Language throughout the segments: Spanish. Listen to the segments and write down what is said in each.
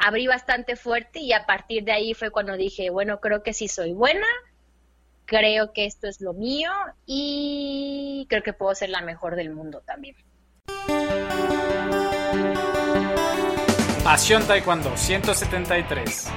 abrí bastante fuerte y a partir de ahí fue cuando dije, bueno, creo que sí soy buena, creo que esto es lo mío y creo que puedo ser la mejor del mundo también. Pasión Taekwondo 173.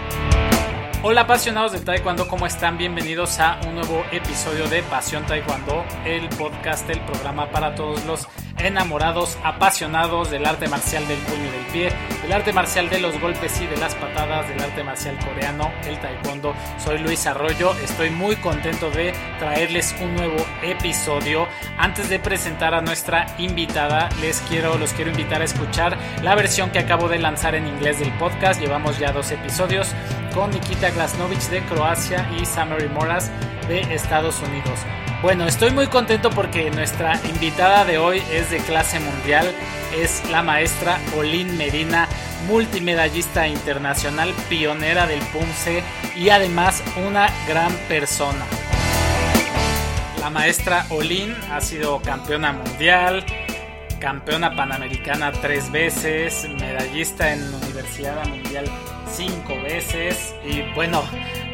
Hola apasionados del Taekwondo, ¿cómo están? Bienvenidos a un nuevo episodio de Pasión Taekwondo, el podcast, el programa para todos los enamorados, apasionados del arte marcial del puño y del pie, del arte marcial de los golpes y de las patadas, del arte marcial coreano, el taekwondo. Soy Luis Arroyo, estoy muy contento de traerles un nuevo episodio. Antes de presentar a nuestra invitada, les quiero, los quiero invitar a escuchar la versión que acabo de lanzar en inglés del podcast. Llevamos ya dos episodios con Nikita Glasnovich de Croacia y Samery Moras de Estados Unidos. Bueno, estoy muy contento porque nuestra invitada de hoy es de clase mundial, es la maestra Olin Medina, multimedallista internacional, pionera del PUMSE y además una gran persona. La maestra Olin ha sido campeona mundial, campeona panamericana tres veces, medallista en Universidad Mundial cinco veces y bueno,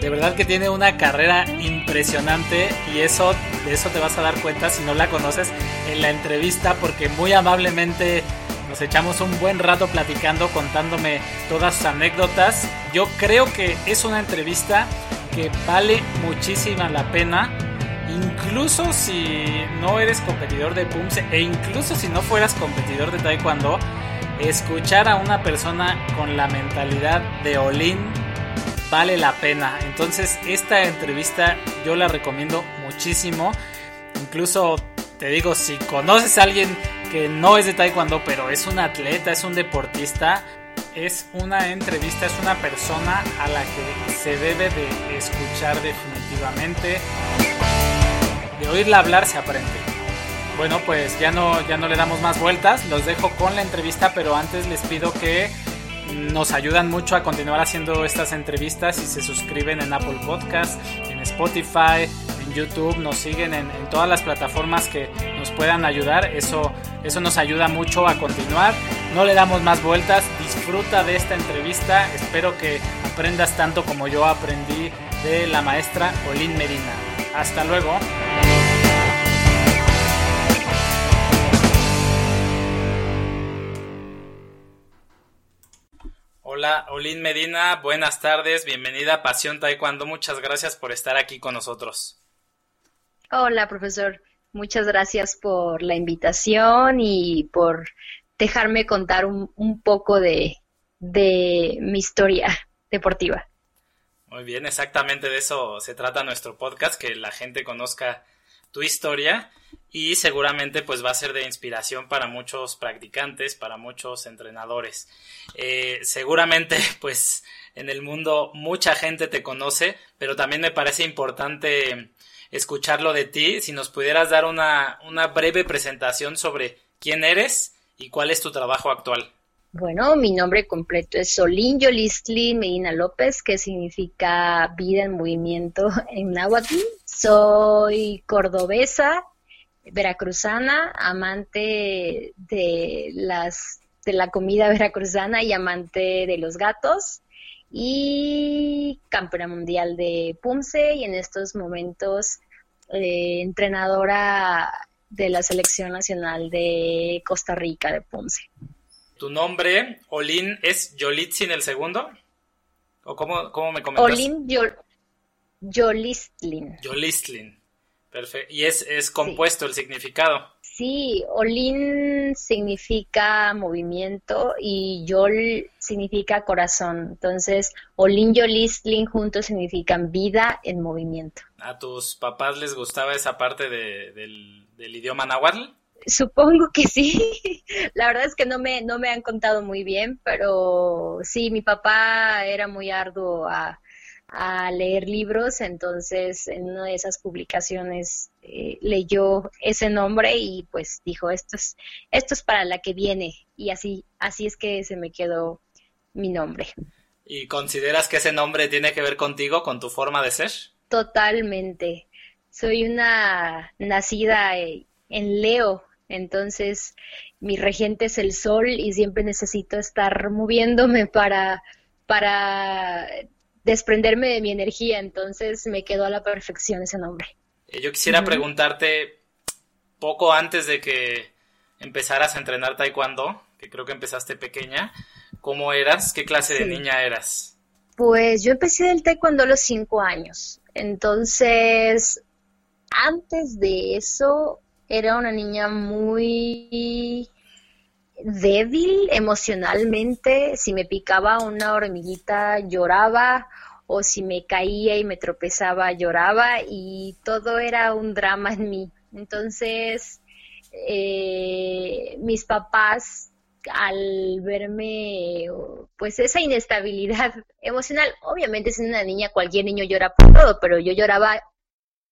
de verdad que tiene una carrera impresionante y eso de eso te vas a dar cuenta si no la conoces en la entrevista porque muy amablemente nos echamos un buen rato platicando, contándome todas sus anécdotas. Yo creo que es una entrevista que vale muchísima la pena. Incluso si no eres competidor de Pumse e incluso si no fueras competidor de Taekwondo, escuchar a una persona con la mentalidad de Olin vale la pena. Entonces esta entrevista yo la recomiendo muchísimo. Incluso te digo, si conoces a alguien que no es de taekwondo, pero es un atleta, es un deportista, es una entrevista, es una persona a la que se debe de escuchar definitivamente. De oírla hablar se aprende. Bueno, pues ya no, ya no le damos más vueltas, los dejo con la entrevista, pero antes les pido que nos ayudan mucho a continuar haciendo estas entrevistas y se suscriben en Apple Podcast, en Spotify, en YouTube, nos siguen en, en, todas las plataformas que nos puedan ayudar. Eso, eso nos ayuda mucho a continuar. No le damos más vueltas. Disfruta de esta entrevista. Espero que aprendas tanto como yo aprendí de la maestra Olin Medina. Hasta luego. Hola, Olin Medina, buenas tardes, bienvenida a Pasión Taekwondo, muchas gracias por estar aquí con nosotros. Hola, profesor, muchas gracias por la invitación y por dejarme contar un, un poco de, de mi historia deportiva. Muy bien, exactamente de eso se trata nuestro podcast, que la gente conozca tu historia y seguramente pues va a ser de inspiración para muchos practicantes, para muchos entrenadores. Eh, seguramente pues en el mundo mucha gente te conoce, pero también me parece importante escucharlo de ti. Si nos pudieras dar una, una breve presentación sobre quién eres y cuál es tu trabajo actual. Bueno, mi nombre completo es Solín Yolistli Medina López, que significa vida en movimiento en náhuatl. Soy cordobesa, veracruzana, amante de las de la comida veracruzana y amante de los gatos y campeona mundial de Pumse y en estos momentos eh, entrenadora de la selección nacional de Costa Rica de Pumse. ¿Tu nombre, Olin, es Yolitzin el segundo? ¿O cómo, cómo me comentas? Olin Yol Yolistlin. Yolistlin. Perfecto. Y es, es compuesto sí. el significado. Sí, Olin significa movimiento y Yol significa corazón. Entonces, Olin y Olistlin juntos significan vida en movimiento. ¿A tus papás les gustaba esa parte de, del, del, idioma náhuatl? Supongo que sí. La verdad es que no me, no me han contado muy bien, pero sí, mi papá era muy arduo a a leer libros, entonces en una de esas publicaciones eh, leyó ese nombre y pues dijo esto es esto es para la que viene y así así es que se me quedó mi nombre. ¿Y consideras que ese nombre tiene que ver contigo, con tu forma de ser? Totalmente. Soy una nacida en Leo, entonces mi regente es el sol y siempre necesito estar moviéndome para para desprenderme de mi energía, entonces me quedó a la perfección ese nombre. Eh, yo quisiera preguntarte, poco antes de que empezaras a entrenar taekwondo, que creo que empezaste pequeña, ¿cómo eras? ¿Qué clase de niña eras? Pues yo empecé el taekwondo a los cinco años, entonces antes de eso era una niña muy débil emocionalmente, si me picaba una hormiguita lloraba o si me caía y me tropezaba lloraba y todo era un drama en mí. Entonces, eh, mis papás al verme pues esa inestabilidad emocional, obviamente siendo una niña cualquier niño llora por todo, pero yo lloraba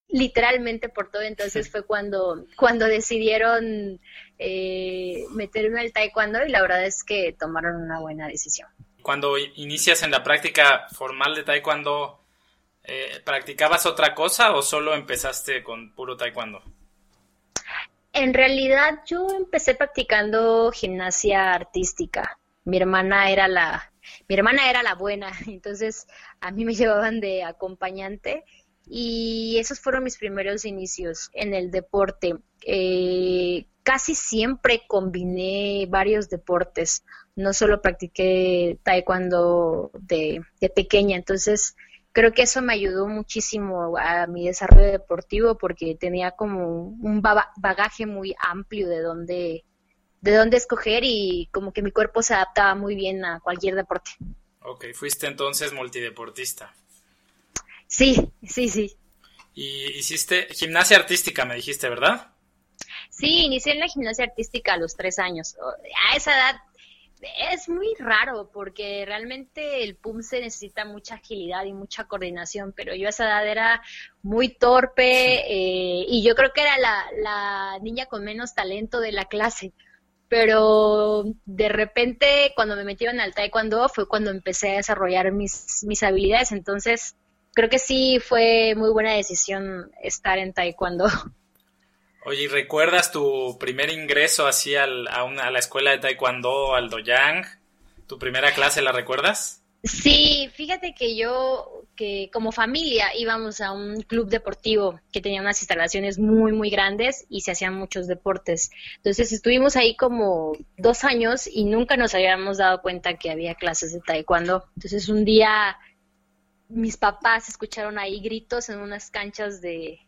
literalmente por todo, entonces fue cuando, cuando decidieron eh, meterme al taekwondo y la verdad es que tomaron una buena decisión. Cuando inicias en la práctica formal de taekwondo, eh, ¿practicabas otra cosa o solo empezaste con puro taekwondo? En realidad yo empecé practicando gimnasia artística. Mi hermana era la, mi hermana era la buena, entonces a mí me llevaban de acompañante y esos fueron mis primeros inicios en el deporte. Eh, casi siempre combiné varios deportes, no solo practiqué taekwondo de, de pequeña, entonces creo que eso me ayudó muchísimo a mi desarrollo deportivo porque tenía como un bagaje muy amplio de dónde de dónde escoger y como que mi cuerpo se adaptaba muy bien a cualquier deporte. Ok, fuiste entonces multideportista. Sí, sí, sí. Y hiciste gimnasia artística, me dijiste, ¿verdad? Sí, inicié en la gimnasia artística a los tres años. A esa edad es muy raro porque realmente el PUM se necesita mucha agilidad y mucha coordinación, pero yo a esa edad era muy torpe eh, y yo creo que era la, la niña con menos talento de la clase. Pero de repente cuando me metieron al taekwondo fue cuando empecé a desarrollar mis, mis habilidades, entonces creo que sí fue muy buena decisión estar en taekwondo. Oye, ¿recuerdas tu primer ingreso así al, a, una, a la escuela de taekwondo, al doyang? ¿Tu primera clase la recuerdas? Sí, fíjate que yo, que como familia íbamos a un club deportivo que tenía unas instalaciones muy, muy grandes y se hacían muchos deportes. Entonces estuvimos ahí como dos años y nunca nos habíamos dado cuenta que había clases de taekwondo. Entonces un día mis papás escucharon ahí gritos en unas canchas de,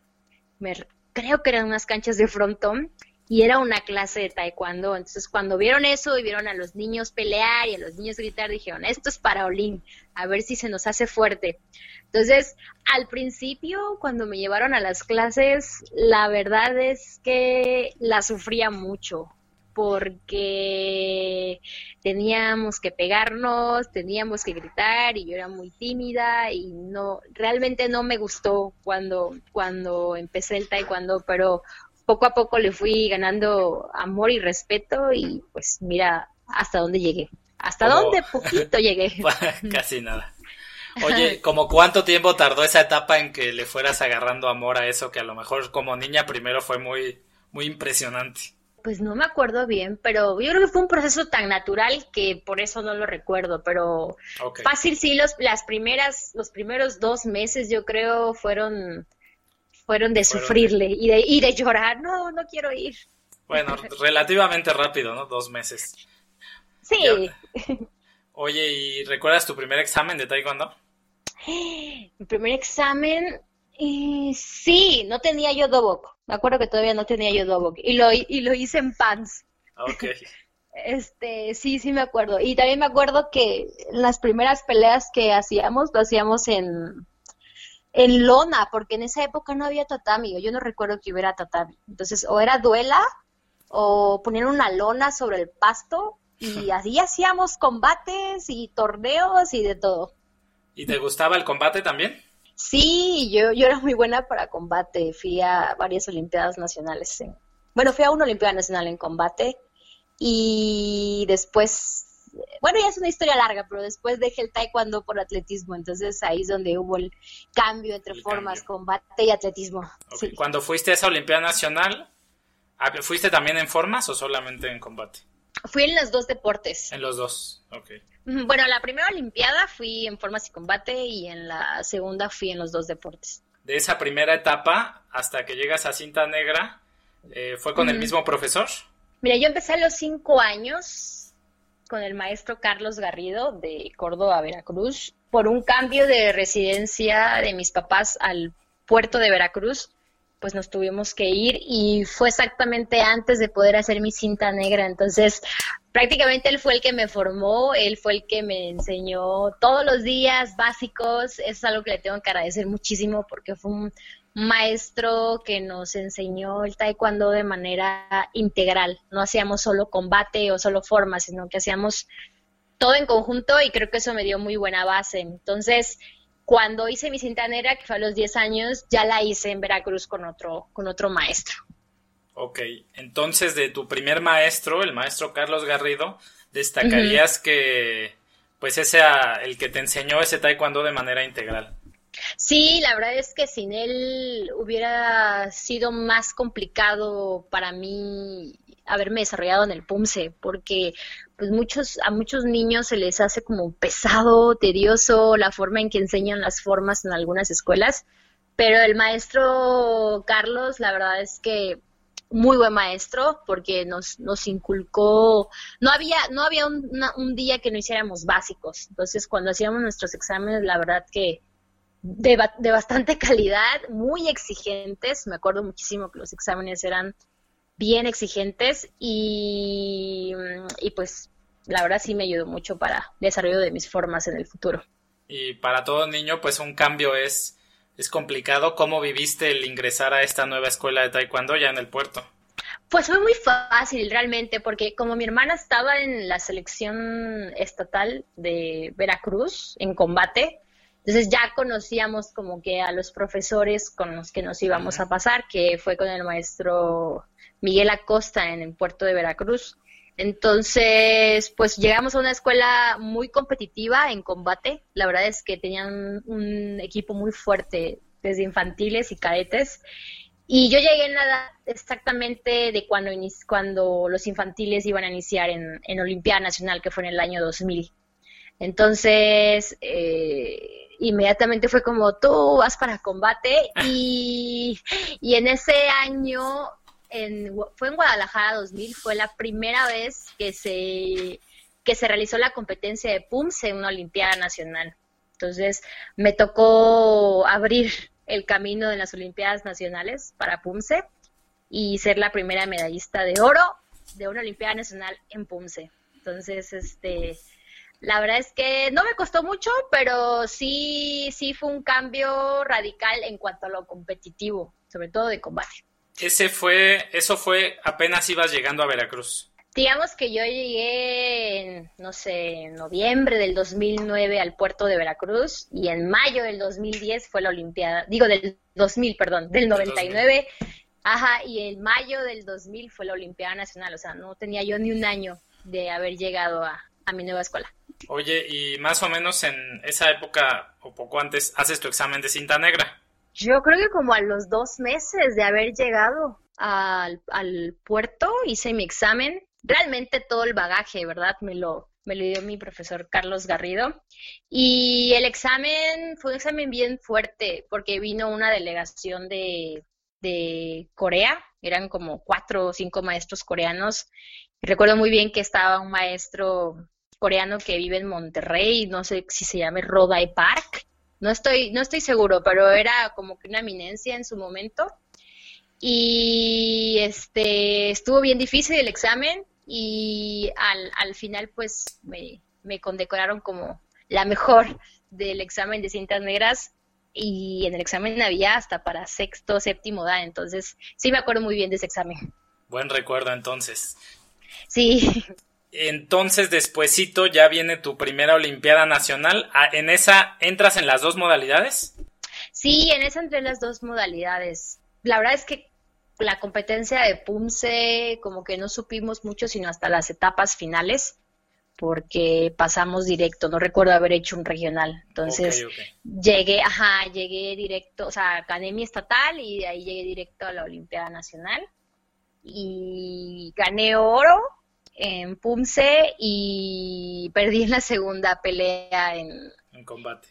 creo que eran unas canchas de frontón, y era una clase de taekwondo. Entonces, cuando vieron eso y vieron a los niños pelear y a los niños gritar, dijeron, esto es para Olin, a ver si se nos hace fuerte. Entonces, al principio, cuando me llevaron a las clases, la verdad es que la sufría mucho porque teníamos que pegarnos, teníamos que gritar y yo era muy tímida y no realmente no me gustó cuando cuando empecé el taekwondo, pero poco a poco le fui ganando amor y respeto y pues mira hasta dónde llegué. Hasta dónde poquito llegué. Casi nada. Oye, ¿como cuánto tiempo tardó esa etapa en que le fueras agarrando amor a eso que a lo mejor como niña primero fue muy muy impresionante? Pues no me acuerdo bien, pero yo creo que fue un proceso tan natural que por eso no lo recuerdo, pero fácil sí, los, las primeras, los primeros dos meses yo creo fueron, fueron de sufrirle y de, y de llorar, no, no quiero ir. Bueno, relativamente rápido, ¿no? Dos meses. Sí. Oye, ¿y recuerdas tu primer examen de taekwondo? Mi primer examen, eh, sí, no tenía yo dobok. Me acuerdo que todavía no tenía yo dobok. Y lo, y lo hice en pants. Ok. Este, sí, sí me acuerdo. Y también me acuerdo que las primeras peleas que hacíamos, lo hacíamos en, en lona, porque en esa época no había tatami. Yo no recuerdo que hubiera tatami. Entonces, o era duela, o ponían una lona sobre el pasto, y así hacíamos combates y torneos y de todo. ¿Y te gustaba el combate también? Sí, yo, yo era muy buena para combate. Fui a varias Olimpiadas Nacionales. bueno, fui a una Olimpiada Nacional en combate y después, bueno, ya es una historia larga, pero después dejé el taekwondo por atletismo. Entonces ahí es donde hubo el cambio entre formas, combate y atletismo. Cuando fuiste a esa Olimpiada Nacional, ¿fuiste también en formas o solamente en combate? Fui en los dos deportes. En los dos, ok. Bueno, la primera Olimpiada fui en formas y combate y en la segunda fui en los dos deportes. De esa primera etapa hasta que llegas a cinta negra, eh, ¿fue con el mismo profesor? Mira, yo empecé a los cinco años con el maestro Carlos Garrido de Córdoba, Veracruz, por un cambio de residencia de mis papás al puerto de Veracruz pues nos tuvimos que ir y fue exactamente antes de poder hacer mi cinta negra. Entonces, prácticamente él fue el que me formó, él fue el que me enseñó todos los días básicos. Eso es algo que le tengo que agradecer muchísimo porque fue un maestro que nos enseñó el taekwondo de manera integral. No hacíamos solo combate o solo forma, sino que hacíamos todo en conjunto y creo que eso me dio muy buena base. Entonces, cuando hice mi cinta negra, que fue a los 10 años, ya la hice en Veracruz con otro, con otro maestro. Ok, entonces de tu primer maestro, el maestro Carlos Garrido, destacarías que pues ese el que te enseñó ese taekwondo de manera integral. Sí, la verdad es que sin él hubiera sido más complicado para mí haberme desarrollado en el PUMSE, porque pues muchos, a muchos niños se les hace como pesado, tedioso la forma en que enseñan las formas en algunas escuelas, pero el maestro Carlos, la verdad es que muy buen maestro porque nos, nos inculcó, no había, no había un, un día que no hiciéramos básicos, entonces cuando hacíamos nuestros exámenes, la verdad que de, de bastante calidad, muy exigentes, me acuerdo muchísimo que los exámenes eran bien exigentes y, y pues la verdad sí me ayudó mucho para el desarrollo de mis formas en el futuro. Y para todo niño, pues un cambio es, es complicado. ¿Cómo viviste el ingresar a esta nueva escuela de taekwondo ya en el puerto? Pues fue muy fácil realmente, porque como mi hermana estaba en la selección estatal de Veracruz en combate, entonces ya conocíamos como que a los profesores con los que nos íbamos a pasar, que fue con el maestro Miguel Acosta en el puerto de Veracruz. Entonces, pues llegamos a una escuela muy competitiva en combate. La verdad es que tenían un equipo muy fuerte desde infantiles y cadetes. Y yo llegué en la edad exactamente de cuando, cuando los infantiles iban a iniciar en, en Olimpiada Nacional, que fue en el año 2000. Entonces, eh, inmediatamente fue como, tú vas para combate. Y, y en ese año fue en Guadalajara 2000, fue la primera vez que se, que se realizó la competencia de PUMSE en una Olimpiada Nacional. Entonces me tocó abrir el camino de las Olimpiadas Nacionales para PUMSE y ser la primera medallista de oro de una Olimpiada Nacional en PUMSE. Entonces, este, la verdad es que no me costó mucho, pero sí, sí fue un cambio radical en cuanto a lo competitivo, sobre todo de combate. Ese fue, eso fue apenas ibas llegando a Veracruz. Digamos que yo llegué, en, no sé, en noviembre del 2009 al puerto de Veracruz y en mayo del 2010 fue la Olimpiada, digo del 2000, perdón, del 99, ajá, y en mayo del 2000 fue la Olimpiada Nacional, o sea, no tenía yo ni un año de haber llegado a, a mi nueva escuela. Oye, y más o menos en esa época o poco antes haces tu examen de cinta negra. Yo creo que como a los dos meses de haber llegado al, puerto hice mi examen. Realmente todo el bagaje, ¿verdad? Me lo, me lo dio mi profesor Carlos Garrido. Y el examen fue un examen bien fuerte porque vino una delegación de, de Corea, eran como cuatro o cinco maestros coreanos. recuerdo muy bien que estaba un maestro coreano que vive en Monterrey, no sé si se llama Rodai Park, no estoy, no estoy seguro, pero era como que una eminencia en su momento. Y este estuvo bien difícil el examen y al, al final pues me, me condecoraron como la mejor del examen de cintas negras y en el examen había hasta para sexto, séptimo edad, entonces sí me acuerdo muy bien de ese examen. Buen recuerdo entonces. Sí. Entonces, despuesito ya viene tu primera Olimpiada Nacional. Ah, ¿En esa entras en las dos modalidades? Sí, en esa entré en las dos modalidades. La verdad es que la competencia de PUMSE como que no supimos mucho sino hasta las etapas finales porque pasamos directo, no recuerdo haber hecho un regional. Entonces, llegué, ajá, llegué directo, o sea, gané mi estatal y de ahí llegué directo a la Olimpiada Nacional y gané oro en Pumse y perdí en la segunda pelea en, en combate.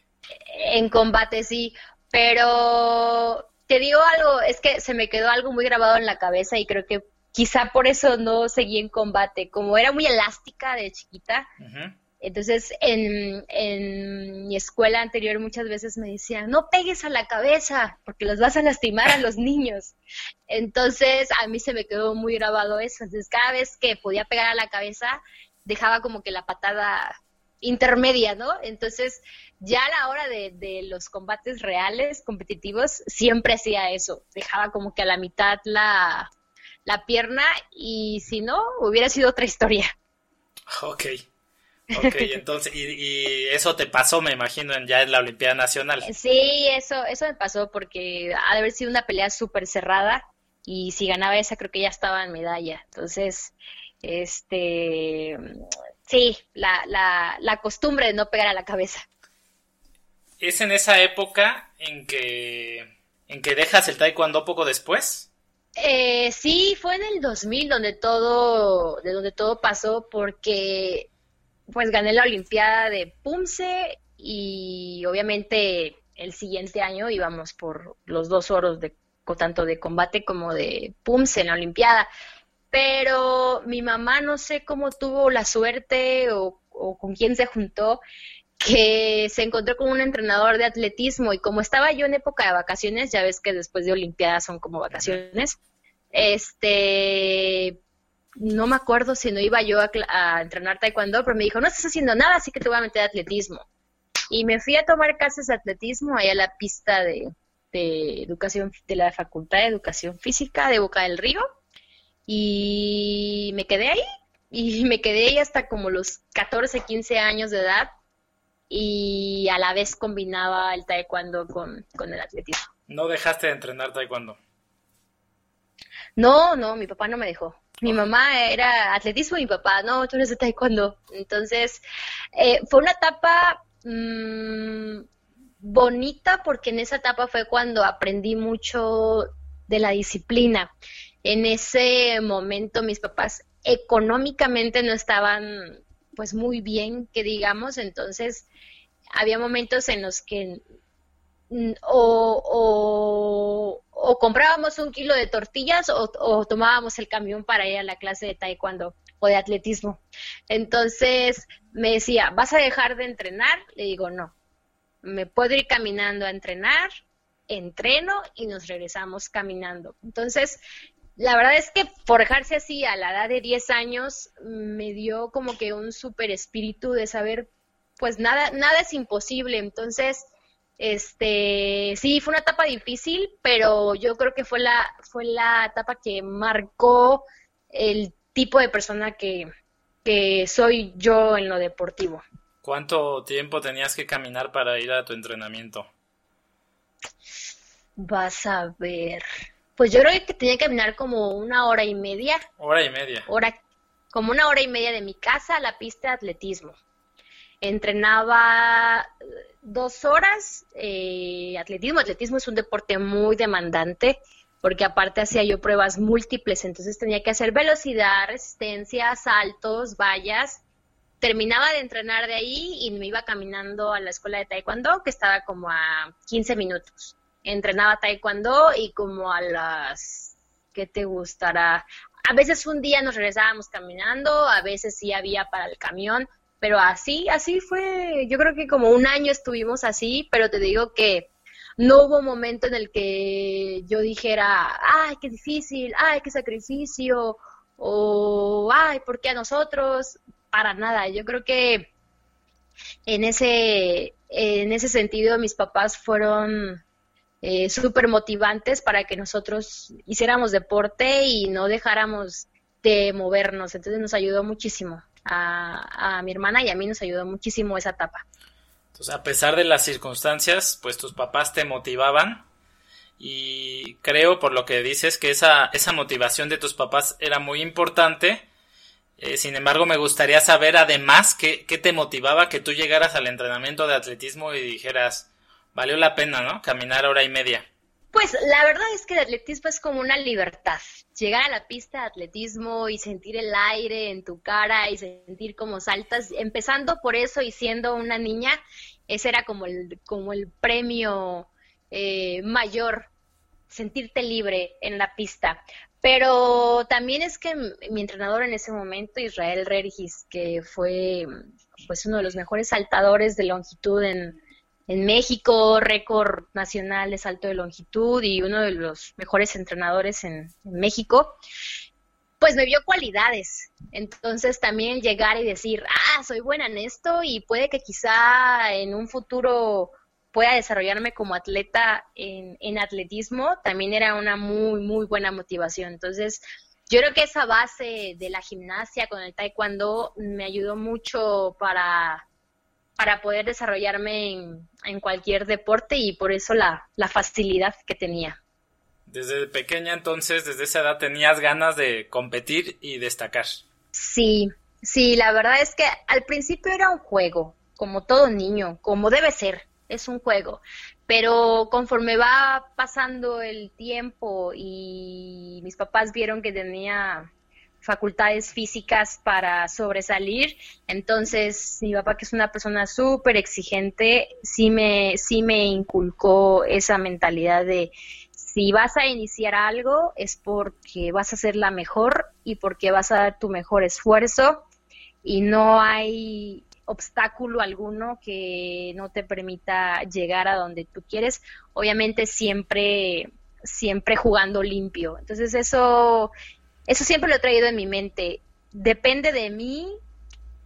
En combate, sí, pero te digo algo, es que se me quedó algo muy grabado en la cabeza y creo que quizá por eso no seguí en combate, como era muy elástica de chiquita. Entonces, en, en, mi escuela anterior muchas veces me decían, no pegues a la cabeza porque los vas a lastimar a los niños. Entonces, a mí se me quedó muy grabado eso. Entonces, cada vez que podía pegar a la cabeza, dejaba como que la patada intermedia, ¿no? Entonces, ya a la hora de, de los combates reales, competitivos, siempre hacía eso. Dejaba como que a la mitad la, la pierna y si no, hubiera sido otra historia. Ok. Ok, entonces, y, eso te pasó, me imagino, ya en la Olimpiada Nacional. Sí, eso, eso me pasó porque ha de haber sido una pelea súper cerrada y si ganaba esa creo que ya estaba en medalla. Entonces, este, sí, la, la, la costumbre de no pegar a la cabeza. ¿Es en esa época en que, en que dejas el taekwondo poco después? Eh, sí, fue en el 2000 donde todo, de donde todo pasó porque pues gané la Olimpiada de Pumse y obviamente el siguiente año íbamos por los dos oros de tanto de combate como de Pumse en la Olimpiada. Pero mi mamá no sé cómo tuvo la suerte o, con quién se juntó que se encontró con un entrenador de atletismo y como estaba yo en época de vacaciones, ya ves que después de Olimpiadas son como vacaciones, este, no me acuerdo si no iba yo a, entrenar taekwondo, pero me dijo, no estás haciendo nada, así que te voy a meter a atletismo. Y me fui a tomar clases de atletismo ahí a la pista de, educación, de la Facultad de Educación Física de Boca del Río. Y me quedé ahí, y me quedé ahí hasta como los 14, 15 años de edad. Y a la vez combinaba el taekwondo con, con el atletismo. ¿No dejaste de entrenar taekwondo? No, no, mi papá no me dejó. Mi mamá era atletismo y mi papá, no, tú eres de taekwondo. Entonces, eh, fue una etapa mm, bonita porque en esa etapa fue cuando aprendí mucho de la disciplina. En ese momento mis papás económicamente no estaban pues muy bien, que digamos, entonces había momentos en los que mm, o, o comprábamos un kilo de tortillas o, tomábamos el camión para ir a la clase de taekwondo o de atletismo. Entonces me decía, ¿vas a dejar de entrenar? Le digo, no, me puedo ir caminando a entrenar, entreno y nos regresamos caminando. Entonces, la verdad es que forjarse así a la edad de 10 años me dio como que un súper espíritu de saber, pues nada, nada es imposible. Entonces, este, sí, fue una etapa difícil, pero yo creo que fue la, fue la etapa que marcó el tipo de persona que, que soy yo en lo deportivo. ¿Cuánto tiempo tenías que caminar para ir a tu entrenamiento? Vas a ver. Pues yo creo que tenía que caminar como una hora y media. Hora y media. Hora, como una hora y media de mi casa a la pista de atletismo entrenaba eh, dos horas eh, atletismo. Atletismo es un deporte muy demandante porque aparte hacía yo pruebas múltiples, entonces tenía que hacer velocidad, resistencia, saltos, vallas. Terminaba de entrenar de ahí y me iba caminando a la escuela de taekwondo, que estaba como a 15 minutos. Entrenaba taekwondo y como a las, ¿qué te gustará? A veces un día nos regresábamos caminando, a veces sí había para el camión, pero así, así fue, yo creo que como un año estuvimos así, pero te digo que no hubo momento en el que yo dijera, ay, qué difícil, ay, qué sacrificio, o ay, ¿por qué a nosotros? Para nada, yo creo que en ese, en ese sentido mis papás fueron eh, súper motivantes para que nosotros hiciéramos deporte y no dejáramos de movernos, entonces nos ayudó muchísimo a, mi hermana y a mí nos ayudó muchísimo esa etapa. Entonces, a pesar de las circunstancias, pues tus papás te motivaban y creo por lo que dices que esa, esa motivación de tus papás era muy importante. Eh, sin embargo, me gustaría saber además qué, qué te motivaba que tú llegaras al entrenamiento de atletismo y dijeras, valió la pena, ¿no? Caminar hora y media. Pues la verdad es que el atletismo es como una libertad. Llegar a la pista de atletismo y sentir el aire en tu cara y sentir cómo saltas, empezando por eso y siendo una niña, ese era como el, como el premio eh, mayor, sentirte libre en la pista. Pero también es que mi entrenador en ese momento, Israel Regis, que fue pues uno de los mejores saltadores de longitud en, en México, récord nacional de salto de longitud y uno de los mejores entrenadores en, México, pues me vio cualidades. Entonces también llegar y decir, ah, soy buena en esto y puede que quizá en un futuro pueda desarrollarme como atleta en, en atletismo, también era una muy, muy buena motivación. Entonces, yo creo que esa base de la gimnasia con el taekwondo me ayudó mucho para para poder desarrollarme en, cualquier deporte y por eso la, facilidad que tenía. Desde pequeña entonces, desde esa edad tenías ganas de competir y destacar. Sí, sí, la verdad es que al principio era un juego, como todo niño, como debe ser, es un juego. Pero conforme va pasando el tiempo y mis papás vieron que tenía facultades físicas para sobresalir. Entonces, mi papá, que es una persona súper exigente, sí me, sí me inculcó esa mentalidad de si vas a iniciar algo es porque vas a ser la mejor y porque vas a dar tu mejor esfuerzo y no hay obstáculo alguno que no te permita llegar a donde tú quieres. Obviamente siempre siempre jugando limpio. Entonces eso eso siempre lo he traído en mi mente. Depende de mí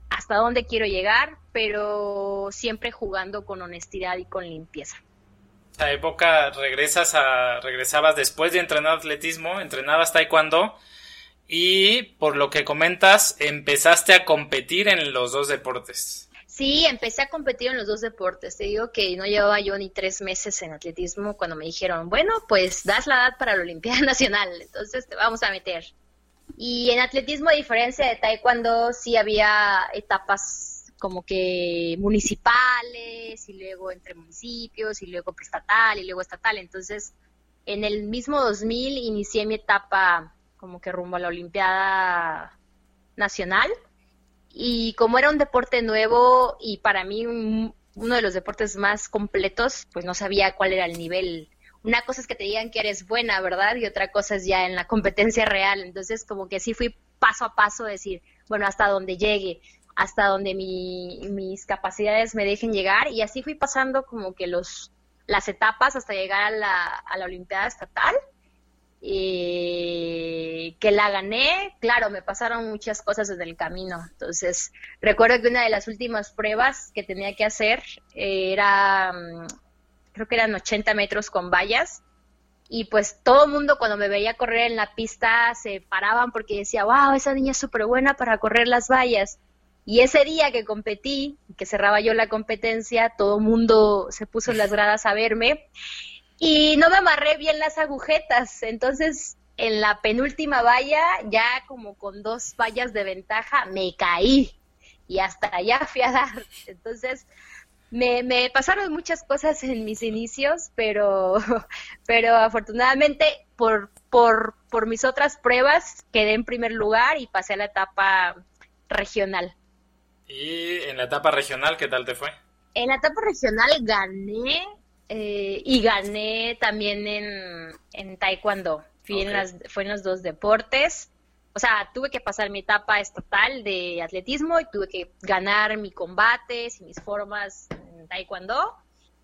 hasta dónde quiero llegar, pero siempre jugando con honestidad y con limpieza. Esa época regresas a regresabas después de entrenar atletismo, entrenabas taekwondo y por lo que comentas empezaste a competir en los dos deportes. Sí, empecé a competir en los dos deportes. Te digo que no llevaba yo ni tres meses en atletismo cuando me dijeron, bueno, pues das la edad para la Olimpiada Nacional, entonces te vamos a meter. Y en atletismo, a diferencia de taekwondo, sí había etapas como que municipales y luego entre municipios y luego preestatal y luego estatal. Entonces, en el mismo 2000 inicié mi etapa como que rumbo a la Olimpiada Nacional. Y como era un deporte nuevo y para mí uno de los deportes más completos, pues no sabía cuál era el nivel una cosa es que te digan que eres buena, ¿verdad? Y otra cosa es ya en la competencia real. Entonces, como que sí fui paso a paso, decir, bueno, hasta donde llegue, hasta donde mis capacidades me dejen llegar. Y así fui pasando como que los las etapas hasta llegar a la, a la Olimpiada Estatal. que la gané, claro, me pasaron muchas cosas en el camino. Entonces, recuerdo que una de las últimas pruebas que tenía que hacer era mm, creo que eran 80 metros con vallas. Y pues todo el mundo cuando me veía correr en la pista se paraban porque decía, wow, esa niña es súper buena para correr las vallas. Y ese día que competí, que cerraba yo la competencia, todo el mundo se puso en las gradas a verme y no me amarré bien las agujetas. Entonces, en la penúltima valla, ya como con dos vallas de ventaja, me caí y hasta allá fui a dar. Entonces, me, me pasaron muchas cosas en mis inicios, pero, pero afortunadamente por, por, por mis otras pruebas quedé en primer lugar y pasé a la etapa regional. ¿Y en la etapa regional qué tal te fue? En la etapa regional gané eh, y gané también en, en taekwondo. Fui en las, fue en los dos deportes o sea, tuve que pasar mi etapa estatal de atletismo y tuve que ganar mi combates y mis formas en taekwondo.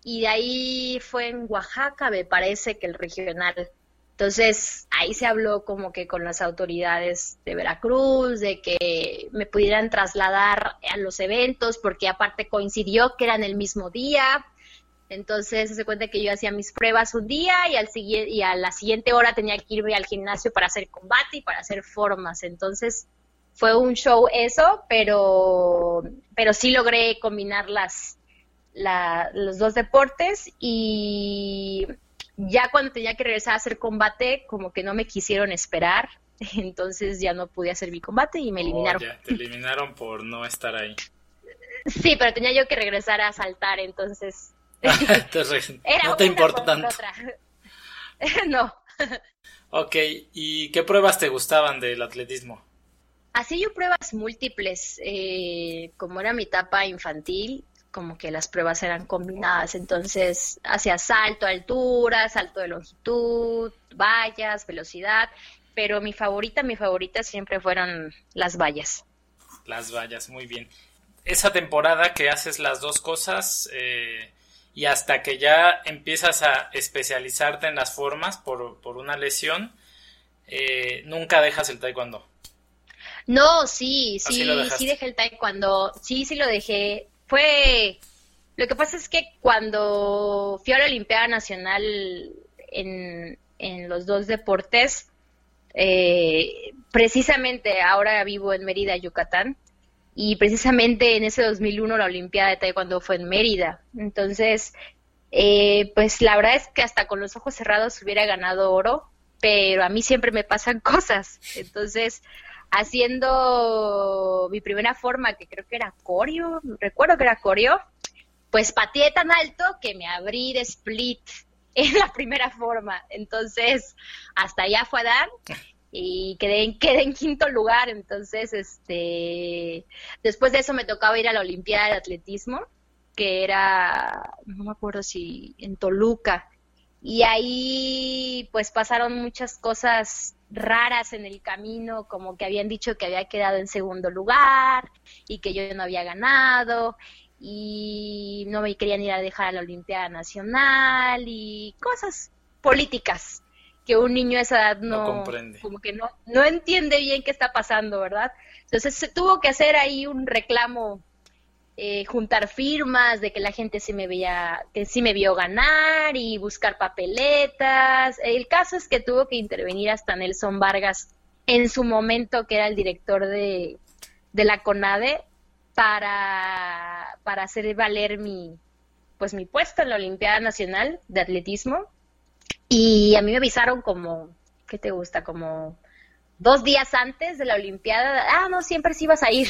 Y de ahí fue en Oaxaca, me parece que el regional. Entonces, ahí se habló como que con las autoridades de Veracruz, de que me pudieran trasladar a los eventos, porque aparte coincidió que eran el mismo día. Entonces se cuenta que yo hacía mis pruebas un día y al siguiente y a la siguiente hora tenía que irme al gimnasio para hacer combate y para hacer formas. Entonces fue un show eso, pero pero sí logré combinar las los dos deportes y ya cuando tenía que regresar a hacer combate como que no me quisieron esperar, entonces ya no pude hacer mi combate y me oh, eliminaron. te eliminaron por no estar ahí. Sí, pero tenía yo que regresar a saltar, entonces no te importa tanto. no. Ok, ¿y qué pruebas te gustaban del atletismo? Así yo pruebas múltiples. Eh, como era mi etapa infantil, como que las pruebas eran combinadas. Entonces, hacía salto altura, salto de longitud, vallas, velocidad. Pero mi favorita, mi favorita siempre fueron las vallas. Las vallas, muy bien. Esa temporada que haces las dos cosas eh, y hasta que ya empiezas a especializarte en las formas por, por una lesión, eh, nunca dejas el taekwondo. No, sí, sí, sí dejé el taekwondo, sí, sí lo dejé. Fue, lo que pasa es que cuando fui a la Olimpiada Nacional en, en los dos deportes, eh, precisamente ahora vivo en Mérida, Yucatán, y precisamente en ese 2001 la Olimpiada de Taekwondo fue en Mérida. Entonces, eh, pues la verdad es que hasta con los ojos cerrados hubiera ganado oro, pero a mí siempre me pasan cosas. Entonces, haciendo mi primera forma, que creo que era coreo, recuerdo que era coreo, pues pateé tan alto que me abrí de split en la primera forma. Entonces, hasta allá fue a dar y quedé quedé en quinto lugar. Entonces, este, después de eso me tocaba ir a la Olimpiada de Atletismo, que era, no me acuerdo si en Toluca. Y ahí pues pasaron muchas cosas raras en el camino, como que habían dicho que había quedado en segundo lugar y que yo no había ganado y no me querían ir a dejar a la Olimpiada Nacional y cosas políticas que un niño a esa edad no, como que no, no entiende bien qué está pasando, ¿verdad? Entonces se tuvo que hacer ahí un reclamo eh, juntar firmas de que la gente sí me veía, que sí me vio ganar y buscar papeletas. El caso es que tuvo que intervenir hasta Nelson Vargas en su momento, que era el director de, de la CONADE, para, para hacer valer mi, pues mi puesto en la Olimpiada Nacional de Atletismo. Y a mí me avisaron como, ¿qué te gusta? Como dos días antes de la Olimpiada, ah, no, siempre sí vas a ir.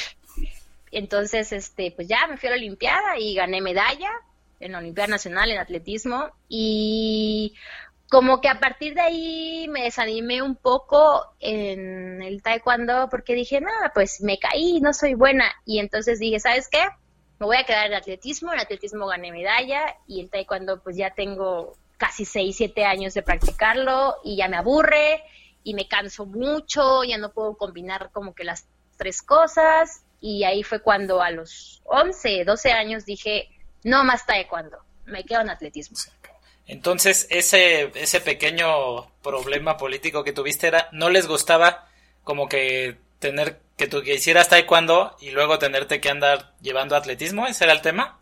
Entonces, este, pues ya me fui a la Olimpiada y gané medalla en la Olimpiada Nacional en atletismo y como que a partir de ahí me desanimé un poco en el taekwondo porque dije, nada, pues me caí, no soy buena. Y entonces dije, ¿sabes qué? Me voy a quedar en atletismo, en atletismo gané medalla y el taekwondo pues ya tengo casi 6, 7 años de practicarlo y ya me aburre y me canso mucho, ya no puedo combinar como que las tres cosas y ahí fue cuando a los 11, 12 años dije, no más taekwondo, me quedo en atletismo. Entonces, ese, ese pequeño problema político que tuviste era, ¿no les gustaba como que tener que tú que hicieras taekwondo y luego tenerte que andar llevando atletismo? ¿Ese era el tema?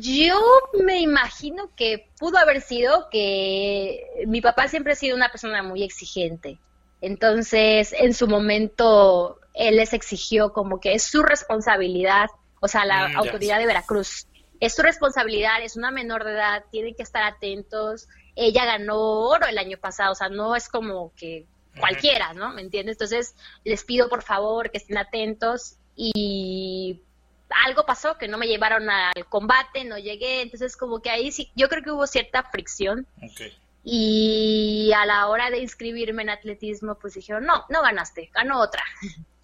Yo me imagino que pudo haber sido que mi papá siempre ha sido una persona muy exigente. Entonces, en su momento, él les exigió como que es su responsabilidad, o sea, la mm, autoridad de Veracruz, es su responsabilidad, es una menor de edad, tienen que estar atentos. Ella ganó oro el año pasado, o sea, no es como que cualquiera, ¿no? ¿Me entiendes? Entonces, les pido por favor que estén atentos y algo pasó que no me llevaron al combate, no llegué, entonces como que ahí sí, yo creo que hubo cierta fricción. Y a la hora de inscribirme en atletismo, pues dijeron, no, no ganaste, ganó otra.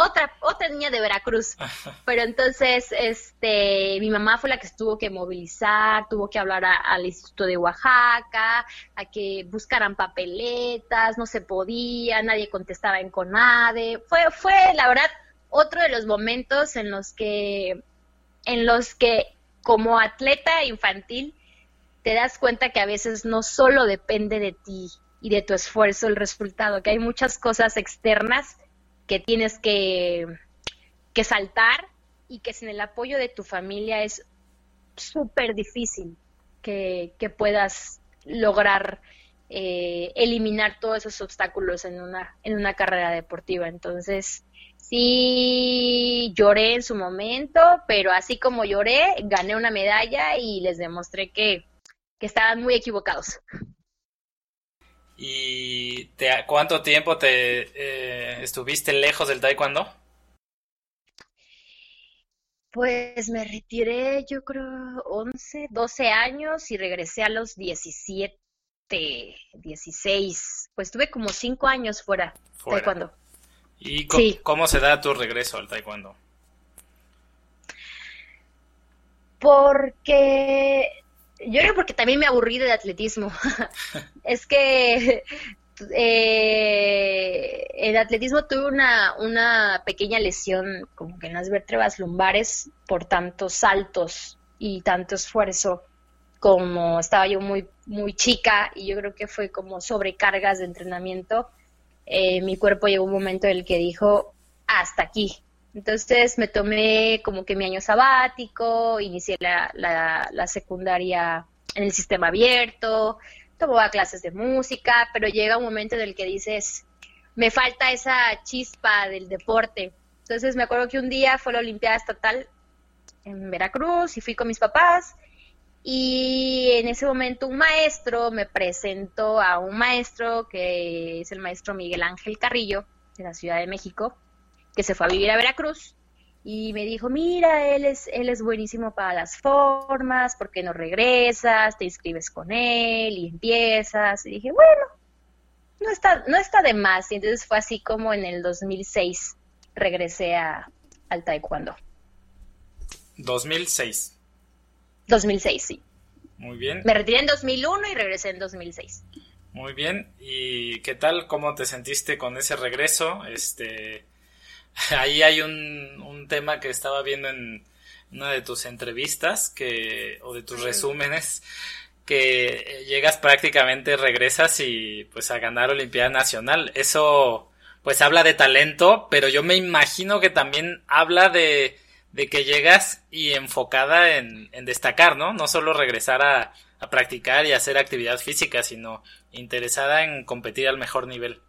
otra, otra niña de Veracruz. Pero entonces, este, mi mamá fue la que tuvo que movilizar, tuvo que hablar al Instituto de Oaxaca, a que buscaran papeletas, no se podía, nadie contestaba en CONADE. Fue, fue, la verdad, otro de los momentos en los que, en los que como atleta infantil te das cuenta que a veces no solo depende de ti y de tu esfuerzo el resultado, que hay muchas cosas externas que tienes que, que saltar y que sin el apoyo de tu familia es súper difícil que, que, puedas lograr eh, eliminar todos esos obstáculos en una, en una carrera deportiva. Entonces, sí lloré en su momento, pero así como lloré, gané una medalla y les demostré que, que estaban muy equivocados. ¿Y te, cuánto tiempo te eh, estuviste lejos del taekwondo? Pues me retiré, yo creo, 11, 12 años y regresé a los 17 17, 16, pues tuve como 5 años fuera, fuera. taekwondo. ¿Y cómo se da tu regreso al taekwondo? Porque yo creo porque también me aburrí de atletismo. es que eh, el atletismo tuve una, una pequeña lesión como que en las vértebras lumbares por tantos saltos y tanto esfuerzo como estaba yo muy muy chica y yo creo que fue como sobrecargas de entrenamiento eh, mi cuerpo llegó un momento en el que dijo hasta aquí entonces me tomé como que mi año sabático inicié la, la, la secundaria en el sistema abierto tomaba clases de música, pero llega un momento en el que dices, me falta esa chispa del deporte. Entonces me acuerdo que un día fue la Olimpiada Estatal en Veracruz y fui con mis papás y en ese momento un maestro me presentó a un maestro que es el maestro Miguel Ángel Carrillo de la Ciudad de México, que se fue a vivir a Veracruz y me dijo, mira, él es, él es buenísimo para las formas, ¿por qué no regresas? Te inscribes con él y empiezas. Y dije, bueno, no está, no está de más. Y entonces fue así como en el 2006 regresé a, al taekwondo. 2006. 2006, sí. Muy bien. Me retiré en 2001 y regresé en 2006. Muy bien. ¿Y qué tal? ¿Cómo te sentiste con ese regreso? Este, ahí hay un, un tema que estaba viendo en una de tus entrevistas que, o de tus resúmenes que llegas prácticamente, regresas y pues a ganar Olimpiada Nacional. Eso pues habla de talento, pero yo me imagino que también habla de, de que llegas y enfocada en, destacar, ¿no? No solo regresar a, a practicar y hacer actividad física, sino interesada en competir al mejor nivel.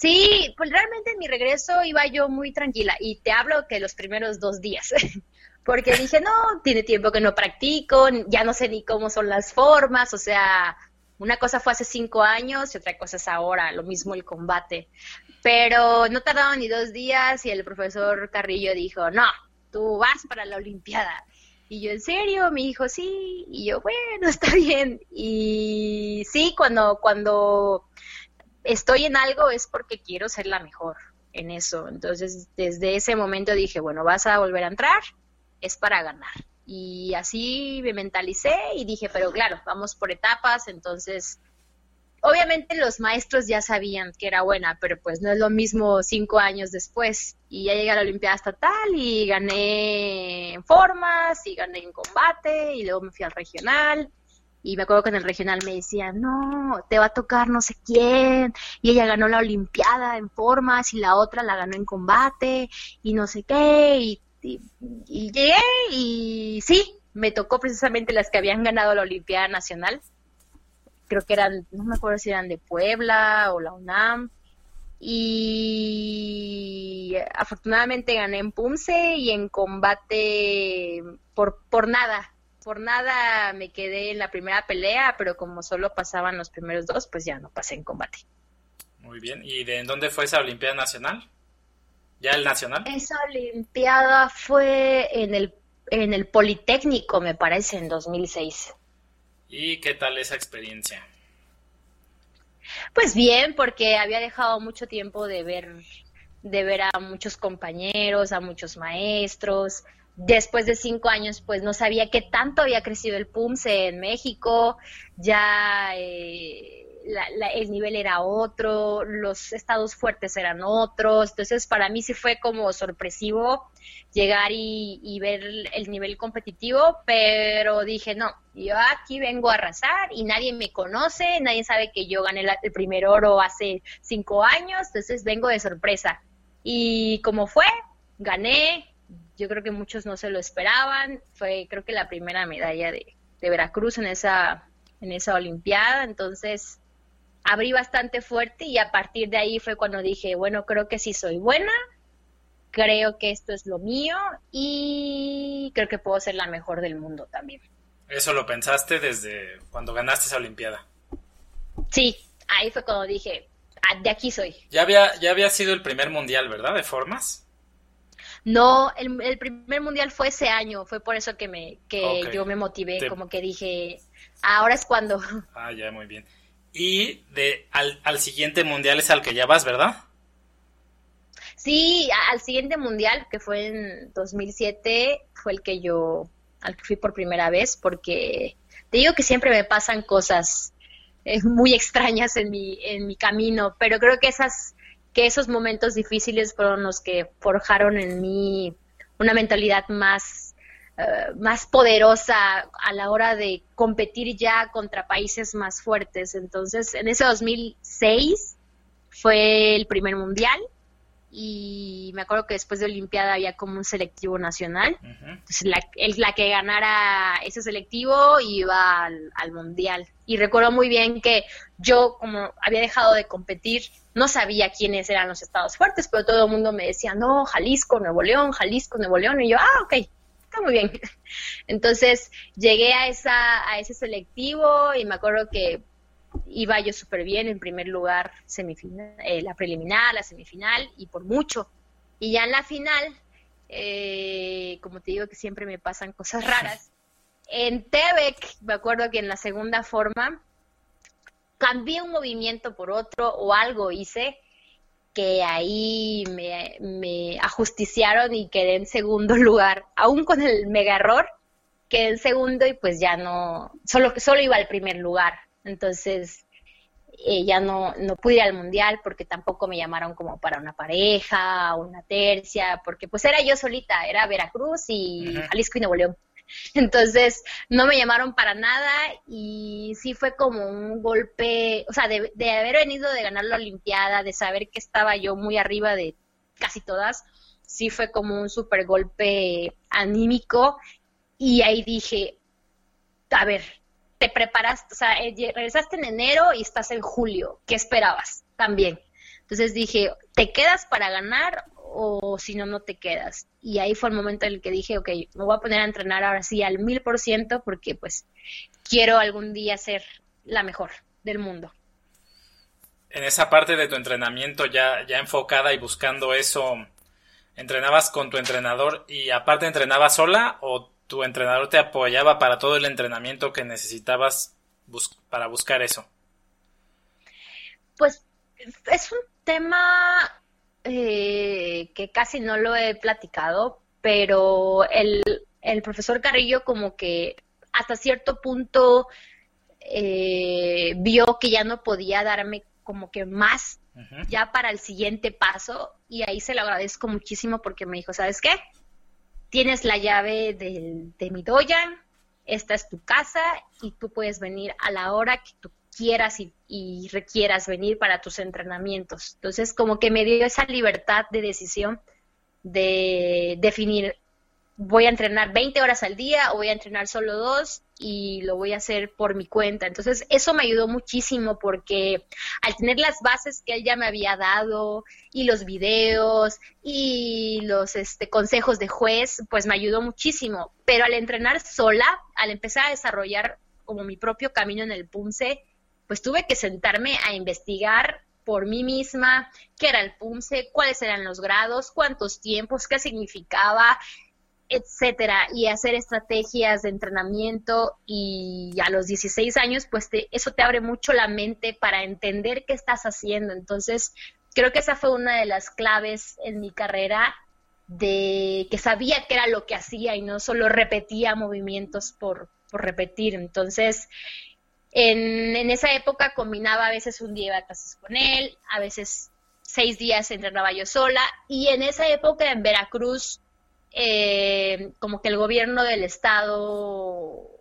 Sí, pues realmente en mi regreso iba yo muy tranquila y te hablo que los primeros dos días, porque dije, no, tiene tiempo que no practico, ya no sé ni cómo son las formas, o sea, una cosa fue hace cinco años y otra cosa es ahora, lo mismo el combate. Pero no tardaron ni dos días y el profesor Carrillo dijo, no, tú vas para la Olimpiada. Y yo, ¿en serio? Me dijo, sí. Y yo, bueno, está bien. Y sí, cuando, cuando estoy en algo es porque quiero ser la mejor en eso. Entonces, desde ese momento dije, bueno, vas a volver a entrar, es para ganar. Y así me mentalicé y dije, pero claro, vamos por etapas, entonces, obviamente los maestros ya sabían que era buena, pero pues no es lo mismo cinco años después. Y ya llegué a la Olimpiada Estatal y gané en formas y gané en combate y luego me fui al regional. Y me acuerdo que en el regional me decían, no, te va a tocar no sé quién, y ella ganó la Olimpiada en formas y la otra la ganó en combate, y no sé qué, y, y, llegué y sí, me tocó precisamente las que habían ganado la Olimpiada Nacional, creo que eran, no me acuerdo si eran de Puebla o la UNAM, y afortunadamente gané en Punce y en combate por, por nada, por nada me quedé en la primera pelea, pero como solo pasaban los primeros dos, pues ya no pasé en combate. Muy bien, ¿y de dónde fue esa Olimpiada Nacional? ¿Ya el Nacional? Esa Olimpiada fue en el, en el Politécnico, me parece, en 2006. ¿Y qué tal esa experiencia? Pues bien, porque había dejado mucho tiempo de ver, de ver a muchos compañeros, a muchos maestros, después de cinco años, pues no sabía qué tanto había crecido el PUMSE en México, ya eh, el nivel era otro, los estados fuertes eran otros, entonces para mí sí fue como sorpresivo llegar y, ver el nivel competitivo, pero dije, no, yo aquí vengo a arrasar y nadie me conoce, nadie sabe que yo gané el primer oro hace cinco años, entonces vengo de sorpresa. Y como fue, gané, yo creo que muchos no se lo esperaban, fue creo que la primera medalla de, Veracruz en esa, en esa Olimpiada, entonces abrí bastante fuerte y a partir de ahí fue cuando dije, bueno, creo que sí soy buena, creo que esto es lo mío y creo que puedo ser la mejor del mundo también. ¿Eso lo pensaste desde cuando ganaste esa Olimpiada? Sí, ahí fue cuando dije, ah, de aquí soy. Ya había, ya había sido el primer mundial, ¿verdad? De formas. No, el, primer mundial fue ese año, fue por eso que me que yo me motivé, como que dije, ahora es cuando. Ah, ya, muy bien. Y de al, al siguiente mundial es al que ya vas, ¿verdad? Sí, al siguiente mundial, que fue en 2007, fue el que yo, al que fui por primera vez, porque te digo que siempre me pasan cosas eh, muy extrañas en mi, en mi camino, pero creo que esas, que esos momentos difíciles fueron los que forjaron en mí una mentalidad más, eh, más poderosa a la hora de competir ya contra países más fuertes. Entonces, en ese 2006 fue el primer mundial y me acuerdo que después de Olimpiada había como un selectivo nacional. Entonces, la, la, que ganara ese selectivo iba al, al, Mundial. Y recuerdo muy bien que yo, como había dejado de competir, no sabía quiénes eran los estados fuertes, pero todo el mundo me decía, no, Jalisco, Nuevo León, Jalisco, Nuevo León. Y yo, ah, ok, está muy bien. Entonces, llegué a, esa, a ese selectivo y me acuerdo que iba yo súper bien, en primer lugar semifinal, eh, la preliminar, la semifinal y por mucho. Y ya en la final, eh, como te digo que siempre me pasan cosas raras, en Tebek, me acuerdo que en la segunda forma, cambié un movimiento por otro o algo hice que ahí me, me ajusticiaron y quedé en segundo lugar, aún con el mega error, quedé en segundo y pues ya no, solo, solo iba al primer lugar entonces, eh, ya no, no pude ir al mundial porque tampoco me llamaron como para una pareja o una tercia, porque pues era yo solita, era Veracruz y Jalisco y Nuevo León. Entonces, no me llamaron para nada y sí fue como un golpe, o sea, de, haber venido de ganar la Olimpiada, de saber que estaba yo muy arriba de casi todas, sí fue como un super golpe anímico y ahí dije, a ver, te preparaste, o sea, eh, regresaste en enero y estás en julio, ¿qué esperabas? También. Entonces dije, ¿te quedas para ganar o si no, no te quedas? Y ahí fue el momento en el que dije, ok, me voy a poner a entrenar ahora sí al mil por ciento porque pues quiero algún día ser la mejor del mundo. En esa parte de tu entrenamiento ya, ya enfocada y buscando eso, ¿entrenabas con tu entrenador y aparte entrenabas sola o tu entrenador te apoyaba para todo el entrenamiento que necesitabas para buscar eso? Pues es un tema eh, que casi no lo he platicado, pero el, profesor Carrillo como que hasta cierto punto eh, vio que ya no podía darme como que más ya para el siguiente paso y ahí se lo agradezco muchísimo porque me dijo, ¿sabes qué? tienes la llave de mi doya, esta es tu casa y tú puedes venir a la hora que tú quieras y, requieras venir para tus entrenamientos. Entonces, como que me dio esa libertad de decisión de definir voy a entrenar 20 horas al día o voy a entrenar solo dos y lo voy a hacer por mi cuenta. Entonces, eso me ayudó muchísimo porque al tener las bases que él ya me había dado y los videos y los este, consejos de juez, pues me ayudó muchísimo. Pero al entrenar sola, al empezar a desarrollar como mi propio camino en el PUNCE, pues tuve que sentarme a investigar por mí misma qué era el PUNCE, cuáles eran los grados, cuántos tiempos, qué significaba, etcétera, y hacer estrategias de entrenamiento y a los 16 años, pues eso te abre mucho la mente para entender qué estás haciendo. Entonces, creo que esa fue una de las claves en mi carrera de que sabía qué era lo que hacía y no solo repetía movimientos por, por repetir. Entonces, en, esa época combinaba a veces un día iba a clases con él, a veces seis días entrenaba yo sola y en esa época en Veracruz eh, como que el gobierno del estado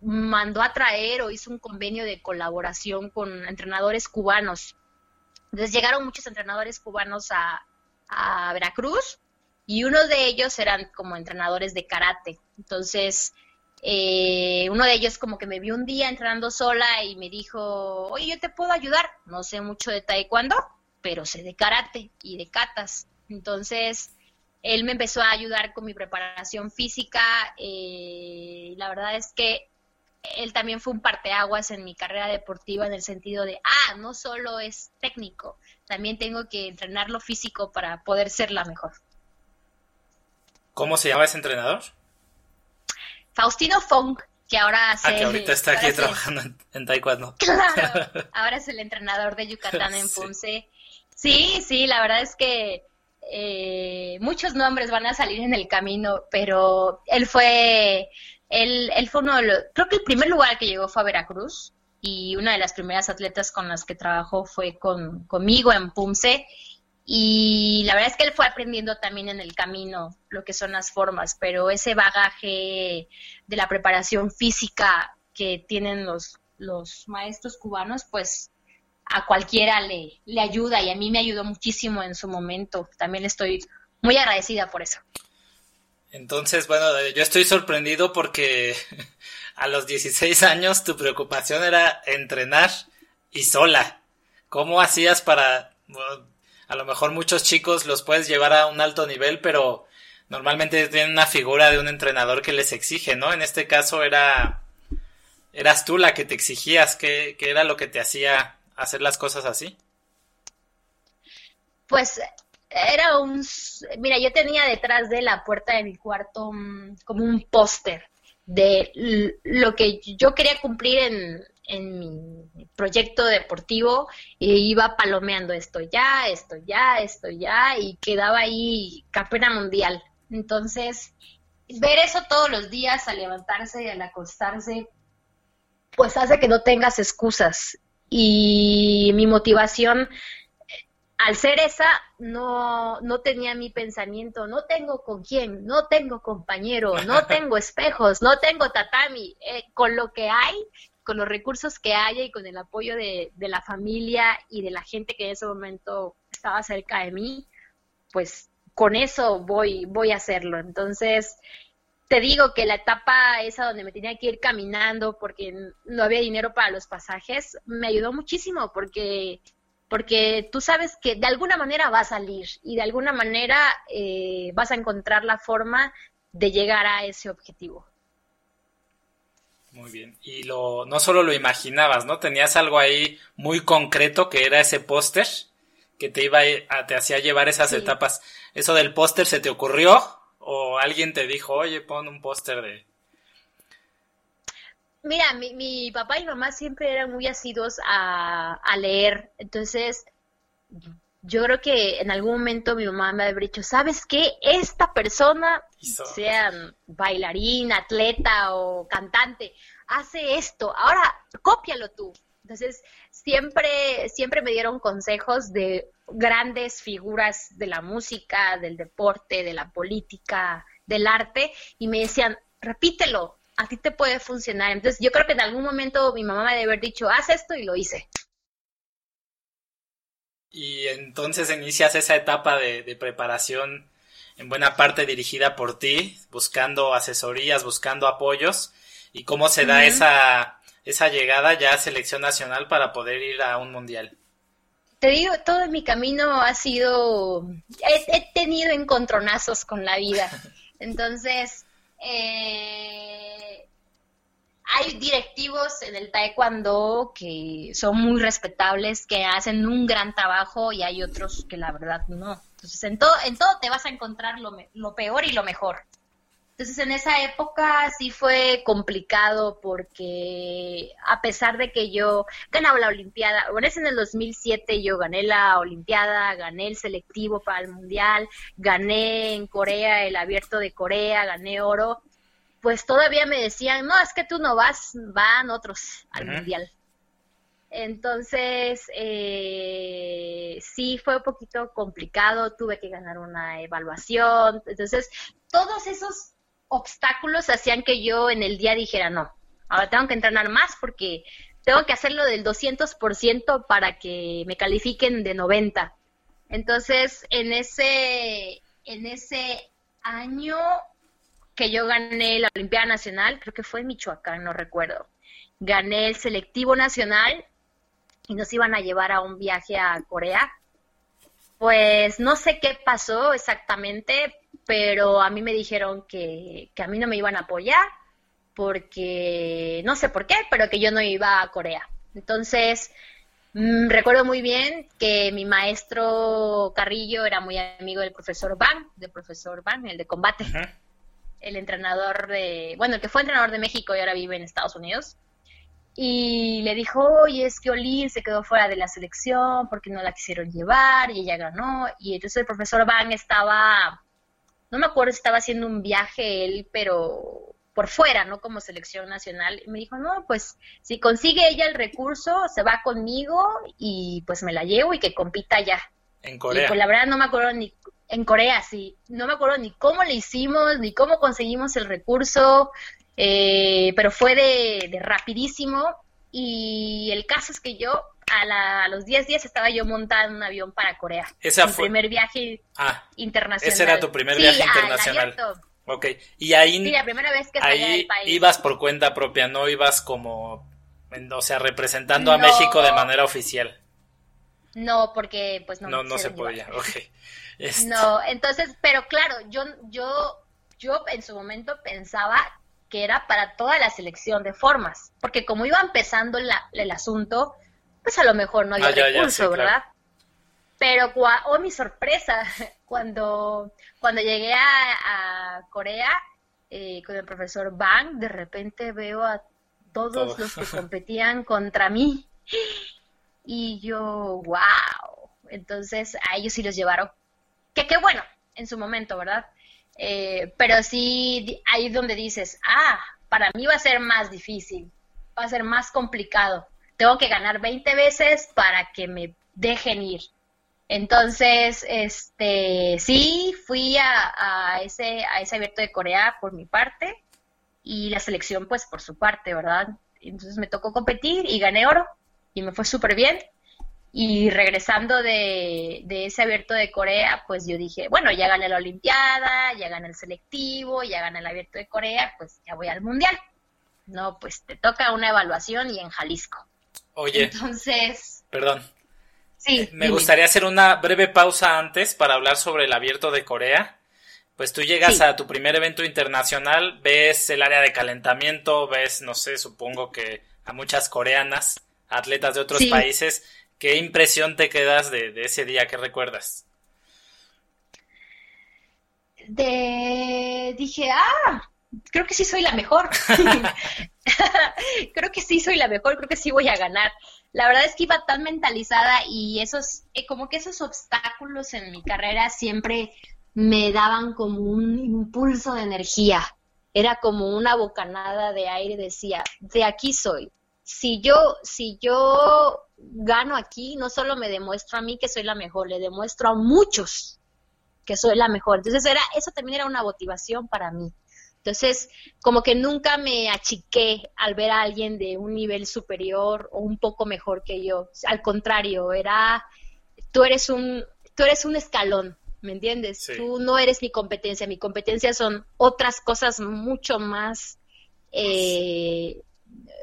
mandó a traer o hizo un convenio de colaboración con entrenadores cubanos. Entonces llegaron muchos entrenadores cubanos a, Veracruz y uno de ellos eran como entrenadores de karate. Entonces, eh, uno de ellos como que me vio un día entrenando sola y me dijo, oye, yo te puedo ayudar. No sé mucho de taekwondo, pero sé de karate y de katas. Entonces, él me empezó a ayudar con mi preparación física. Eh, la verdad es que él también fue un parteaguas en mi carrera deportiva en el sentido de, ah, no solo es técnico, también tengo que entrenar lo físico para poder ser la mejor. ¿Cómo se llama ese entrenador? Faustino Fong, que ahora ah, que ahorita está aquí trabajando en, taekwondo. Claro, ahora es el entrenador de Yucatán en Ponce. Sí, sí, la verdad es que eh, muchos nombres van a salir en el camino, pero él fue, él, él fue uno de los, creo que el primer lugar que llegó fue a Veracruz y una de las primeras atletas con las que trabajó fue con, conmigo en Pumse y la verdad es que él fue aprendiendo también en el camino lo que son las formas, pero ese bagaje de la preparación física que tienen los, los maestros cubanos, pues a cualquiera le, le ayuda y a mí me ayudó muchísimo en su momento. También estoy muy agradecida por eso. Entonces, bueno, yo estoy sorprendido porque a los 16 años tu preocupación era entrenar y sola. ¿Cómo hacías para... a lo mejor muchos chicos los puedes llevar a un alto nivel, pero normalmente tienen una figura de un entrenador que les exige, ¿no? En este caso era... Eras tú la que te exigías, ¿qué, qué era lo que te hacía hacer las cosas así? Pues era un... Mira, yo tenía detrás de la puerta de mi cuarto como un póster de lo que yo quería cumplir en, en mi proyecto deportivo e iba palomeando esto ya, esto ya, esto ya y quedaba ahí campeona mundial. Entonces, ver eso todos los días al levantarse y al acostarse, pues hace que no tengas excusas. Y mi motivación al ser esa, no, no tenía mi pensamiento, no tengo con quién, no tengo compañero, no tengo espejos, no tengo tatami. Eh, con lo que hay, con los recursos que haya y con el apoyo de, de, la familia y de la gente que en ese momento estaba cerca de mí, pues con eso voy, voy a hacerlo. Entonces, te digo que la etapa esa donde me tenía que ir caminando porque no había dinero para los pasajes, me ayudó muchísimo porque porque tú sabes que de alguna manera va a salir y de alguna manera eh, vas a encontrar la forma de llegar a ese objetivo. Muy bien. Y lo, no solo lo imaginabas, ¿no? Tenías algo ahí muy concreto que era ese póster que te iba a, te hacía llevar esas etapas. ¿Eso del póster se te ocurrió? ¿O alguien te dijo, oye, pon un póster de, Mira, mi, mi, papá y mamá siempre eran muy asidos a, a, leer, entonces yo creo que en algún momento mi mamá me había dicho, ¿sabes qué? Esta persona, sea bailarín, atleta o cantante, hace esto, ahora cópialo tú. Entonces, siempre, siempre me dieron consejos de grandes figuras de la música, del deporte, de la política, del arte, y me decían, repítelo, a ti te puede funcionar. Entonces yo creo que en algún momento mi mamá me debe haber dicho, haz esto y lo hice. Y entonces inicias esa etapa de, preparación en buena parte dirigida por ti, buscando asesorías, buscando apoyos. ¿Y cómo se da esa, esa llegada ya a selección nacional para poder ir a un mundial? Te digo, todo mi camino ha sido, he, he tenido encontronazos con la vida. Entonces, eh, hay directivos en el taekwondo que son muy respetables, que hacen un gran trabajo y hay otros que la verdad no. Entonces, en todo, en todo te vas a encontrar lo, peor y lo mejor. Entonces, en esa época sí fue complicado porque a pesar de que yo ganaba la Olimpiada, bueno, es en el 2007 yo gané la Olimpiada, gané el selectivo para el Mundial, gané en Corea el abierto de Corea, gané oro, pues todavía me decían, no, es que tú no vas, van otros al Mundial. Entonces, eh, sí fue un poquito complicado, tuve que ganar una evaluación. Entonces, todos esos obstáculos hacían que yo en el día dijera, no, ahora tengo que entrenar más porque tengo que hacerlo del 200% para que me califiquen de 90. Entonces, en ese, en ese año que yo gané la Olimpiada Nacional, creo que fue Michoacán, no recuerdo, gané el selectivo nacional y nos iban a llevar a un viaje a Corea. Pues no sé qué pasó exactamente, pero a mí me dijeron que, a mí no me iban a apoyar porque no sé por qué, pero que yo no iba a Corea. Entonces, Mm, recuerdo muy bien que mi maestro Carrillo era muy amigo del profesor Van, del profesor Van, el de combate, el entrenador de, bueno, el que fue entrenador de México y ahora vive en Estados Unidos. Y le dijo, oye, es que Olin se quedó fuera de la selección porque no la quisieron llevar y ella ganó. Y entonces el profesor Van estaba, no me acuerdo si estaba haciendo un viaje él, pero por fuera, no como selección nacional. Y me dijo, no, pues si consigue ella el recurso, se va conmigo y pues me la llevo y que compita ya. En Corea. Y pues la verdad no me acuerdo ni, en Corea sí, no me acuerdo ni cómo le hicimos, ni cómo conseguimos el recurso, eh, pero fue de, rapidísimo. Y el caso es que yo a, los 10 días estaba yo montada en un avión para Corea. Ese fue. Mi primer viaje ah, internacional. Ese era tu primer viaje internacional. Ok, y ahí, sí, la primera vez que ahí ibas por cuenta propia, no ibas como, o sea, representando a México de manera oficial. No, porque pues no. No, no se podía, ok. Este no, entonces, pero claro, yo, yo, yo en su momento pensaba que era para toda la selección de formas, porque como iba empezando el asunto, pues a lo mejor no había ah, recurso, ¿verdad? Pero, oh, mi sorpresa, cuando, cuando llegué a, Corea eh, con el profesor Bang, de repente veo a todos los que competían contra mí. Y yo, wow. Entonces, a ellos sí los llevaron. Que qué bueno, en su momento, ¿verdad? Eh, pero sí, ahí donde dices, ah, para mí va a ser más difícil, va a ser más complicado. Tengo que ganar 20 veces para que me dejen ir. Entonces, este, sí, fui a, ese, a ese abierto de Corea por mi parte y la selección, pues, por su parte, ¿verdad? Entonces me tocó competir y gané oro y me fue súper bien. Y regresando de, de, ese abierto de Corea, pues yo dije, bueno, ya gané la Olimpiada, ya gané el selectivo, ya gané el abierto de Corea, pues ya voy al Mundial. No, pues te toca una evaluación y en Jalisco. Oye. Entonces. Perdón. Me gustaría hacer una breve pausa antes para hablar sobre el abierto de Corea. Pues tú llegas a tu primer evento internacional, ves el área de calentamiento, ves, no sé, supongo que a muchas coreanas, atletas de otros países. ¿Qué impresión te quedas de, de ese día? ¿Qué recuerdas? De... Dije, ah, creo que sí soy la mejor. creo que sí soy la mejor, creo que sí voy a ganar la verdad es que iba tan mentalizada y esos, eh, como que esos obstáculos en mi carrera siempre me daban como un impulso de energía. Era como una bocanada de aire, decía, de aquí soy. Si yo, si yo gano aquí, no solo me demuestro a mí que soy la mejor, le demuestro a muchos que soy la mejor. Entonces era, eso también era una motivación para mí. Entonces, como que nunca me achiqué al ver a alguien de un nivel superior o un poco mejor que yo. Al contrario, era, tú eres un, tú eres un escalón, ¿me entiendes? Tú no eres mi competencia, mi competencia son otras cosas mucho más, eh,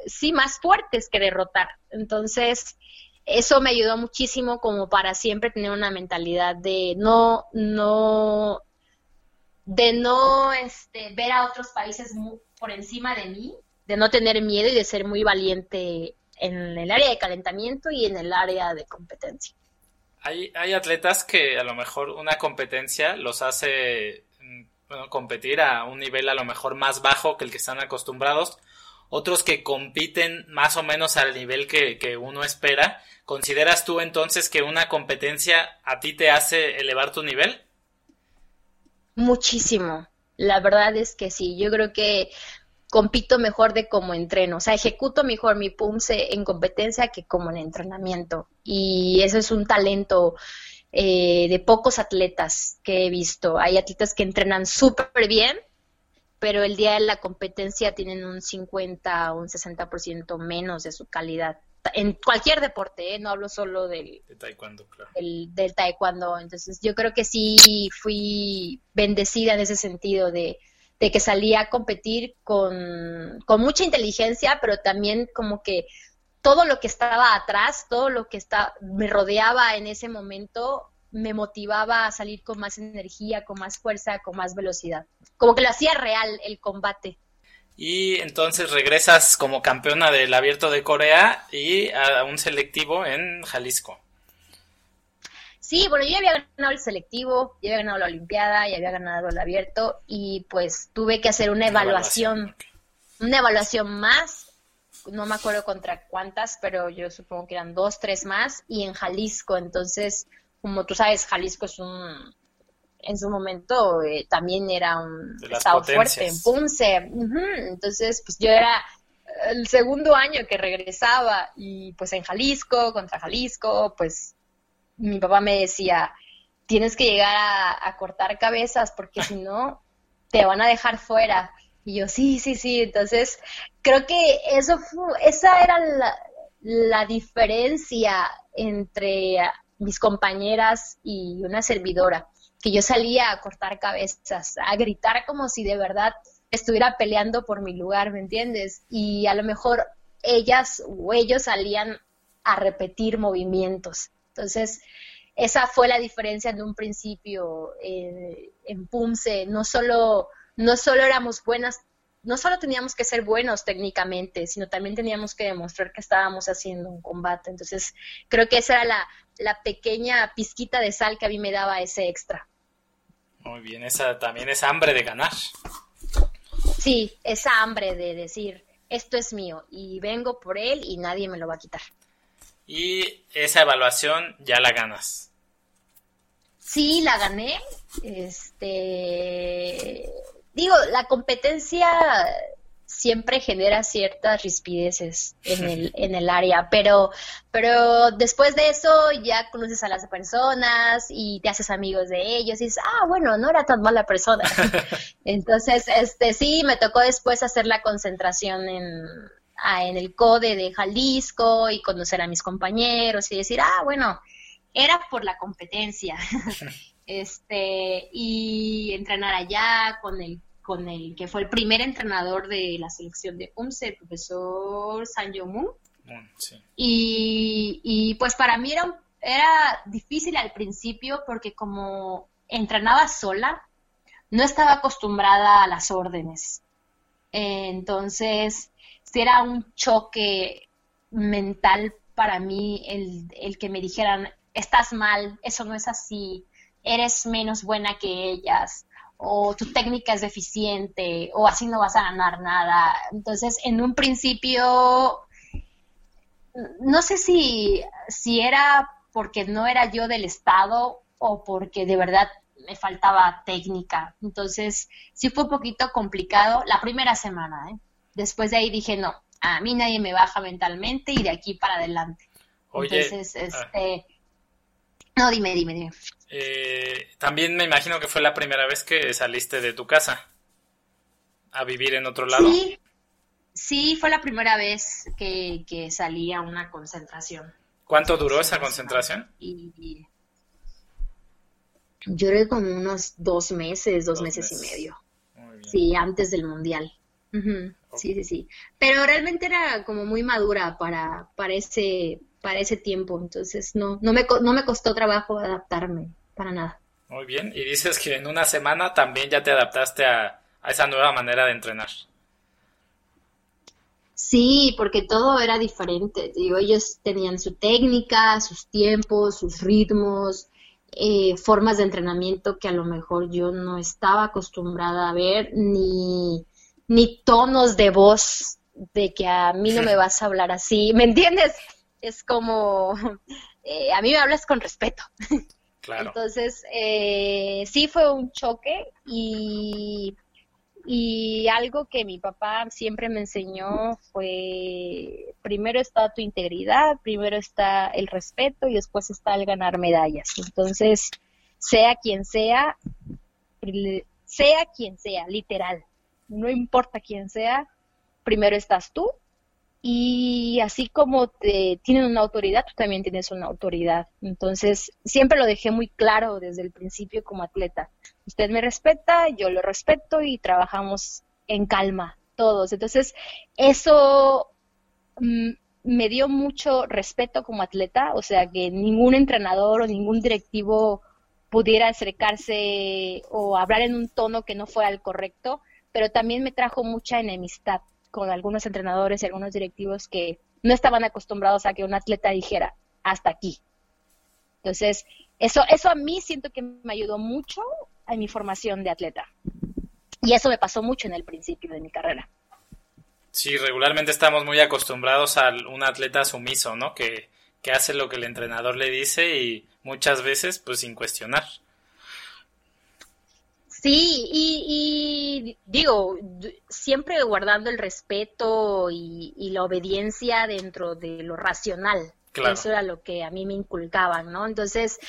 sí, más fuertes que derrotar. Entonces, eso me ayudó muchísimo como para siempre tener una mentalidad de no, no, de no este, ver a otros países por encima de mí, de no tener miedo y de ser muy valiente en el área de calentamiento y en el área de competencia. Hay, hay atletas que a lo mejor una competencia los hace mm, competir a un nivel a lo mejor más bajo que el que están acostumbrados, otros que compiten más o menos al nivel que, uno espera. ¿Consideras tú entonces que una competencia a ti te hace elevar tu nivel? Muchísimo. La verdad es que sí. Yo creo que compito mejor de cómo entreno. O sea, ejecuto mejor mi PUMSE en competencia que como en entrenamiento. Y eso es un talento eh, de pocos atletas que he visto. Hay atletas que entrenan súper bien, pero el día de la competencia tienen un 50 o un 60% menos de su calidad en cualquier deporte, ¿eh? no hablo solo del, taekwondo, claro. del, taekwondo. Entonces yo creo que sí fui bendecida en ese sentido de, que salía a competir con, con, mucha inteligencia, pero también como que todo lo que estaba atrás, todo lo que está, me rodeaba en ese momento, me motivaba a salir con más energía, con más fuerza, con más velocidad. Como que lo hacía real el combate. Y entonces regresas como campeona del abierto de Corea y a un selectivo en Jalisco. Sí, bueno, yo ya había ganado el selectivo, ya había ganado la Olimpiada, ya había ganado el abierto y pues tuve que hacer una, evaluación, una evaluación más, no me acuerdo contra cuántas, pero yo supongo que eran dos, tres más y en Jalisco, entonces, como tú sabes, Jalisco es un, en su momento eh, también era un estado fuerte en Punce. Entonces, pues yo era el segundo año que regresaba y pues en Jalisco, contra Jalisco, pues mi papá me decía, tienes que llegar a, cortar cabezas porque si no, te van a dejar fuera. Y yo, sí, sí, sí. Entonces, creo que eso fue, esa era la, la diferencia entre mis compañeras y una servidora que yo salía a cortar cabezas, a gritar como si de verdad estuviera peleando por mi lugar, ¿me entiendes? Y a lo mejor ellas o ellos salían a repetir movimientos. Entonces, esa fue la diferencia de un principio eh, en Pumse. No solo, no solo éramos buenas, no solo teníamos que ser buenos técnicamente, sino también teníamos que demostrar que estábamos haciendo un combate. Entonces, creo que esa era la, la pequeña pizquita de sal que a mí me daba ese extra. Muy bien, esa también es hambre de ganar. Sí, esa hambre de decir, esto es mío y vengo por él y nadie me lo va a quitar. Y esa evaluación ya la ganas. Sí, la gané. Este, digo, la competencia siempre genera ciertas rispideces en el, en el área, pero, pero después de eso ya conoces a las personas y te haces amigos de ellos y dices, ah, bueno, no era tan mala persona. Entonces, este, sí, me tocó después hacer la concentración en, en el CODE de Jalisco y conocer a mis compañeros y decir, ah, bueno, era por la competencia. este, y entrenar allá con el con el que fue el primer entrenador de la selección de UMSE, el profesor San Moon. y, y, pues para mí era, era difícil al principio porque como entrenaba sola, no estaba acostumbrada a las órdenes. entonces, era un choque mental para mí el, el que me dijeran, estás mal, eso no es así, eres menos buena que ellas, o tu técnica es deficiente, o así no vas a ganar nada. Entonces, en un principio, no sé si, si era porque no era yo del Estado o porque de verdad me faltaba técnica. Entonces, sí fue un poquito complicado la primera semana. ¿eh? Después de ahí dije, no, a mí nadie me baja mentalmente y de aquí para adelante. Entonces, ah. No, dime, dime, dime. Eh, también me imagino que fue la primera vez que saliste de tu casa a vivir en otro lado. Sí, sí fue la primera vez que, salí a una concentración. ¿Cuánto duró esa concentración? Y, yo creo como unos dos meses, dos, meses, y medio. Sí, antes del mundial. Sí, sí, sí. Pero realmente era como muy madura para, para, ese, para ese tiempo, entonces no, no, me, no me costó trabajo adaptarme para nada. Muy bien, y dices que en una semana también ya te adaptaste a, esa nueva manera de entrenar. Sí, porque todo era diferente. Digo, ellos tenían su técnica, sus tiempos, sus ritmos, eh, formas de entrenamiento que a lo mejor yo no estaba acostumbrada a ver, ni, ni tonos de voz de que a mí no me vas a hablar así. ¿Me entiendes? Es como, eh, a mí me hablas con respeto. Entonces, eh, sí fue un choque y, y algo que mi papá siempre me enseñó fue, primero está tu integridad, primero está el respeto y después está el ganar medallas. Entonces, sea quien sea, sea quien sea, literal, no importa quién sea, primero estás tú y así como te tienen una autoridad, tú también tienes una autoridad. Entonces, siempre lo dejé muy claro desde el principio como atleta. Usted me respeta, yo lo respeto y trabajamos en calma todos. Entonces, eso mm, me dio mucho respeto como atleta, o sea, que ningún entrenador o ningún directivo pudiera acercarse o hablar en un tono que no fuera el correcto, pero también me trajo mucha enemistad con algunos entrenadores y algunos directivos que no estaban acostumbrados a que un atleta dijera hasta aquí. Entonces, eso, eso a mí siento que me ayudó mucho en mi formación de atleta. Y eso me pasó mucho en el principio de mi carrera. Sí, regularmente estamos muy acostumbrados a un atleta sumiso, ¿no? Que, que hace lo que el entrenador le dice y muchas veces pues sin cuestionar. Sí, y, digo, siempre guardando el respeto y, la obediencia dentro de lo racional. Eso era lo que a mí me inculcaban, ¿no? Entonces,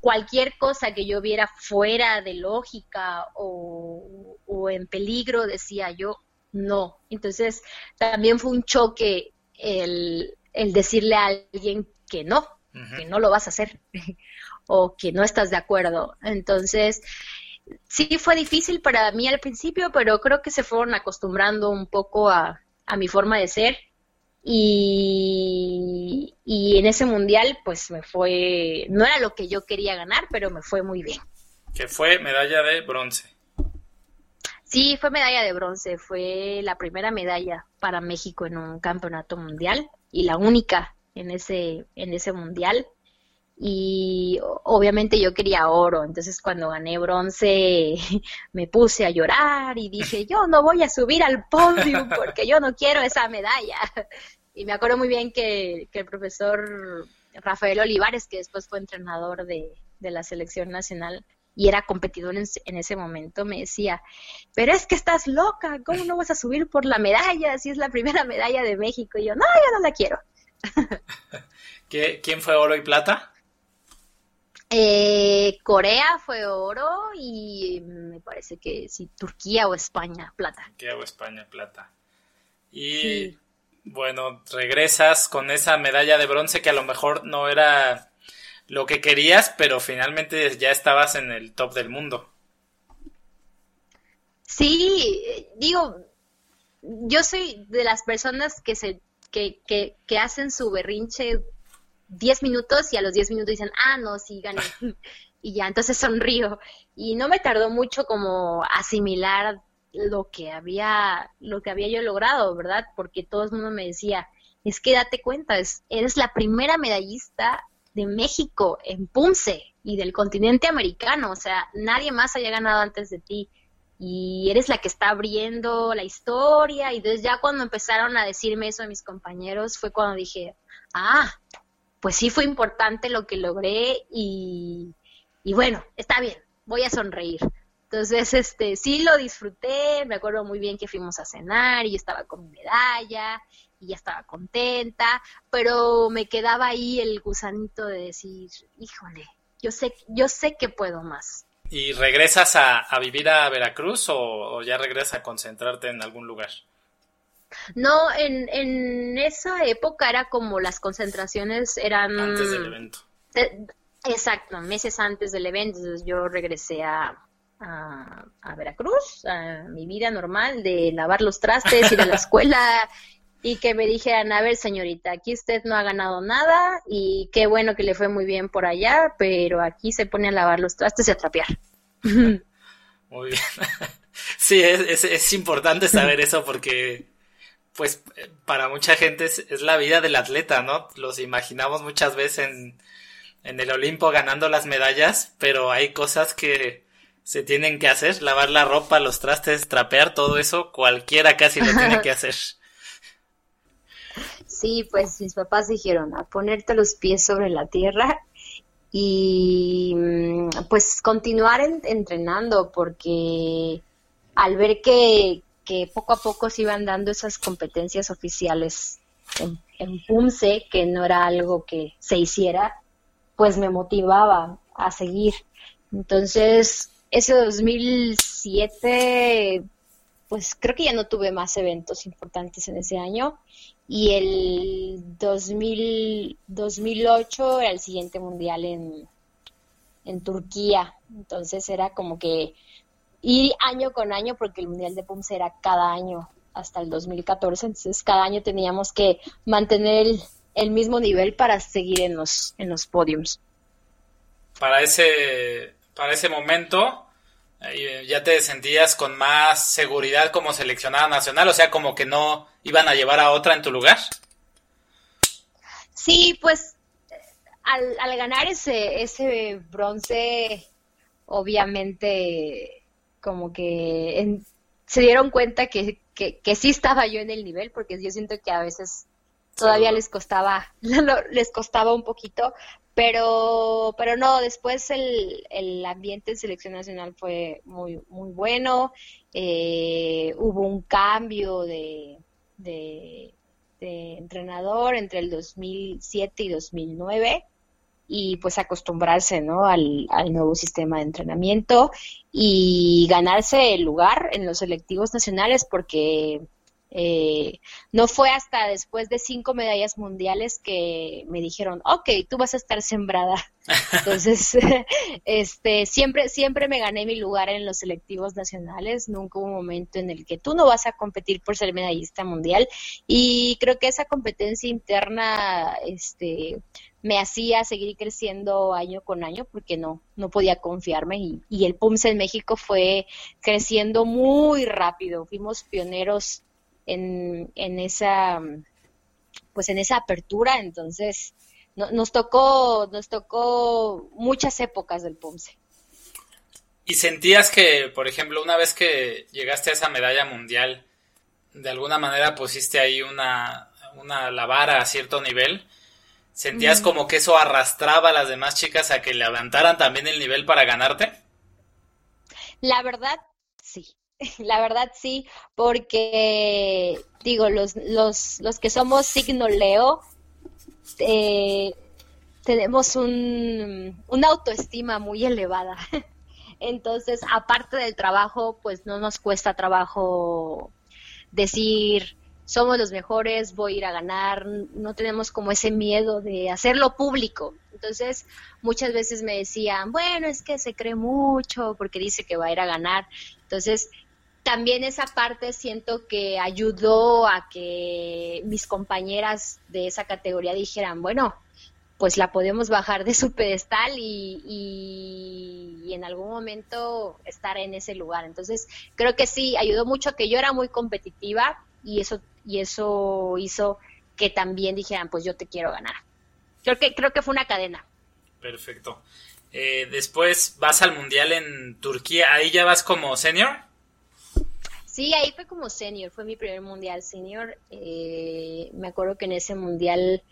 cualquier cosa que yo viera fuera de lógica o, en peligro, decía yo, no. Entonces, también fue un choque el, el decirle a alguien que no, que no lo vas a hacer o que no estás de acuerdo. Entonces, sí fue difícil para mí al principio, pero creo que se fueron acostumbrando un poco a, mi forma de ser. Y, y, en ese mundial, pues me fue, no era lo que yo quería ganar, pero me fue muy bien. Que fue medalla de bronce. Sí, fue medalla de bronce, fue la primera medalla para México en un campeonato mundial y la única en ese, en ese mundial y obviamente yo quería oro, entonces cuando gané bronce me puse a llorar y dije, yo no voy a subir al podio porque yo no quiero esa medalla. Y me acuerdo muy bien que, el profesor Rafael Olivares, que después fue entrenador de, la selección nacional y era competidor en, en, ese momento, me decía, pero es que estás loca, ¿cómo no vas a subir por la medalla si es la primera medalla de México? Y yo, no, yo no la quiero. ¿Quién fue oro y plata? Eh, Corea fue oro y me parece que sí, Turquía o España, plata. Turquía o España, plata. Y bueno, regresas con esa medalla de bronce que a lo mejor no era lo que querías, pero finalmente ya estabas en el top del mundo. Sí, digo, yo soy de las personas que se que, que, que hacen su berrinche 10 minutos y a los 10 minutos dicen, ah, no, sí, gané. y ya, entonces sonrío. Y no me tardó mucho como asimilar lo que había, lo que había yo logrado, ¿verdad? Porque todo el mundo me decía, es que date cuenta, es, eres la primera medallista de México en Punce y del continente americano, o sea, nadie más haya ganado antes de ti y eres la que está abriendo la historia y entonces ya cuando empezaron a decirme eso a mis compañeros fue cuando dije, ah, pues sí fue importante lo que logré y, bueno, está bien, voy a sonreír. Entonces, este, sí lo disfruté, me acuerdo muy bien que fuimos a cenar y yo estaba con mi medalla y ya estaba contenta, pero me quedaba ahí el gusanito de decir, híjole, yo sé, yo sé que puedo más. ¿Y regresas a, vivir a Veracruz o, o, ya regresas a concentrarte en algún lugar? No, en, en esa época era como las concentraciones eran... Antes del evento. exacto, meses antes del evento. Entonces yo regresé a, a, Veracruz, a mi vida normal de lavar los trastes, ir a la escuela y que me dijeran, a ver señorita, aquí usted no ha ganado nada y qué bueno que le fue muy bien por allá, pero aquí se pone a lavar los trastes y a trapear. Muy bien. Sí, es, es importante saber eso porque pues para mucha gente es, la vida del atleta, ¿no? Los imaginamos muchas veces en, en el Olimpo ganando las medallas, pero hay cosas que se tienen que hacer, lavar la ropa, los trastes, trapear, todo eso, cualquiera casi lo tiene que hacer. Sí, pues mis papás dijeron a ponerte los pies sobre la tierra y mm, pues continuar entrenando porque al ver que, que poco a poco se iban dando esas competencias oficiales en, en PUMSE, que no era algo que se hiciera, pues me motivaba a seguir. Entonces, ese 2007, pues creo que ya no tuve más eventos importantes en ese año. Y el 2000, 2008 era el siguiente mundial en, en Turquía. Entonces era como que y año con año, porque el Mundial de PUMS era cada año hasta el 2014, entonces cada año teníamos que mantener el, mismo nivel para seguir en los, en los podiums. Para ese, para ese momento, ya te sentías con más seguridad como seleccionada nacional, o sea, como que no iban a llevar a otra en tu lugar. Sí, pues al, al ganar ese, ese bronce, obviamente como que se dieron cuenta que, que, que, sí estaba yo en el nivel, porque yo siento que a veces todavía les costaba, les costaba un poquito, pero, pero no, después el, el ambiente en selección nacional fue muy, muy bueno, eh, hubo un cambio de, de, entrenador entre el 2007 y 2009 y pues acostumbrarse ¿no? al, al, nuevo sistema de entrenamiento y ganarse el lugar en los selectivos nacionales porque eh, no fue hasta después de cinco medallas mundiales que me dijeron, ok, tú vas a estar sembrada. Entonces, este, siempre, siempre me gané mi lugar en los selectivos nacionales. Nunca hubo un momento en el que tú no vas a competir por ser medallista mundial. Y creo que esa competencia interna, este, me hacía seguir creciendo año con año porque no, no podía confiarme y, y el PUMS en México fue creciendo muy rápido. Fuimos pioneros en, en esa pues en esa apertura, entonces nos tocó nos tocó muchas épocas del Ponce. ¿Y sentías que, por ejemplo, una vez que llegaste a esa medalla mundial, de alguna manera pusiste ahí una, una la vara a cierto nivel? ¿Sentías como que eso arrastraba a las demás chicas a que levantaran también el nivel para ganarte? La verdad, sí. La verdad sí, porque digo, los, los, los que somos signo Leo, eh, tenemos un, una autoestima muy elevada. Entonces, aparte del trabajo, pues no nos cuesta trabajo decir, somos los mejores, voy a ir a ganar, no tenemos como ese miedo de hacerlo público. Entonces, muchas veces me decían, bueno, es que se cree mucho porque dice que va a ir a ganar. Entonces, también esa parte siento que ayudó a que mis compañeras de esa categoría dijeran, bueno, pues la podemos bajar de su pedestal y, y, en algún momento estar en ese lugar. Entonces, creo que sí, ayudó mucho que yo era muy competitiva y eso, y eso hizo que también dijeran, pues yo te quiero ganar. Creo que, creo que fue una cadena. Perfecto. Eh, después vas al Mundial en Turquía, ahí ya vas como senior. Sí, ahí fue como senior, fue mi primer mundial senior. Eh, me acuerdo que en ese mundial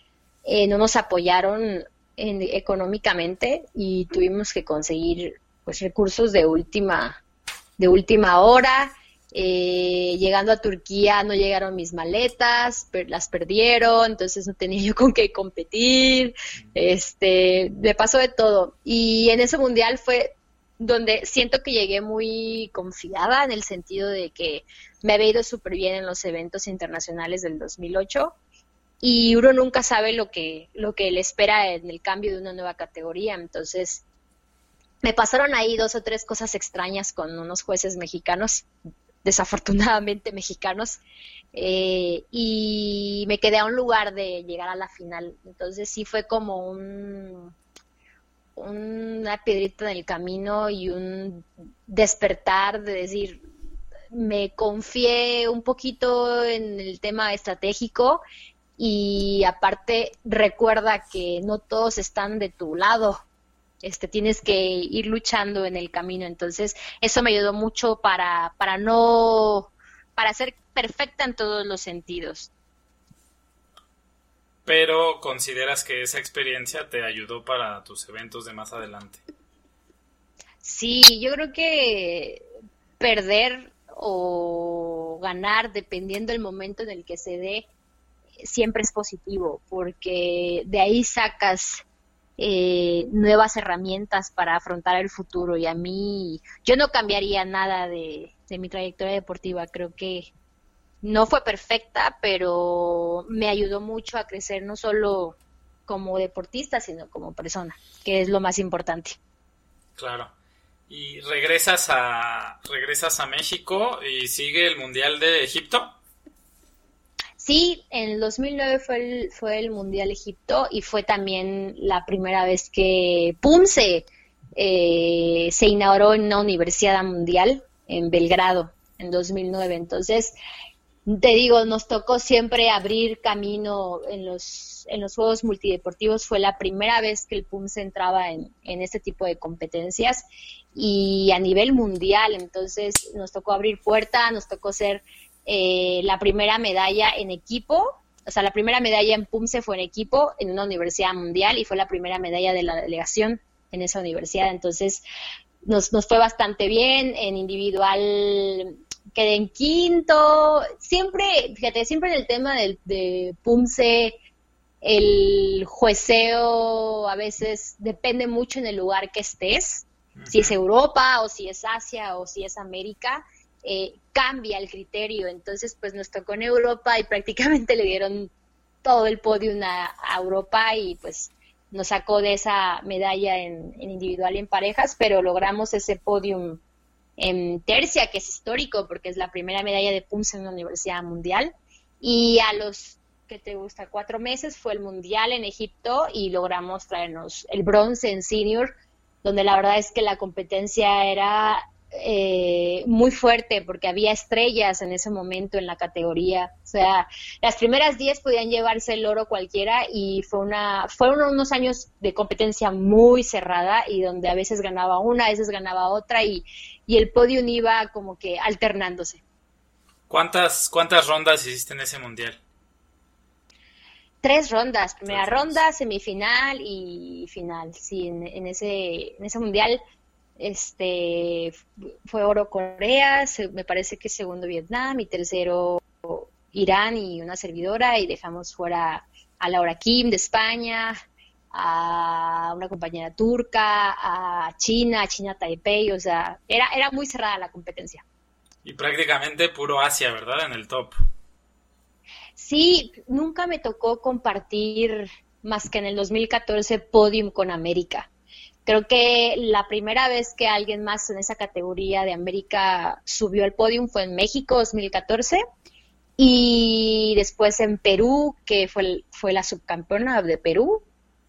eh, no nos apoyaron económicamente y tuvimos que conseguir pues recursos de última de última hora. Eh, llegando a Turquía no llegaron mis maletas, las perdieron, entonces no tenía yo con qué competir. Este, me pasó de todo. Y en ese mundial fue donde siento que llegué muy confiada en el sentido de que me había ido súper bien en los eventos internacionales del 2008 y uno nunca sabe lo que, lo que le espera en el cambio de una nueva categoría. Entonces, me pasaron ahí dos o tres cosas extrañas con unos jueces mexicanos, desafortunadamente mexicanos, eh, y me quedé a un lugar de llegar a la final. Entonces, sí fue como un una piedrita en el camino y un despertar de decir, me confié un poquito en el tema estratégico y aparte recuerda que no todos están de tu lado. Este, tienes que ir luchando en el camino. Entonces, eso me ayudó mucho para, para no, para ser perfecta en todos los sentidos pero consideras que esa experiencia te ayudó para tus eventos de más adelante. Sí, yo creo que perder o ganar, dependiendo del momento en el que se dé, siempre es positivo, porque de ahí sacas eh, nuevas herramientas para afrontar el futuro. Y a mí, yo no cambiaría nada de mi trayectoria deportiva. Creo que no fue perfecta, pero me ayudó mucho a crecer no solo como deportista, sino como persona, que es lo más importante. Claro. Y regresas a regresas a México y sigue el Mundial de Egipto. Sí, en el 2009 fue el, fue el Mundial Egipto y fue también la primera vez que Punce eh, se inauguró en una universidad mundial en Belgrado en 2009. Entonces, te digo, nos tocó siempre abrir camino en los, en los Juegos Multideportivos. Fue la primera vez que el se entraba en, en este tipo de competencias y a nivel mundial. Entonces, nos tocó abrir puerta, nos tocó ser eh, la primera medalla en equipo. O sea, la primera medalla en PUMSE fue en equipo en una universidad mundial y fue la primera medalla de la delegación en esa universidad. Entonces, nos, nos fue bastante bien. En individual quedé en quinto. Siempre, fíjate, siempre en el tema del, de PUMSE, el jueceo a veces depende mucho en el lugar que estés. Si es Europa o si es Asia o si es América, eh, cambia el criterio. Entonces, pues nos tocó en Europa y prácticamente le dieron todo el podio a, Europa y pues nos sacó de esa medalla en, individual y en parejas, pero logramos ese podium en tercia, que es histórico porque es la primera medalla de PUMS en una universidad mundial. Y a los que te gusta cuatro meses fue el mundial en Egipto y logramos traernos el bronce en senior, donde la verdad es que la competencia era eh, muy fuerte porque había estrellas en ese momento en la categoría. O sea, las primeras 10 podían llevarse el oro cualquiera y fue una, fueron unos años de competencia muy cerrada y donde a veces ganaba una, a veces ganaba otra y, y el podio iba como que alternándose. ¿Cuántas, ¿Cuántas rondas hiciste en ese mundial? Tres rondas, primera ronda, semifinal y final. Sí, en, en, ese, en ese mundial este fue oro Corea, me parece que segundo Vietnam y tercero Irán y una servidora y dejamos fuera a Laura Kim de España, a una compañera turca, a China, a China Taipei, o sea, era, era muy cerrada la competencia. Y prácticamente puro Asia, ¿verdad? En el top. Sí, nunca me tocó compartir más que en el 2014 podium con América. Creo que la primera vez que alguien más en esa categoría de América subió al podium fue en México 2014 y después en Perú, que fue, fue la subcampeona de Perú.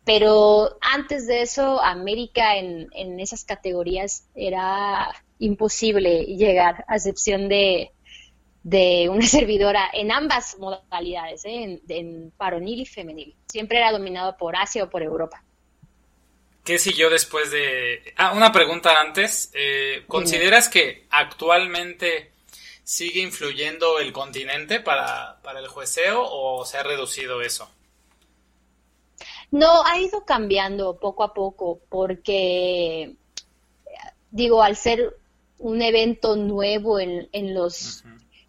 Pero antes de eso, América en, en esas categorías era imposible llegar, a excepción de, de una servidora en ambas modalidades, ¿eh? en, en varonil y femenil. Siempre era dominado por Asia o por Europa. ¿Qué siguió después de...? Ah, una pregunta antes. Eh, ¿Consideras que actualmente sigue influyendo el continente para, para el jueceo o se ha reducido eso? No, ha ido cambiando poco a poco porque, digo, al ser un evento nuevo en, en los,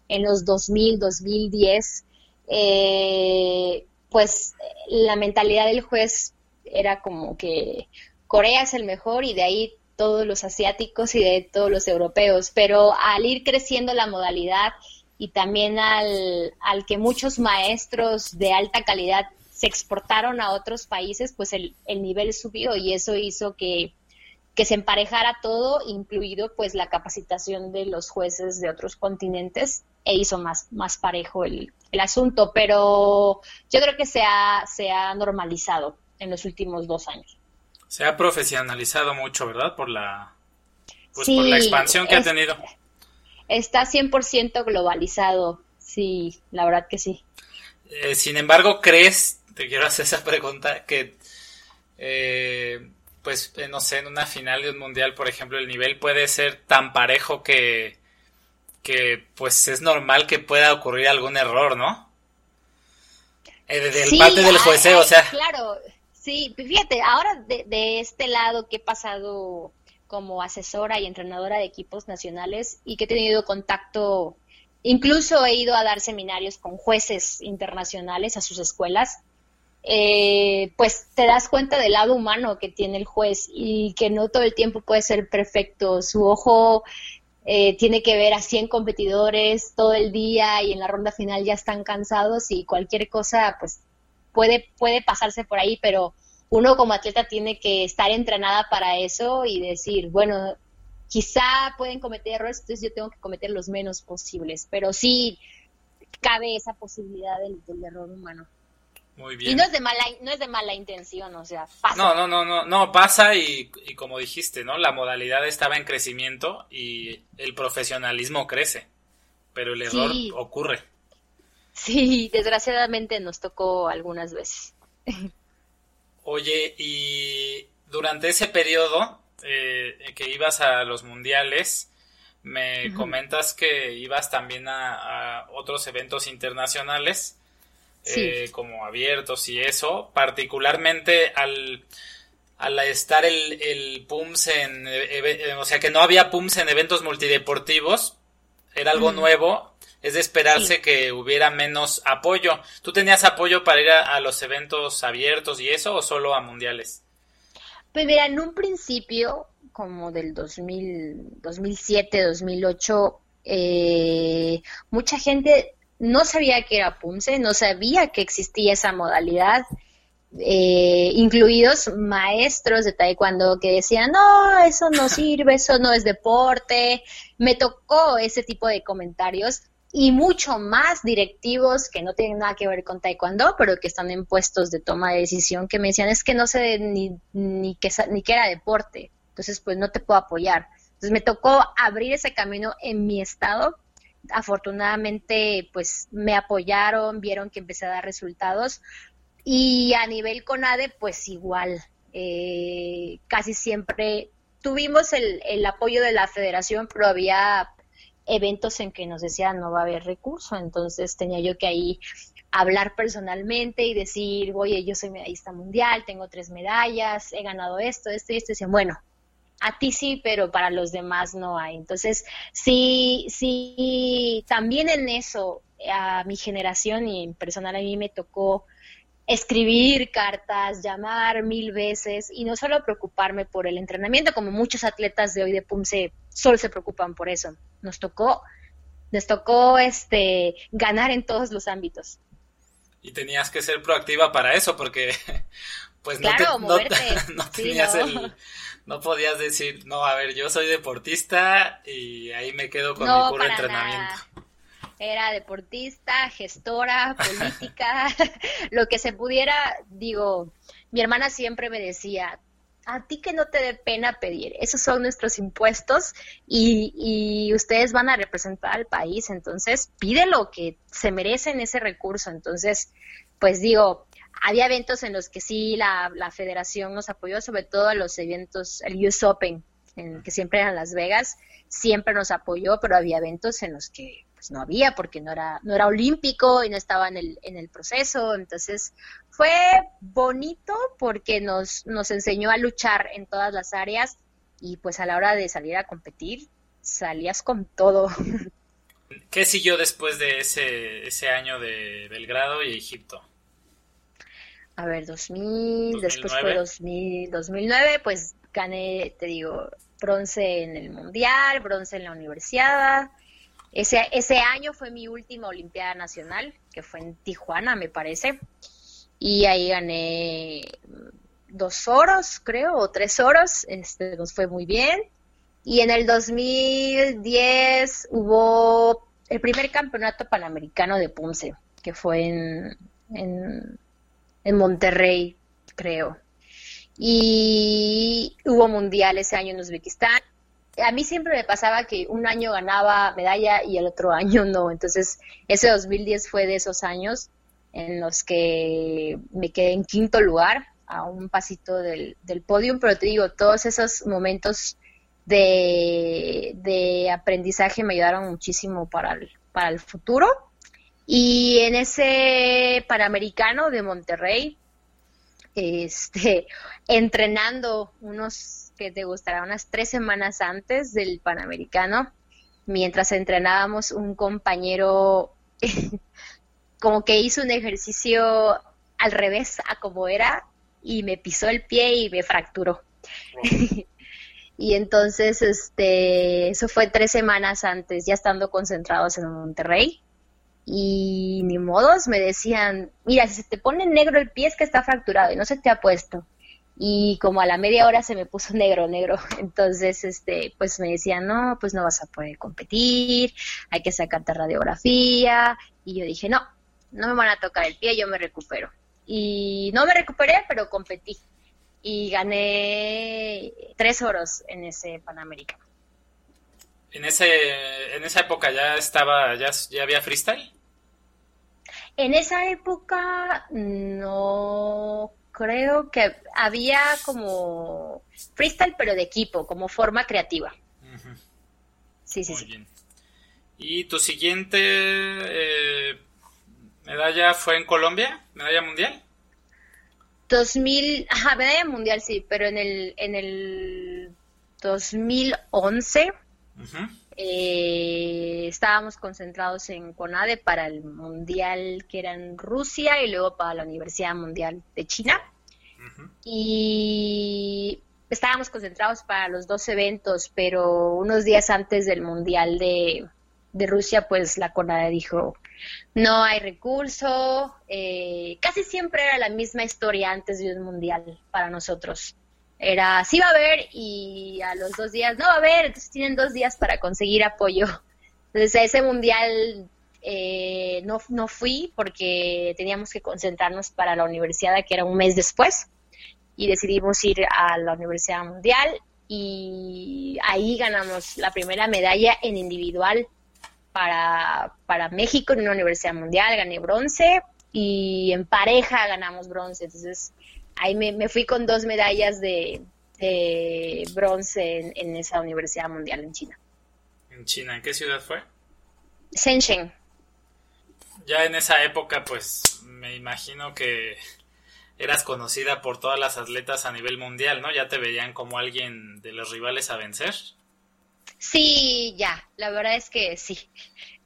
en los 2000, 2010, eh, pues la mentalidad del juez era como que Corea es el mejor y de ahí todos los asiáticos y de todos los europeos, pero al ir creciendo la modalidad y también al, al que muchos maestros de alta calidad se exportaron a otros países, pues el, el nivel subió y eso hizo que, que, se emparejara todo, incluido pues la capacitación de los jueces de otros continentes e hizo más, más parejo el, el asunto, pero yo creo que se ha, se ha normalizado en los últimos dos años. Se ha profesionalizado mucho, ¿verdad? Por la, pues por la expansión que ha tenido. Está 100% globalizado, sí, la verdad que sí. Eh, sin embargo, ¿crees, te quiero hacer esa pregunta, que, eh, pues, eh, no sé, en una final de un mundial, por ejemplo, el nivel puede ser tan parejo que, que pues, es normal que pueda ocurrir algún error, ¿no? Desde parte del jueceo, o sea. Claro, Sí, fíjate, ahora de, este lado que he pasado como asesora y entrenadora de equipos nacionales y que he tenido contacto, incluso he ido a dar seminarios con jueces internacionales a sus escuelas, eh, pues te das cuenta del lado humano que tiene el juez y que no todo el tiempo puede ser perfecto. Su ojo eh, tiene que ver a 100 competidores todo el día y en la ronda final ya están cansados y cualquier cosa pues puede, puede pasarse por ahí, pero uno como atleta tiene que estar entrenada para eso y decir, bueno, quizá pueden cometer errores, entonces yo tengo que cometer los menos posibles, pero sí cabe esa posibilidad del, error humano. Muy bien. Y no es de mala, no es de mala intención, o sea, pasa. No, no, no, no, no, pasa y, y como dijiste, ¿no? La modalidad estaba en crecimiento y el profesionalismo crece, pero el error Sí. ocurre. Sí, desgraciadamente nos tocó algunas veces. Oye, y durante ese periodo eh, que ibas a los mundiales, me comentas que ibas también a, a otros eventos internacionales, Sí. eh, como abiertos y eso, particularmente al, al estar el, el PUMS en, eh, eve- o sea, que no había PUMS en eventos multideportivos, era algo nuevo, es de esperarse Sí. que hubiera menos apoyo. ¿Tú tenías apoyo para ir a, a los eventos abiertos y eso o solo a mundiales? Pues mira, en un principio, como del 2000, 2007, 2008, eh, mucha gente no sabía que era Punce, no sabía que existía esa modalidad, eh, incluidos maestros de taekwondo que decían, no, eso no sirve, eso no es deporte. Me tocó ese tipo de comentarios y mucho más directivos que no tienen nada que ver con taekwondo, pero que están en puestos de toma de decisión que me decían, es que no sé ni, ni, que, ni que era deporte, entonces pues no te puedo apoyar. Entonces me tocó abrir ese camino en mi estado. Afortunadamente pues me apoyaron, vieron que empecé a dar resultados y a nivel CONADE pues igual, eh, casi siempre tuvimos el, el apoyo de la federación, pero había eventos en que nos decían no va a haber recurso, entonces tenía yo que ahí hablar personalmente y decir, oye, yo soy medallista mundial, tengo tres medallas, he ganado esto, esto y esto, y decían, bueno, a ti sí, pero para los demás no hay. Entonces, sí, sí, también en eso, a mi generación y en personal a mí me tocó escribir cartas, llamar mil veces y no solo preocuparme por el entrenamiento, como muchos atletas de hoy de PUMSE solo se preocupan por eso. Nos tocó, nos tocó este ganar en todos los ámbitos. Y tenías que ser proactiva para eso, porque pues no, Claro, te- no, Sí, tenías no. el, no podías decir, no, a ver, yo soy deportista y ahí me quedo con mi puro entrenamiento. nada. Era deportista, gestora, política, lo que se pudiera, digo, mi hermana siempre me decía, a ti que no te dé pena pedir, esos son nuestros impuestos y, y ustedes van a representar al país, entonces pídelo, que se merecen ese recurso. Entonces, pues digo, había eventos en los que sí la, la federación nos apoyó, sobre todo los eventos, el US Open, en, que siempre eran Las Vegas, siempre nos apoyó, pero había eventos en los que pues no había porque no era no era olímpico y no estaba en el en el proceso, entonces fue bonito porque nos nos enseñó a luchar en todas las áreas y pues a la hora de salir a competir salías con todo. ¿Qué siguió después de ese, ese año de Belgrado y Egipto? A ver, 2000, después fue 2000, 2009, pues gané, te digo, bronce en el mundial, bronce en la universidad. Ese, año fue mi última Olimpiada Nacional, que fue en Tijuana, me parece. Y ahí gané dos oros, creo, o tres oros. Este, nos fue muy bien. Y en el 2010 hubo el primer campeonato panamericano de Punce, que fue en, en Monterrey, creo. Y hubo mundial ese año en Uzbekistán a mí siempre me pasaba que un año ganaba medalla y el otro año no. Entonces, ese 2010 fue de esos años en los que me quedé en quinto lugar, a un pasito del, del podium, pero te digo, todos esos momentos de, de aprendizaje me ayudaron muchísimo para el, para el futuro. Y en ese Panamericano de Monterrey, este, entrenando unos que te gustará unas tres semanas antes del Panamericano, mientras entrenábamos, un compañero como que hizo un ejercicio al revés a como era y me pisó el pie y me fracturó. Y entonces, este, eso fue tres semanas antes, ya estando concentrados en Monterrey. Y ni modos, me decían, mira, si se te pone negro el pie es que está fracturado y no se te ha puesto y como a la media hora se me puso negro, negro. Entonces, este, pues me decían, no, pues no vas a poder competir, hay que sacarte radiografía. Y yo dije, no, no me van a tocar el pie, yo me recupero. y no me recuperé, pero competí y gané tres oros en ese Panamericano. ¿En, ese, en esa época ya estaba, ya, ya había freestyle? En esa época no creo que había como freestyle, pero de equipo, como forma creativa. Sí, sí, sí. ¿Y tu siguiente eh, medalla fue en Colombia? ¿Medalla mundial? 2000, ajá, medalla mundial sí, pero en el, en el 2011 eh, estábamos concentrados en CONADE para el mundial que era en Rusia y luego para la Universidad Mundial de China. Y estábamos concentrados para los dos eventos, pero unos días antes del mundial de, de Rusia, pues la CONADE dijo, no hay recurso, eh, casi siempre era la misma historia antes de un mundial para nosotros. Era, sí va a haber y a los dos días, no va a haber, entonces tienen dos días para conseguir apoyo. Entonces a ese mundial eh, no, no fui porque teníamos que concentrarnos para la universidad que era un mes después y decidimos ir a la Universidad Mundial y ahí ganamos la primera medalla en individual para, para México en una universidad mundial, gané bronce y en pareja ganamos bronce. Entonces ahí me, fui con dos medallas de, bronce en, esa universidad mundial en China. ¿En China? ¿En qué ciudad fue? Shenzhen. Ya en esa época, pues me imagino que eras conocida por todas las atletas a nivel mundial, ¿no? Ya te veían como alguien de los rivales a vencer. Sí, ya, la verdad es que sí.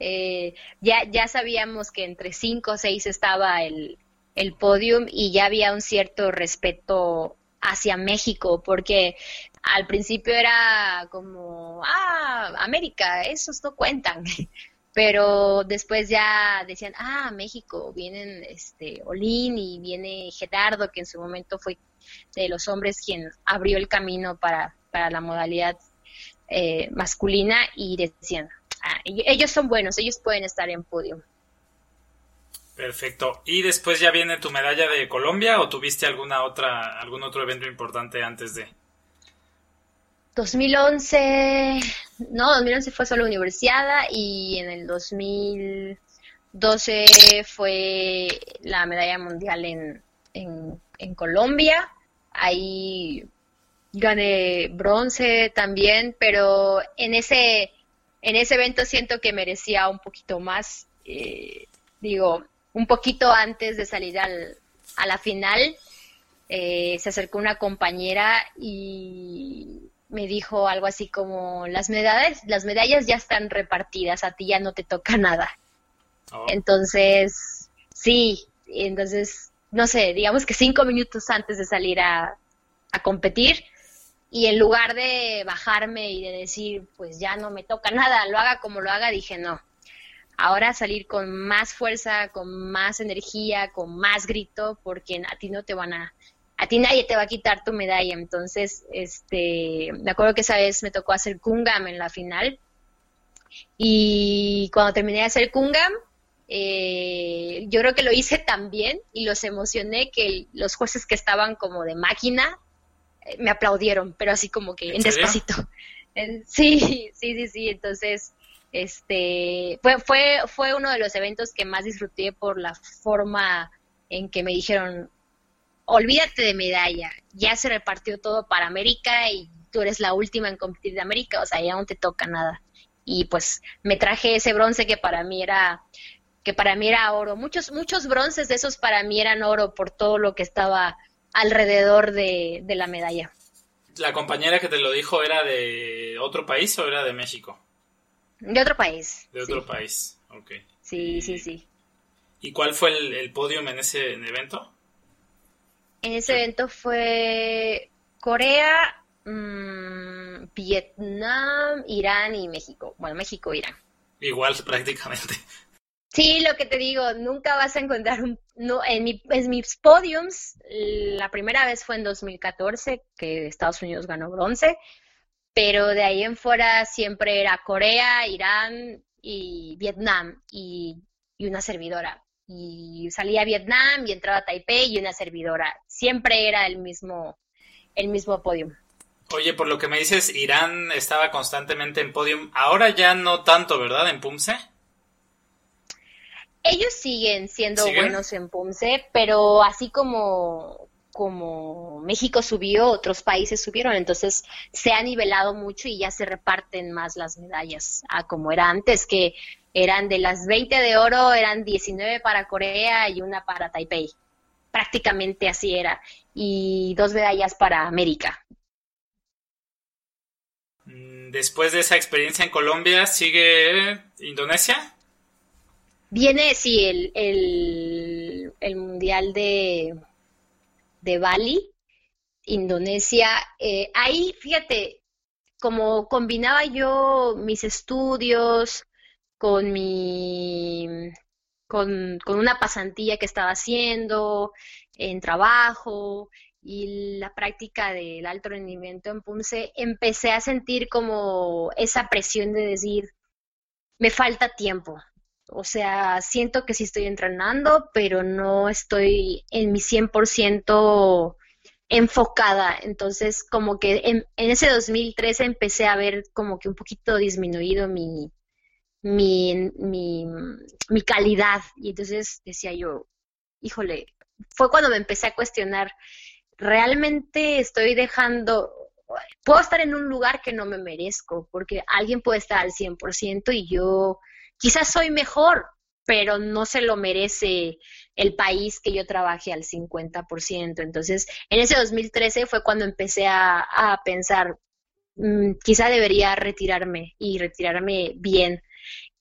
Eh, ya, ya sabíamos que entre cinco o seis estaba el, el podium y ya había un cierto respeto hacia México, porque al principio era como, ah, América, esos no cuentan. Pero después ya decían, ah, México, vienen este Olin y viene Gerardo, que en su momento fue de los hombres quien abrió el camino para, para la modalidad eh, masculina y decían, ah, ellos son buenos, ellos pueden estar en podio. Perfecto. ¿Y después ya viene tu medalla de Colombia o tuviste alguna otra, algún otro evento importante antes de? 2011, no, 2011 fue solo universidad y en el 2012 fue la medalla mundial en, en, en Colombia. Ahí gané bronce también, pero en ese, en ese evento siento que merecía un poquito más. Eh, digo, un poquito antes de salir al, a la final, eh, se acercó una compañera y me dijo algo así como las medallas, las medallas ya están repartidas, a ti ya no te toca nada. Oh. Entonces, sí, entonces, no sé, digamos que cinco minutos antes de salir a, a competir, y en lugar de bajarme y de decir, pues ya no me toca nada, lo haga como lo haga, dije, no. Ahora salir con más fuerza, con más energía, con más grito, porque a ti no te van a, a ti nadie te va a quitar tu medalla. Entonces, este, me acuerdo que esa vez me tocó hacer Kungam en la final. Y cuando terminé de hacer Kungam, eh, yo creo que lo hice tan bien y los emocioné que los jueces que estaban como de máquina me aplaudieron, pero así como que en, despacito. Sí, sí, sí, sí. Entonces, este, fue, fue, fue uno de los eventos que más disfruté por la forma en que me dijeron, olvídate de medalla, ya se repartió todo para América y tú eres la última en competir de América, o sea, ya no te toca nada. Y pues me traje ese bronce que para mí era que para mí era oro. Muchos muchos bronces de esos para mí eran oro por todo lo que estaba alrededor de, la medalla. ¿La compañera que te lo dijo era de otro país o era de México? De otro país. De otro país, ok. Sí, sí, sí. ¿Y cuál fue el, el podium en ese evento? En ese evento fue Corea, mm, Vietnam, Irán y México. Bueno, México, Irán. Igual prácticamente. Sí, lo que te digo, nunca vas a encontrar un... No, en, mi, en mis podiums, la primera vez fue en 2014, que Estados Unidos ganó bronce, pero de ahí en fuera siempre era Corea, Irán y Vietnam y, una servidora. Y salía a Vietnam y entraba a Taipei y una servidora. Siempre era el mismo, el mismo podium. Oye, por lo que me dices, Irán estaba constantemente en podium. Ahora ya no tanto, ¿verdad? En Pumse. Ellos siguen siendo buenos en Pumse, pero así como, como México subió, otros países subieron, entonces se ha nivelado mucho y ya se reparten más las medallas a como era antes, que eran de las 20 de oro, eran 19 para Corea y una para Taipei. Prácticamente así era. Y dos medallas para América. Mm, después de esa experiencia en Colombia, ¿sigue Indonesia? Viene, sí, el, el, el Mundial de, de Bali, Indonesia. Eh, ahí, fíjate, como combinaba yo mis estudios, con mi con, una pasantía que estaba haciendo en trabajo y la práctica del alto rendimiento en Pumse, empecé a sentir como esa presión de decir, me falta tiempo. O sea, siento que sí estoy entrenando, pero no estoy en mi 100% enfocada. Entonces, como que en, en ese 2013 empecé a ver como que un poquito disminuido mi, mi, mi, calidad. Y entonces decía yo, híjole, fue cuando me empecé a cuestionar, realmente estoy dejando, puedo estar en un lugar que no me merezco, porque alguien puede estar al 100% y yo quizás soy mejor, pero no se lo merece el país que yo trabaje al 50%. Entonces, en ese 2013 fue cuando empecé a, a pensar, mm, quizá debería retirarme y retirarme bien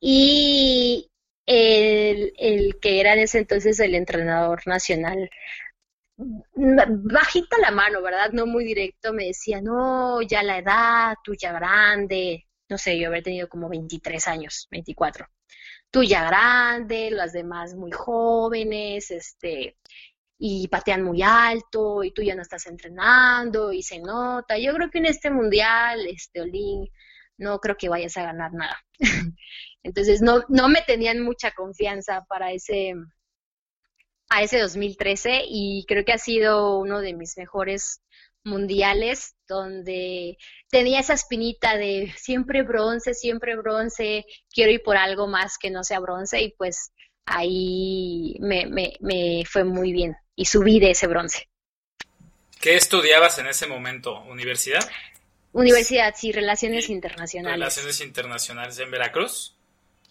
y el, el que era en ese entonces el entrenador nacional bajita la mano, ¿verdad? No muy directo, me decía, no, ya la edad, tú ya grande, no sé, yo habría tenido como 23 años, 24. Tú ya grande, las demás muy jóvenes, este, y patean muy alto, y tú ya no estás entrenando, y se nota. Yo creo que en este mundial, este, Olin, no creo que vayas a ganar nada. Entonces no, no me tenían mucha confianza para ese, a ese 2013 y creo que ha sido uno de mis mejores mundiales donde tenía esa espinita de siempre bronce, siempre bronce, quiero ir por algo más que no sea bronce y pues ahí me, me, me fue muy bien y subí de ese bronce. ¿Qué estudiabas en ese momento? ¿Universidad? Universidad, sí, Relaciones Internacionales. Relaciones Internacionales en Veracruz.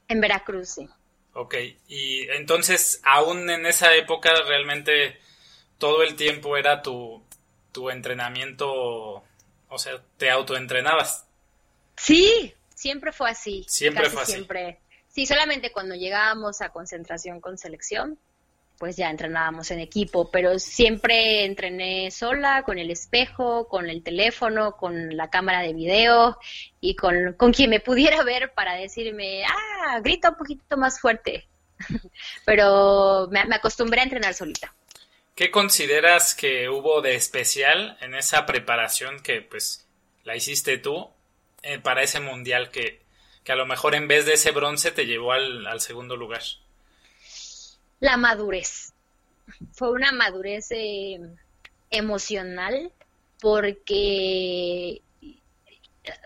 En Veracruz, sí. Ok, y entonces, aún en esa época, realmente todo el tiempo era tu, tu entrenamiento, o sea, te autoentrenabas. Sí, siempre fue así. Siempre fue así. Siempre. Sí, solamente cuando llegábamos a concentración con selección, pues ya entrenábamos en equipo, pero siempre entrené sola, con el espejo, con el teléfono, con la cámara de video y con, con quien me pudiera ver para decirme, ah, grita un poquito más fuerte. pero me, acostumbré a entrenar solita. ¿Qué consideras que hubo de especial en esa preparación que pues la hiciste tú eh, para ese mundial que, que, a lo mejor en vez de ese bronce te llevó al, al segundo lugar? La madurez. Fue una madurez eh, emocional porque,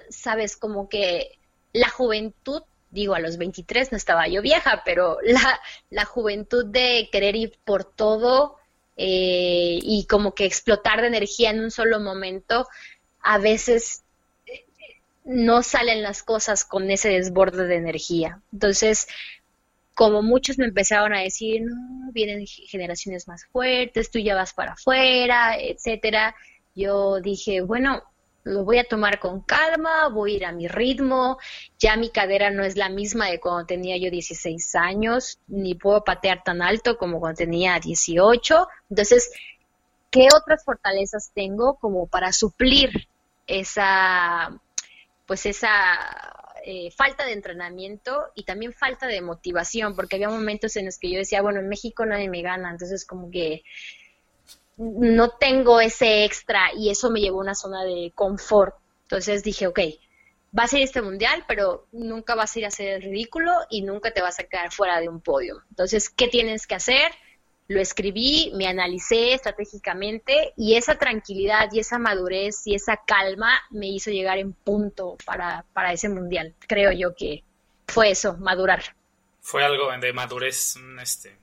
sabes, como que la juventud, digo, a los 23 no estaba yo vieja, pero la, la juventud de querer ir por todo eh, y como que explotar de energía en un solo momento, a veces eh, no salen las cosas con ese desborde de energía. Entonces, como muchos me empezaron a decir, no, vienen generaciones más fuertes, tú ya vas para afuera, etcétera, yo dije, bueno, lo voy a tomar con calma, voy a ir a mi ritmo, ya mi cadera no es la misma de cuando tenía yo 16 años, ni puedo patear tan alto como cuando tenía 18, entonces, ¿qué otras fortalezas tengo como para suplir esa, pues esa eh, falta de entrenamiento y también falta de motivación, porque había momentos en los que yo decía, bueno, en México nadie me gana, entonces como que no tengo ese extra y eso me llevó a una zona de confort. Entonces dije, ok, vas a ir a este mundial, pero nunca vas a ir a hacer el ridículo y nunca te vas a quedar fuera de un podio. Entonces, ¿qué tienes que hacer? Lo escribí, me analicé estratégicamente y esa tranquilidad y esa madurez y esa calma me hizo llegar en punto para, para ese mundial. Creo yo que fue eso, madurar. Fue algo de madurez, este,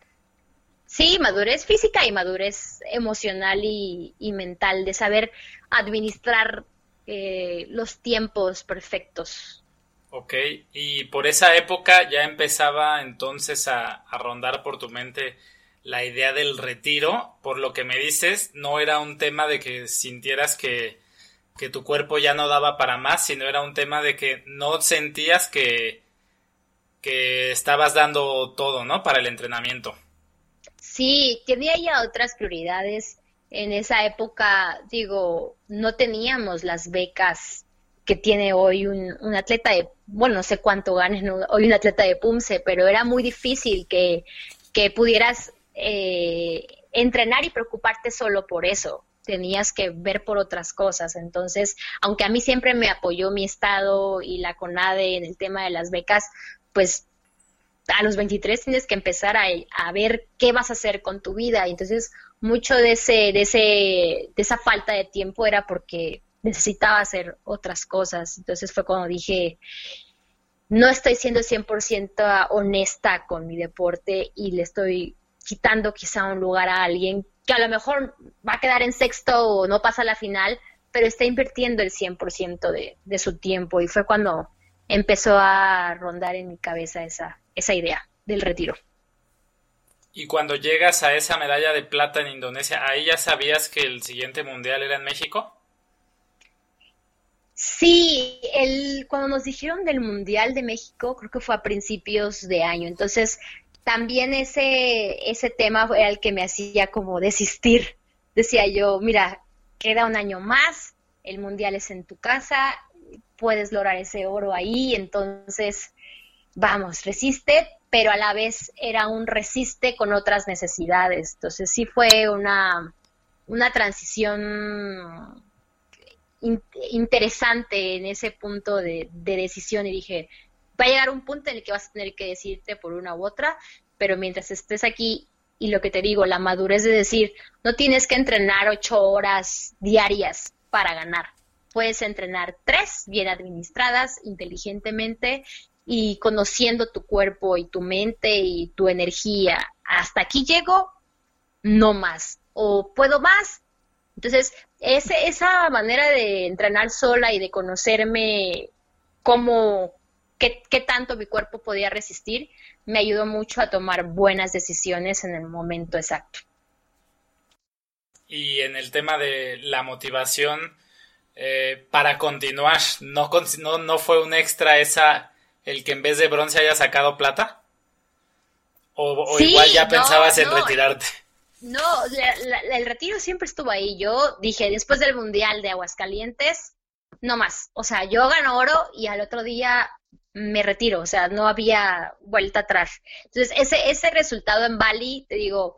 Sí, madurez física y madurez emocional y, mental, de saber administrar eh, los tiempos perfectos. Ok, y por esa época ya empezaba entonces a, rondar por tu mente la idea del retiro. Por lo que me dices, no era un tema de que sintieras que, que tu cuerpo ya no daba para más, sino era un tema de que no sentías que, que estabas dando todo, ¿no? Para el entrenamiento. Sí, tenía ya otras prioridades. En esa época, digo, no teníamos las becas que tiene hoy un, atleta de, bueno, no sé cuánto ganes hoy un atleta de Pumse, pero era muy difícil que, que pudieras eh, entrenar y preocuparte solo por eso. Tenías que ver por otras cosas. Entonces, aunque a mí siempre me apoyó mi estado y la CONADE en el tema de las becas, pues a los 23 tienes que empezar a, a, ver qué vas a hacer con tu vida. Entonces mucho de, ese, de, ese, de esa falta de tiempo era porque necesitaba hacer otras cosas. Entonces fue cuando dije, no estoy siendo 100% honesta con mi deporte y le estoy quitando quizá un lugar a alguien que a lo mejor va a quedar en sexto o no pasa a la final, pero está invirtiendo el 100% de, de su tiempo. Y fue cuando empezó a rondar en mi cabeza esa, esa idea del retiro. Y cuando llegas a esa medalla de plata en Indonesia, ¿ahí ya sabías que el siguiente mundial era en México? Sí, el, cuando nos dijeron del Mundial de México, creo que fue a principios de año. Entonces, también ese, ese tema era el que me hacía como desistir. Decía yo, mira, queda un año más, el Mundial es en tu casa, puedes lograr ese oro ahí, entonces vamos, resiste, pero a la vez era un resiste con otras necesidades. Entonces sí fue una, una transición interesante en ese punto de, decisión y dije, va a llegar un punto en el que vas a tener que decidirte por una u otra, pero mientras estés aquí y lo que te digo, la madurez de decir, no tienes que entrenar ocho horas diarias para ganar. Puedes entrenar tres bien administradas, inteligentemente y conociendo tu cuerpo y tu mente y tu energía. Hasta aquí llego, no más. O puedo más. Entonces, ese, esa manera de entrenar sola y de conocerme cómo, qué, qué tanto mi cuerpo podía resistir, me ayudó mucho a tomar buenas decisiones en el momento exacto. Y en el tema de la motivación eh, para continuar, ¿no, no, no fue un extra esa el que en vez de bronce haya sacado plata? ¿O, igual ya pensabas en retirarte? No, el retiro siempre estuvo ahí. Yo dije, después del Mundial de Aguascalientes, no más. O sea, yo gano oro y al otro día me retiro. O sea, no había vuelta atrás. Entonces, ese, ese resultado en Bali, te digo,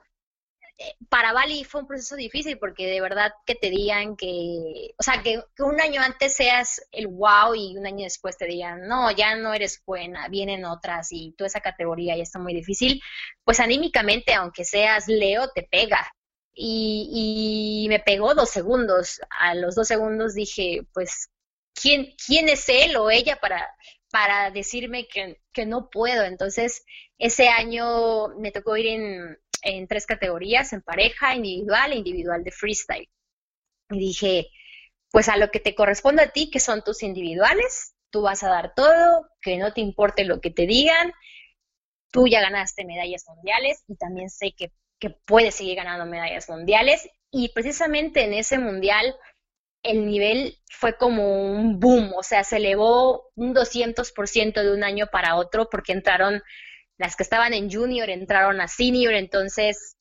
para Bali fue un proceso difícil porque de verdad que te digan que, o sea, que, un año antes seas el wow y un año después te digan, no, ya no eres buena, vienen otras y toda esa categoría ya está muy difícil, pues anímicamente, aunque seas Leo, te pega. Y, y me pegó dos segundos. A los dos segundos dije, pues, ¿quién, quién es él o ella para, para decirme que, que no puedo? Entonces, ese año me tocó ir en en tres categorías, en pareja, individual e individual de freestyle. Y dije, pues a lo que te corresponde a ti, que son tus individuales, tú vas a dar todo, que no te importe lo que te digan, tú ya ganaste medallas mundiales y también sé que, que puedes seguir ganando medallas mundiales y precisamente en ese mundial el nivel fue como un boom, o sea, se elevó un 200% de un año para otro porque entraron las que estaban en junior entraron a senior, entonces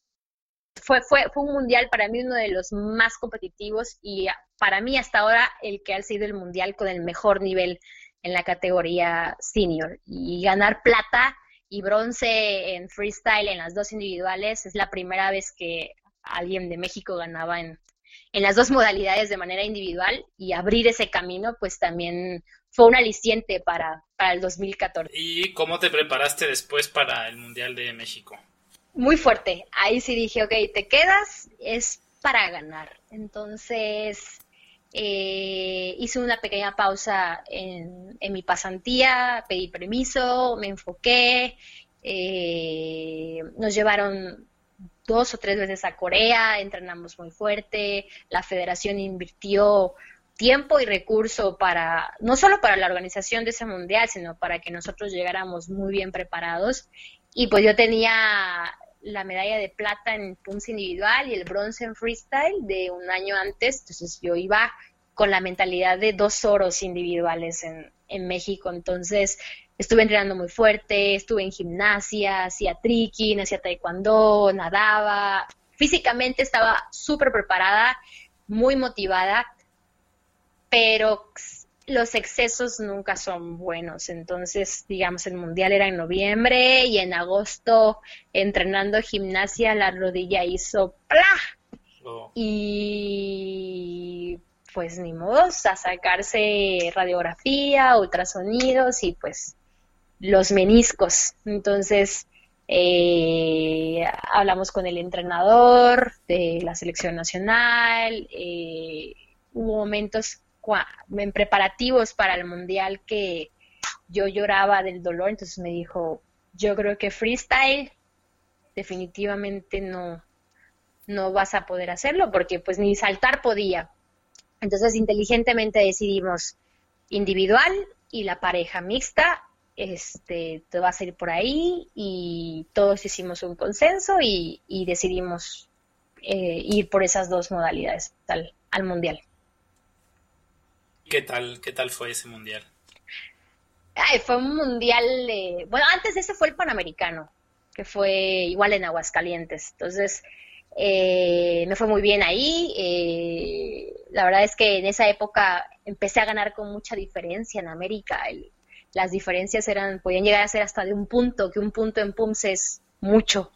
fue, fue, fue un mundial para mí uno de los más competitivos y para mí hasta ahora el que ha sido el mundial con el mejor nivel en la categoría senior. Y ganar plata y bronce en freestyle en las dos individuales es la primera vez que alguien de México ganaba en, en las dos modalidades de manera individual y abrir ese camino, pues también fue un aliciente para, para el 2014. ¿Y cómo te preparaste después para el Mundial de México? Muy fuerte. Ahí sí dije, ok, te quedas, es para ganar. Entonces, eh, hice una pequeña pausa en, mi pasantía, pedí permiso, me enfoqué, eh, nos llevaron dos o tres veces a Corea, entrenamos muy fuerte, la federación invirtió tiempo y recurso para, no solo para la organización de ese mundial, sino para que nosotros llegáramos muy bien preparados. Y pues yo tenía la medalla de plata en puntos individual y el bronce en freestyle de un año antes, entonces yo iba con la mentalidad de dos oros individuales en, en México, entonces estuve entrenando muy fuerte, estuve en gimnasia, hacía trekking, hacía taekwondo, nadaba, físicamente estaba súper preparada, muy motivada, pero los excesos nunca son buenos. Entonces, digamos, el mundial era en noviembre y en agosto, entrenando gimnasia, la rodilla hizo ¡plah! Oh. Y pues ni modo, a sacarse radiografía, ultrasonidos y pues los meniscos. Entonces, eh, hablamos con el entrenador de la selección nacional, eh, hubo momentos en preparativos para el mundial que yo lloraba del dolor, entonces me dijo, yo creo que freestyle definitivamente no, no vas a poder hacerlo porque pues ni saltar podía. Entonces inteligentemente decidimos individual y la pareja mixta, este, te vas a ir por ahí y todos hicimos un consenso y, decidimos eh, ir por esas dos modalidades al mundial. ¿Qué tal, qué tal fue ese mundial? Ay, fue un mundial, bueno, antes de ese fue el Panamericano, que fue igual en Aguascalientes. Entonces, eh, me fue muy bien ahí. Eh, la verdad es que en esa época empecé a ganar con mucha diferencia en América. las diferencias eran, podían llegar a ser hasta de un punto, que un punto en PUMS es mucho.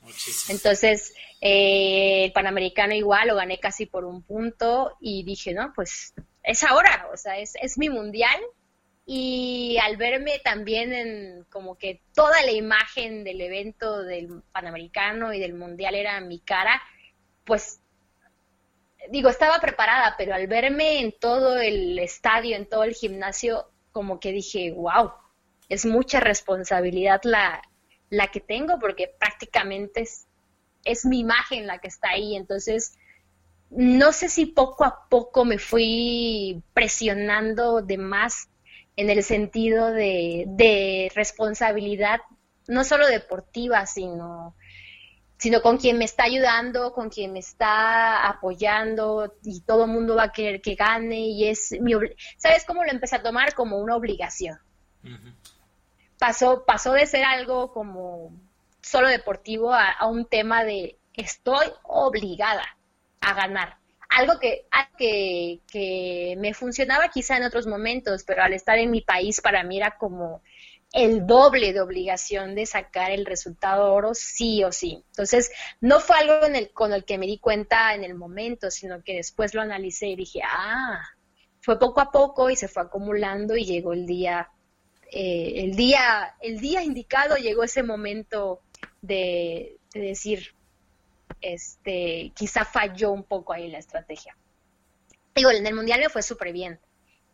Entonces, eh, el Panamericano igual lo gané casi por un punto y dije, no, pues es ahora, o sea, es, es mi mundial y al verme también en como que toda la imagen del evento del Panamericano y del Mundial era mi cara, pues digo, estaba preparada, pero al verme en todo el estadio, en todo el gimnasio, como que dije, wow, es mucha responsabilidad la, la que tengo porque prácticamente es, es mi imagen la que está ahí, entonces no sé si poco a poco me fui presionando de más en el sentido de, responsabilidad, no solo deportiva, sino, sino con quien me está ayudando, con quien me está apoyando y todo el mundo va a querer que gane y es mi ¿sabes cómo lo empecé a tomar? Como una obligación. pasó, pasó de ser algo como solo deportivo a un tema de estoy obligada a ganar. Algo que, que, que me funcionaba quizá en otros momentos, pero al estar en mi país para mí era como el doble de obligación de sacar el resultado oro sí o sí. Entonces, no fue algo en el, con el que me di cuenta en el momento, sino que después lo analicé y dije, ah, fue poco a poco y se fue acumulando y llegó el día, eh, el día, el día indicado, llegó ese momento de, de decir, este, quizá falló un poco ahí la estrategia. Digo, en el mundial me fue súper bien.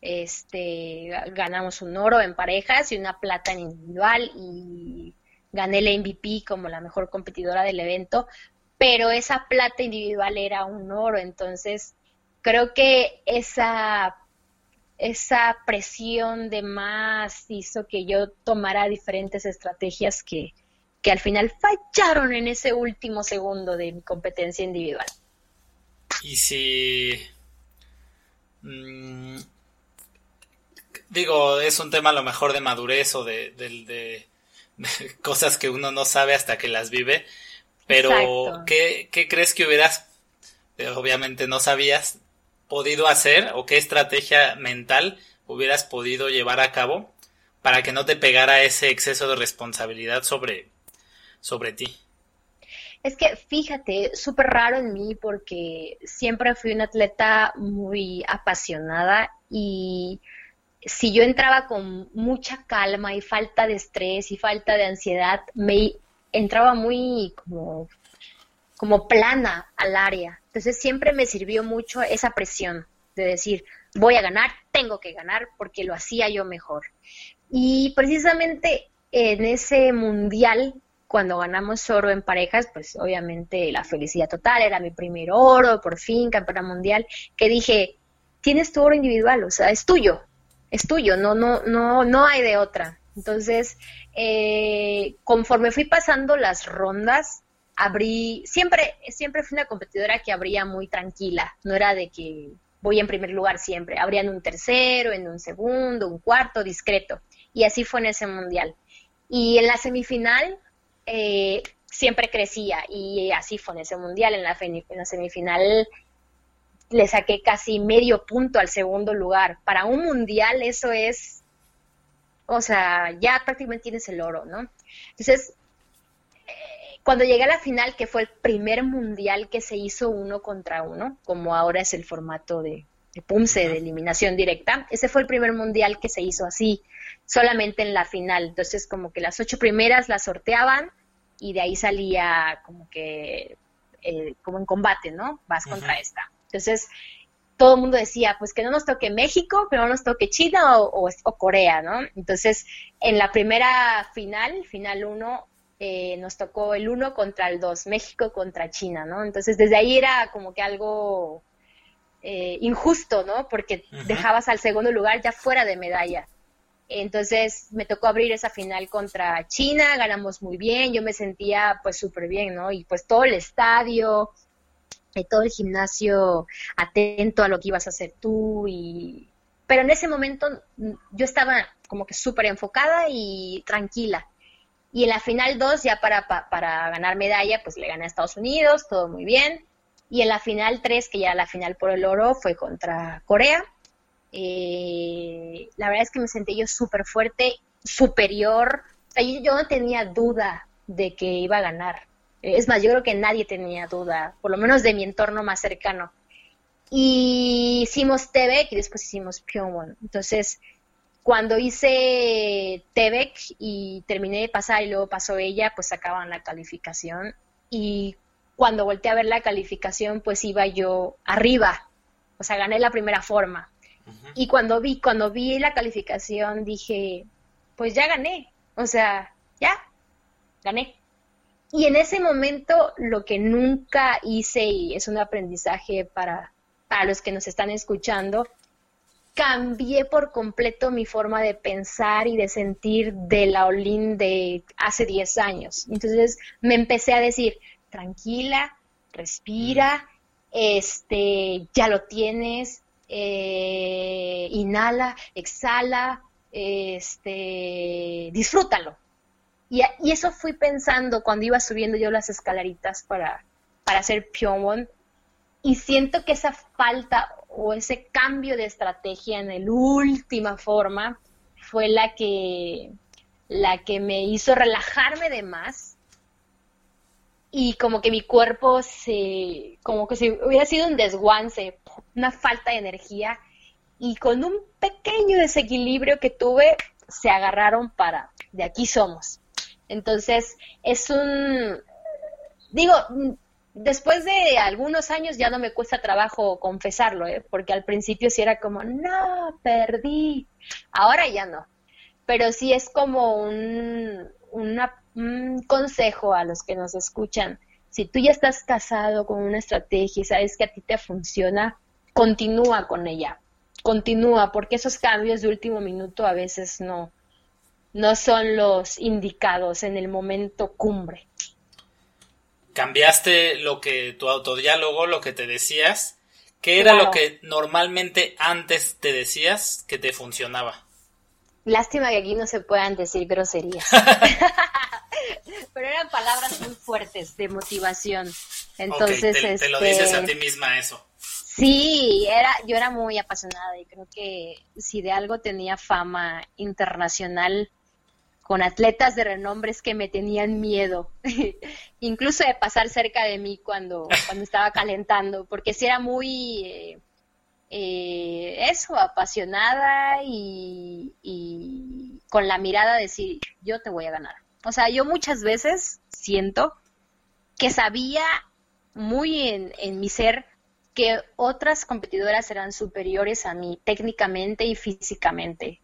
Este, ganamos un oro en parejas y una plata en individual y gané el MVP como la mejor competidora del evento, pero esa plata individual era un oro, entonces creo que esa esa presión de más hizo que yo tomara diferentes estrategias que, que al final fallaron en ese último segundo de mi competencia individual. Y si... Mm, digo, es un tema a lo mejor de madurez o de, cosas que uno no sabe hasta que las vive, pero ¿qué, ¿qué crees que hubieras, eh, obviamente no sabías, podido hacer o qué estrategia mental hubieras podido llevar a cabo para que no te pegara ese exceso de responsabilidad sobre sobre ti? Es que fíjate, súper raro en mí porque siempre fui una atleta muy apasionada y si yo entraba con mucha calma y falta de estrés y falta de ansiedad, me entraba muy como, como plana al área. Entonces siempre me sirvió mucho esa presión de decir, voy a ganar, tengo que ganar porque lo hacía yo mejor. Y precisamente en ese mundial, cuando ganamos oro en parejas, pues obviamente la felicidad total, era mi primer oro, por fin, campeona mundial, que dije, tienes tu oro individual, o sea, es tuyo, es tuyo, no, no, no, no hay de otra. Entonces, eh, conforme fui pasando las rondas, abrí, siempre, siempre fui una competidora que abría muy tranquila, no era de que voy en primer lugar siempre, abría en un tercero, en un segundo, un cuarto, discreto. Y así fue en ese mundial. Y en la semifinal eh, siempre crecía y así fue en ese mundial. En la, en la semifinal le saqué casi medio punto al segundo lugar. Para un mundial eso es, o sea, ya prácticamente tienes el oro, ¿no? Entonces, eh, cuando llegué a la final, que fue el primer mundial que se hizo uno contra uno, como ahora es el formato de, de PUMSE, de eliminación directa, ese fue el primer mundial que se hizo así, solamente en la final. Entonces, como que las ocho primeras las sorteaban y de ahí salía como que, eh, como en combate, ¿no? Vas contra esta. Entonces, todo el mundo decía, pues que no nos toque México, que no nos toque China o, Corea, ¿no? Entonces, en la primera final, final uno, eh, nos tocó el uno contra el dos, México contra China, ¿no? Entonces, desde ahí era como que algo eh, injusto, ¿no? Porque dejabas al segundo lugar ya fuera de medalla. Entonces me tocó abrir esa final contra China, ganamos muy bien, yo me sentía pues súper bien, ¿no? Y pues todo el estadio, todo el gimnasio atento a lo que ibas a hacer tú y... Pero en ese momento mm, yo estaba como que súper enfocada y tranquila. Y en la final 2, ya para, para ganar medalla, pues le gané a Estados Unidos, todo muy bien. Y en la final 3, que ya la final por el oro, fue contra Corea. Eh, la verdad es que me sentí yo súper fuerte, superior. O sea, yo, no tenía duda de que iba a ganar. Es más, yo creo que nadie tenía duda, por lo menos de mi entorno más cercano. Y hicimos TVEC y después hicimos Pyongyang. Entonces, cuando hice TVEC y terminé de pasar y luego pasó ella, pues sacaban la calificación. Y cuando volteé a ver la calificación, pues iba yo arriba. O sea, gané la primera forma. Y cuando vi, cuando vi la calificación dije, pues ya gané, o sea, ya, gané. Y en ese momento lo que nunca hice, y es un aprendizaje para, para los que nos están escuchando, cambié por completo mi forma de pensar y de sentir de la Olin de hace 10 años. Entonces me empecé a decir, tranquila, respira, este, ya lo tienes, eh, inhala, exhala, este, disfrútalo. Y, eso fui pensando cuando iba subiendo yo las escaleritas para, para hacer Pyongyang y siento que esa falta o ese cambio de estrategia en la última forma fue la que la que me hizo relajarme de más y como que mi cuerpo se, como que si hubiera sido un desguance, una falta de energía y con un pequeño desequilibrio que tuve, se agarraron para, de aquí somos. Entonces, es un, digo, después de algunos años ya no me cuesta trabajo confesarlo, ¿eh? porque al principio sí era como, no, perdí. Ahora ya no. Pero sí es como un, un consejo a los que nos escuchan. Si tú ya estás casado con una estrategia y sabes que a ti te funciona, continúa con ella. Continúa, porque esos cambios de último minuto a veces no, no son los indicados en el momento cumbre. Cambiaste lo que tu autodiálogo, lo que te decías. ¿Qué era lo que normalmente antes te decías que te funcionaba? Lástima que aquí no se puedan decir groserías. Pero eran palabras muy fuertes de motivación. Entonces, te, lo dices a este, ti misma eso. Sí, era, yo era muy apasionada y creo que si de algo tenía fama internacional con atletas de renombres que me tenían miedo, incluso de pasar cerca de mí cuando, cuando estaba calentando, porque si era muy, eh, eh, eso, apasionada y, y, con la mirada de decir, yo te voy a ganar. O sea, yo muchas veces siento que sabía muy en, en mi ser que otras competidoras eran superiores a mí técnicamente y físicamente,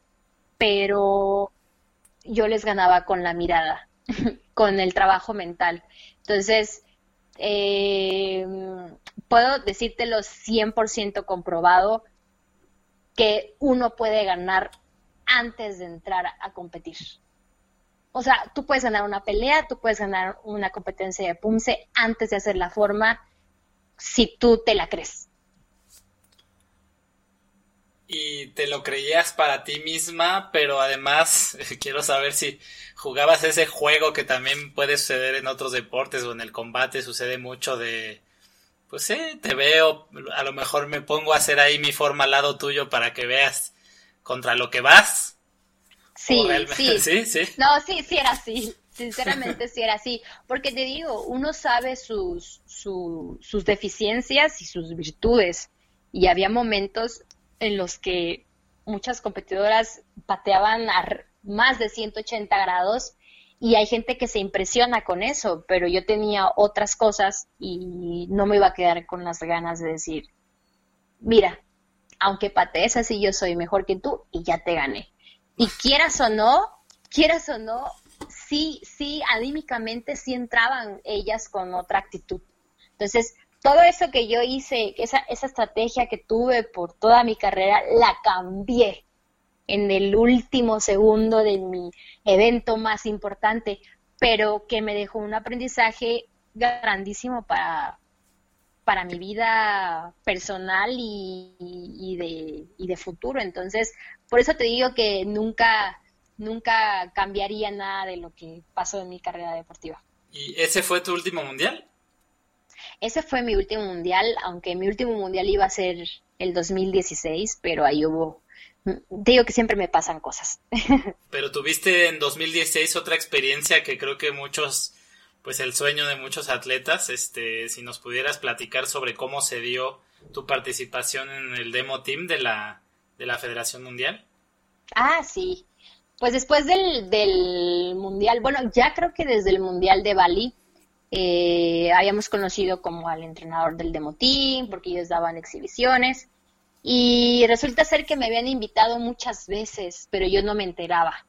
pero yo les ganaba con la mirada, con el trabajo mental. Entonces, eh, puedo decírtelo 100% comprobado que uno puede ganar antes de entrar a competir. O sea, tú puedes ganar una pelea, tú puedes ganar una competencia de punce antes de hacer la forma si tú te la crees y te lo creías para ti misma, pero además quiero saber si jugabas ese juego que también puede suceder en otros deportes o en el combate sucede mucho de pues sí, te veo, a lo mejor me pongo a hacer ahí mi forma al lado tuyo para que veas contra lo que vas. Sí, sí. sí, sí. No, sí, sí era así. Sinceramente sí era así. Porque te digo, uno sabe sus, sus deficiencias y sus virtudes. Y había momentos en los que muchas competidoras pateaban a más de 180 grados y hay gente que se impresiona con eso, pero yo tenía otras cosas y no me iba a quedar con las ganas de decir, mira, aunque patees así, yo soy mejor que tú y ya te gané. Y quieras o no, quieras o no, sí, sí, anímicamente sí entraban ellas con otra actitud. Entonces, todo eso que yo hice, esa, esa estrategia que tuve por toda mi carrera, la cambié en el último segundo de mi evento más importante, pero que me dejó un aprendizaje grandísimo para, para mi vida personal y, de, y de futuro. Entonces, por eso te digo que nunca, nunca cambiaría nada de lo que pasó en mi carrera deportiva. ¿Y ese fue tu último mundial? Ese fue mi último mundial, aunque mi último mundial iba a ser el 2016, pero ahí hubo... Te digo que siempre me pasan cosas. Pero tuviste en 2016 otra experiencia que creo que muchos, pues el sueño de muchos atletas, este, si nos pudieras platicar sobre cómo se dio tu participación en el demo team de la, de la Federación Mundial. Ah, sí. Pues después del, del Mundial, bueno, ya creo que desde el Mundial de Bali, eh, habíamos conocido como al entrenador del Demotín, porque ellos daban exhibiciones. Y resulta ser que me habían invitado muchas veces, pero yo no me enteraba.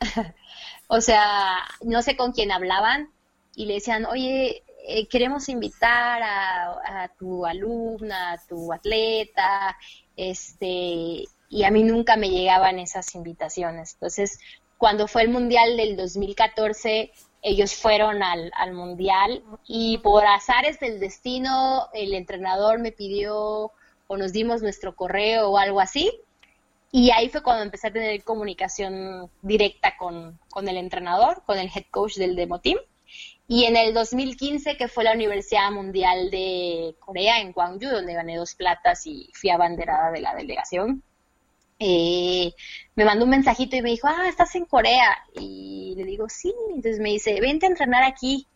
o sea, no sé con quién hablaban y le decían, oye, eh, queremos invitar a, tu alumna, a tu atleta, este, y a mí nunca me llegaban esas invitaciones. Entonces, cuando fue el Mundial del 2014, ellos fueron al, al mundial y por azares del destino el entrenador me pidió o nos dimos nuestro correo o algo así. Y ahí fue cuando empecé a tener comunicación directa con, con el entrenador, con el head coach del Demo Team. Y en el 2015, que fue la Universidad Mundial de Corea en Gwangju, donde gané dos platas y fui abanderada de la delegación, eh, me mandó un mensajito y me dijo, ah, estás en Corea. Y le digo, sí. Entonces me dice, vente a entrenar aquí.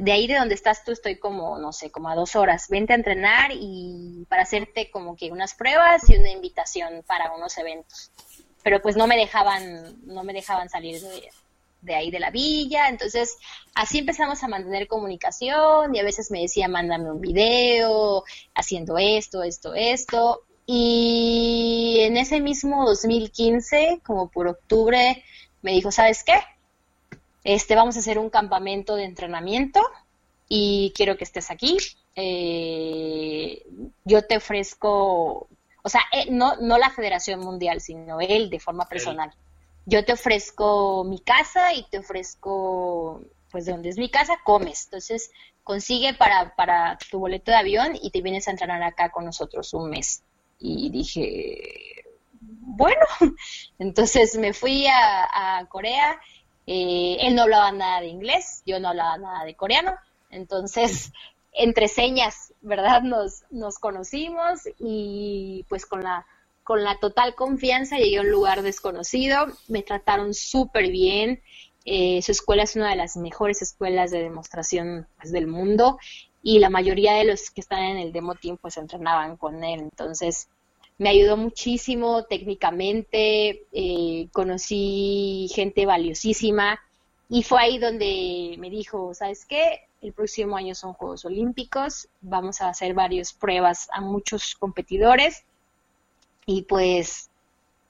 De ahí de donde estás tú estoy como, no sé, como a dos horas. Vente a entrenar y para hacerte como que unas pruebas y una invitación para unos eventos. Pero pues no me dejaban, no me dejaban salir de, de ahí de la villa. Entonces, así empezamos a mantener comunicación y a veces me decía, mándame un video haciendo esto, esto, esto. Y en ese mismo 2015, como por octubre, me dijo, ¿sabes qué? Este, vamos a hacer un campamento de entrenamiento y quiero que estés aquí. Eh, yo te ofrezco, o sea, eh, no, no la Federación Mundial, sino él de forma personal. Yo te ofrezco mi casa y te ofrezco, pues de donde es mi casa, comes. Entonces, consigue para, para tu boleto de avión y te vienes a entrenar acá con nosotros un mes y dije, bueno, entonces me fui a, Corea, eh, él no hablaba nada de inglés, yo no hablaba nada de coreano, entonces entre señas, ¿verdad? Nos, nos conocimos y pues con la con la total confianza llegué a un lugar desconocido, me trataron súper bien, eh, su escuela es una de las mejores escuelas de demostración pues, del mundo y la mayoría de los que están en el demo team pues entrenaban con él, entonces me ayudó muchísimo técnicamente, eh, conocí gente valiosísima y fue ahí donde me dijo, ¿sabes qué? El próximo año son Juegos Olímpicos, vamos a hacer varias pruebas a muchos competidores y pues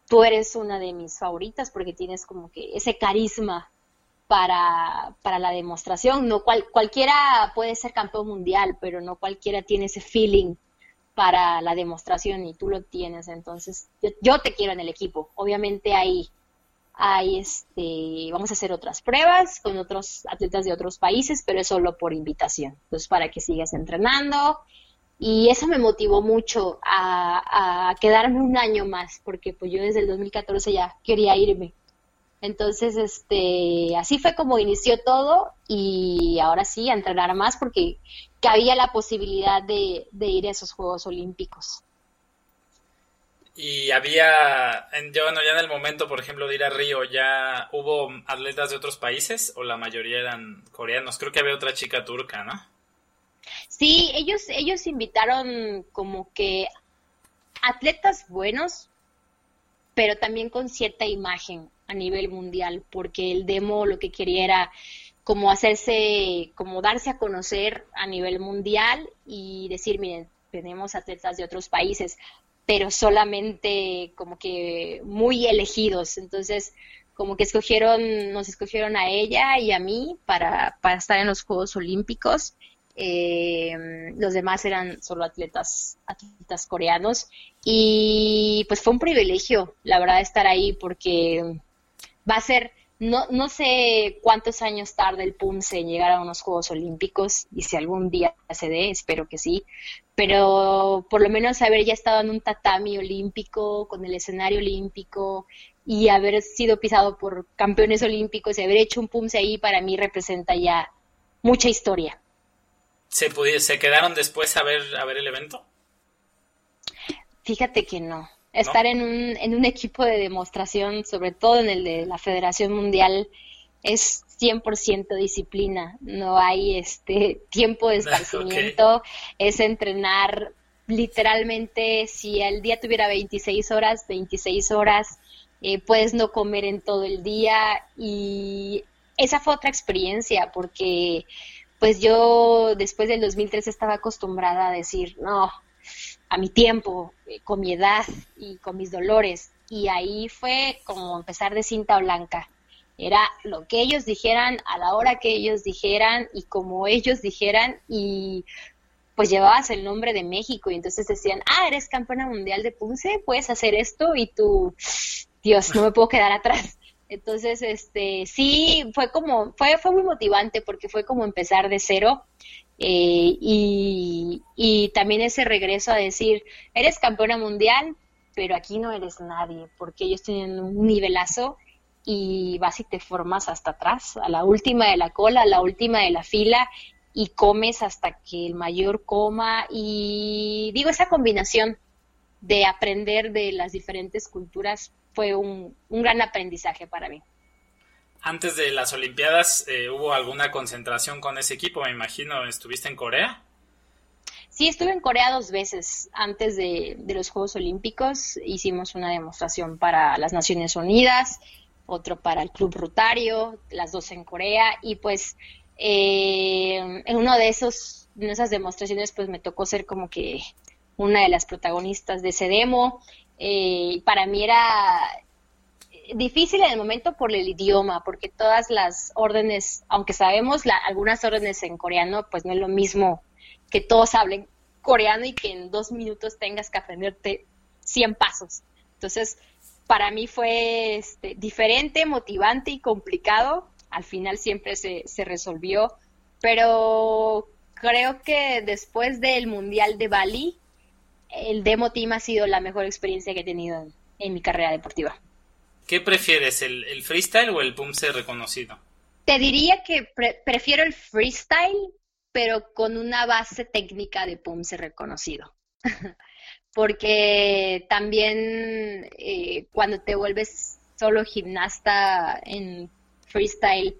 tú eres una de mis favoritas porque tienes como que ese carisma para, para la demostración. No cual, cualquiera puede ser campeón mundial, pero no cualquiera tiene ese feeling para la demostración y tú lo tienes. Entonces, yo, te quiero en el equipo. Obviamente hay, hay este, vamos a hacer otras pruebas con otros atletas de otros países, pero es solo por invitación. Entonces, para que sigas entrenando. Y eso me motivó mucho a, a quedarme un año más, porque pues yo desde el 2014 ya quería irme. Entonces, este, así fue como inició todo y ahora sí, a entrenar más porque había la posibilidad de, ir a esos Juegos Olímpicos. Y había, en, bueno, ya en el momento, por ejemplo, de ir a Río, ¿ya hubo atletas de otros países o la mayoría eran coreanos? Creo que había otra chica turca, ¿no? Sí, ellos, ellos invitaron como que atletas buenos, pero también con cierta imagen a nivel mundial, porque el demo lo que quería era como hacerse, como darse a conocer a nivel mundial y decir, miren, tenemos atletas de otros países, pero solamente como que muy elegidos. Entonces, como que escogieron, nos escogieron a ella y a mí para, para estar en los Juegos Olímpicos. Eh, los demás eran solo atletas, atletas coreanos. Y pues fue un privilegio, la verdad, estar ahí porque va a ser, no, no sé cuántos años tarde el PUMSE en llegar a unos Juegos Olímpicos y si algún día se dé, espero que sí, pero por lo menos haber ya estado en un tatami olímpico, con el escenario olímpico y haber sido pisado por campeones olímpicos y haber hecho un PUMSE ahí para mí representa ya mucha historia. ¿Se, ¿se quedaron después a ver, a ver el evento? Fíjate que no estar en, un, en un equipo de demostración, sobre todo en el de la Federación Mundial, es 100% disciplina, no hay este tiempo de esparcimiento, es entrenar literalmente, si el día tuviera 26 horas, 26 horas, eh, puedes no comer en todo el día. Y esa fue otra experiencia porque pues yo después del 2003 estaba acostumbrada a decir, no, a mi tiempo, eh, con mi edad y con mis dolores. Y ahí fue como empezar de cinta blanca. Era lo que ellos dijeran, a la hora que ellos dijeran y como ellos dijeran y pues llevabas el nombre de México y entonces decían, ah, eres campeona mundial de Punce, puedes hacer esto y tú, Dios, no me puedo quedar atrás. Entonces, este, sí, fue como, fue, fue muy motivante porque fue como empezar de cero eh, y, también ese regreso a decir, eres campeona mundial, pero aquí no eres nadie, porque ellos tienen un nivelazo y vas y te formas hasta atrás, a la última de la cola, a la última de la fila y comes hasta que el mayor coma y digo, esa combinación de aprender de las diferentes culturas fue un, un gran aprendizaje para mí antes de las Olimpiadas eh, hubo alguna concentración con ese equipo, me imagino. ¿Estuviste en Corea? Sí, estuve en Corea dos veces. Antes de, los Juegos Olímpicos hicimos una demostración para las Naciones Unidas, otro para el Club Rotario, las dos en Corea. Y pues eh, en uno de esos, en esas demostraciones, pues me tocó ser como que una de las protagonistas de ese demo. Eh, para mí era difícil en el momento por el idioma, porque todas las órdenes, aunque sabemos algunas órdenes en coreano, pues no es lo mismo que todos hablen coreano y que en dos minutos tengas que aprenderte 100 pasos. Entonces, para mí fue este, diferente, motivante y complicado. Al final siempre se, se resolvió, pero creo que después del Mundial de Bali, el Demo Team ha sido la mejor experiencia que he tenido en mi carrera deportiva. ¿Qué prefieres, el, freestyle o el pumse reconocido? Te diría que prefiero el freestyle, pero con una base técnica de pumse reconocido. porque también eh, cuando te vuelves solo gimnasta en freestyle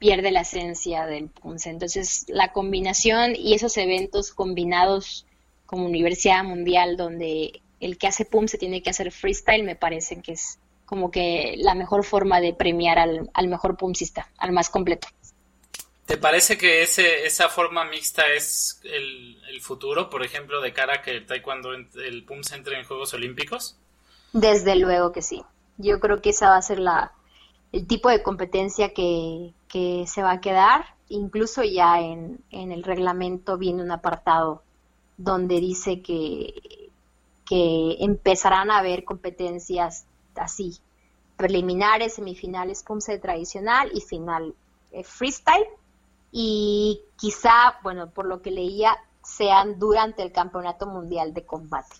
pierde la esencia del punce. Entonces la combinación y esos eventos combinados como Universidad Mundial donde el que hace pum se tiene que hacer freestyle me parece que es como que la mejor forma de premiar al, al mejor pumcista, al más completo. ¿Te parece que ese, esa forma mixta es el, futuro, por ejemplo, de cara a que el taekwondo, el PUM se entre en Juegos Olímpicos? Desde luego que sí. Yo creo que esa va a ser la, el tipo de competencia que, que se va a quedar. Incluso ya en, en el reglamento viene un apartado donde dice que, que empezarán a haber competencias así, preliminares, semifinales, PUMSE tradicional y final eh, freestyle y quizá, bueno, por lo que leía, sean durante el Campeonato Mundial de Combate.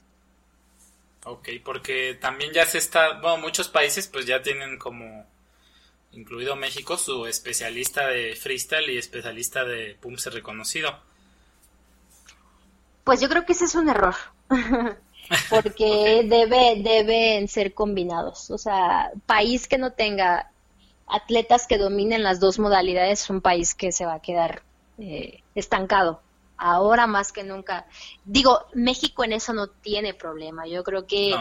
Ok, porque también ya se está, bueno, muchos países pues ya tienen como, incluido México, su especialista de freestyle y especialista de PUMSE reconocido. Pues yo creo que ese es un error, porque debe, deben ser combinados. O sea, país que no tenga atletas que dominen las dos modalidades es un país que se va a quedar eh, estancado. Ahora más que nunca. Digo, México en eso no tiene problema. Yo creo que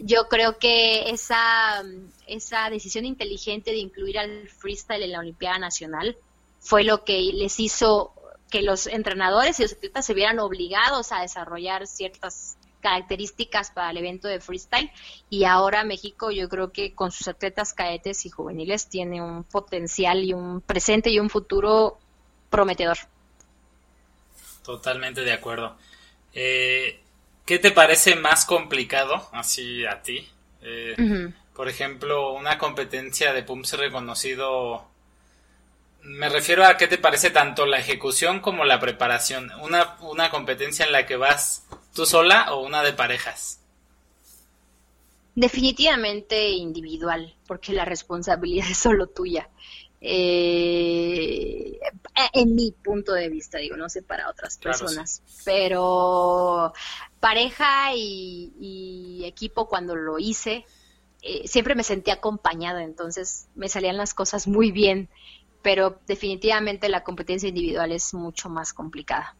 yo creo que esa esa decisión inteligente de incluir al freestyle en la Olimpiada Nacional fue lo que les hizo que los entrenadores y los atletas se vieran obligados a desarrollar ciertas características para el evento de freestyle y ahora México yo creo que con sus atletas cadetes y juveniles tiene un potencial y un presente y un futuro prometedor. Totalmente de acuerdo. Eh, ¿Qué te parece más complicado así a ti? Eh, por ejemplo, una competencia de PUMS reconocido me refiero a qué te parece tanto la ejecución como la preparación. Una, una competencia en la que vas tú sola o una de parejas. Definitivamente individual, porque la responsabilidad es solo tuya. Eh, en mi punto de vista, digo, no sé para otras personas, pero pareja y, equipo cuando lo hice, eh, siempre me sentí acompañada, entonces me salían las cosas muy bien pero definitivamente la competencia individual es mucho más complicada.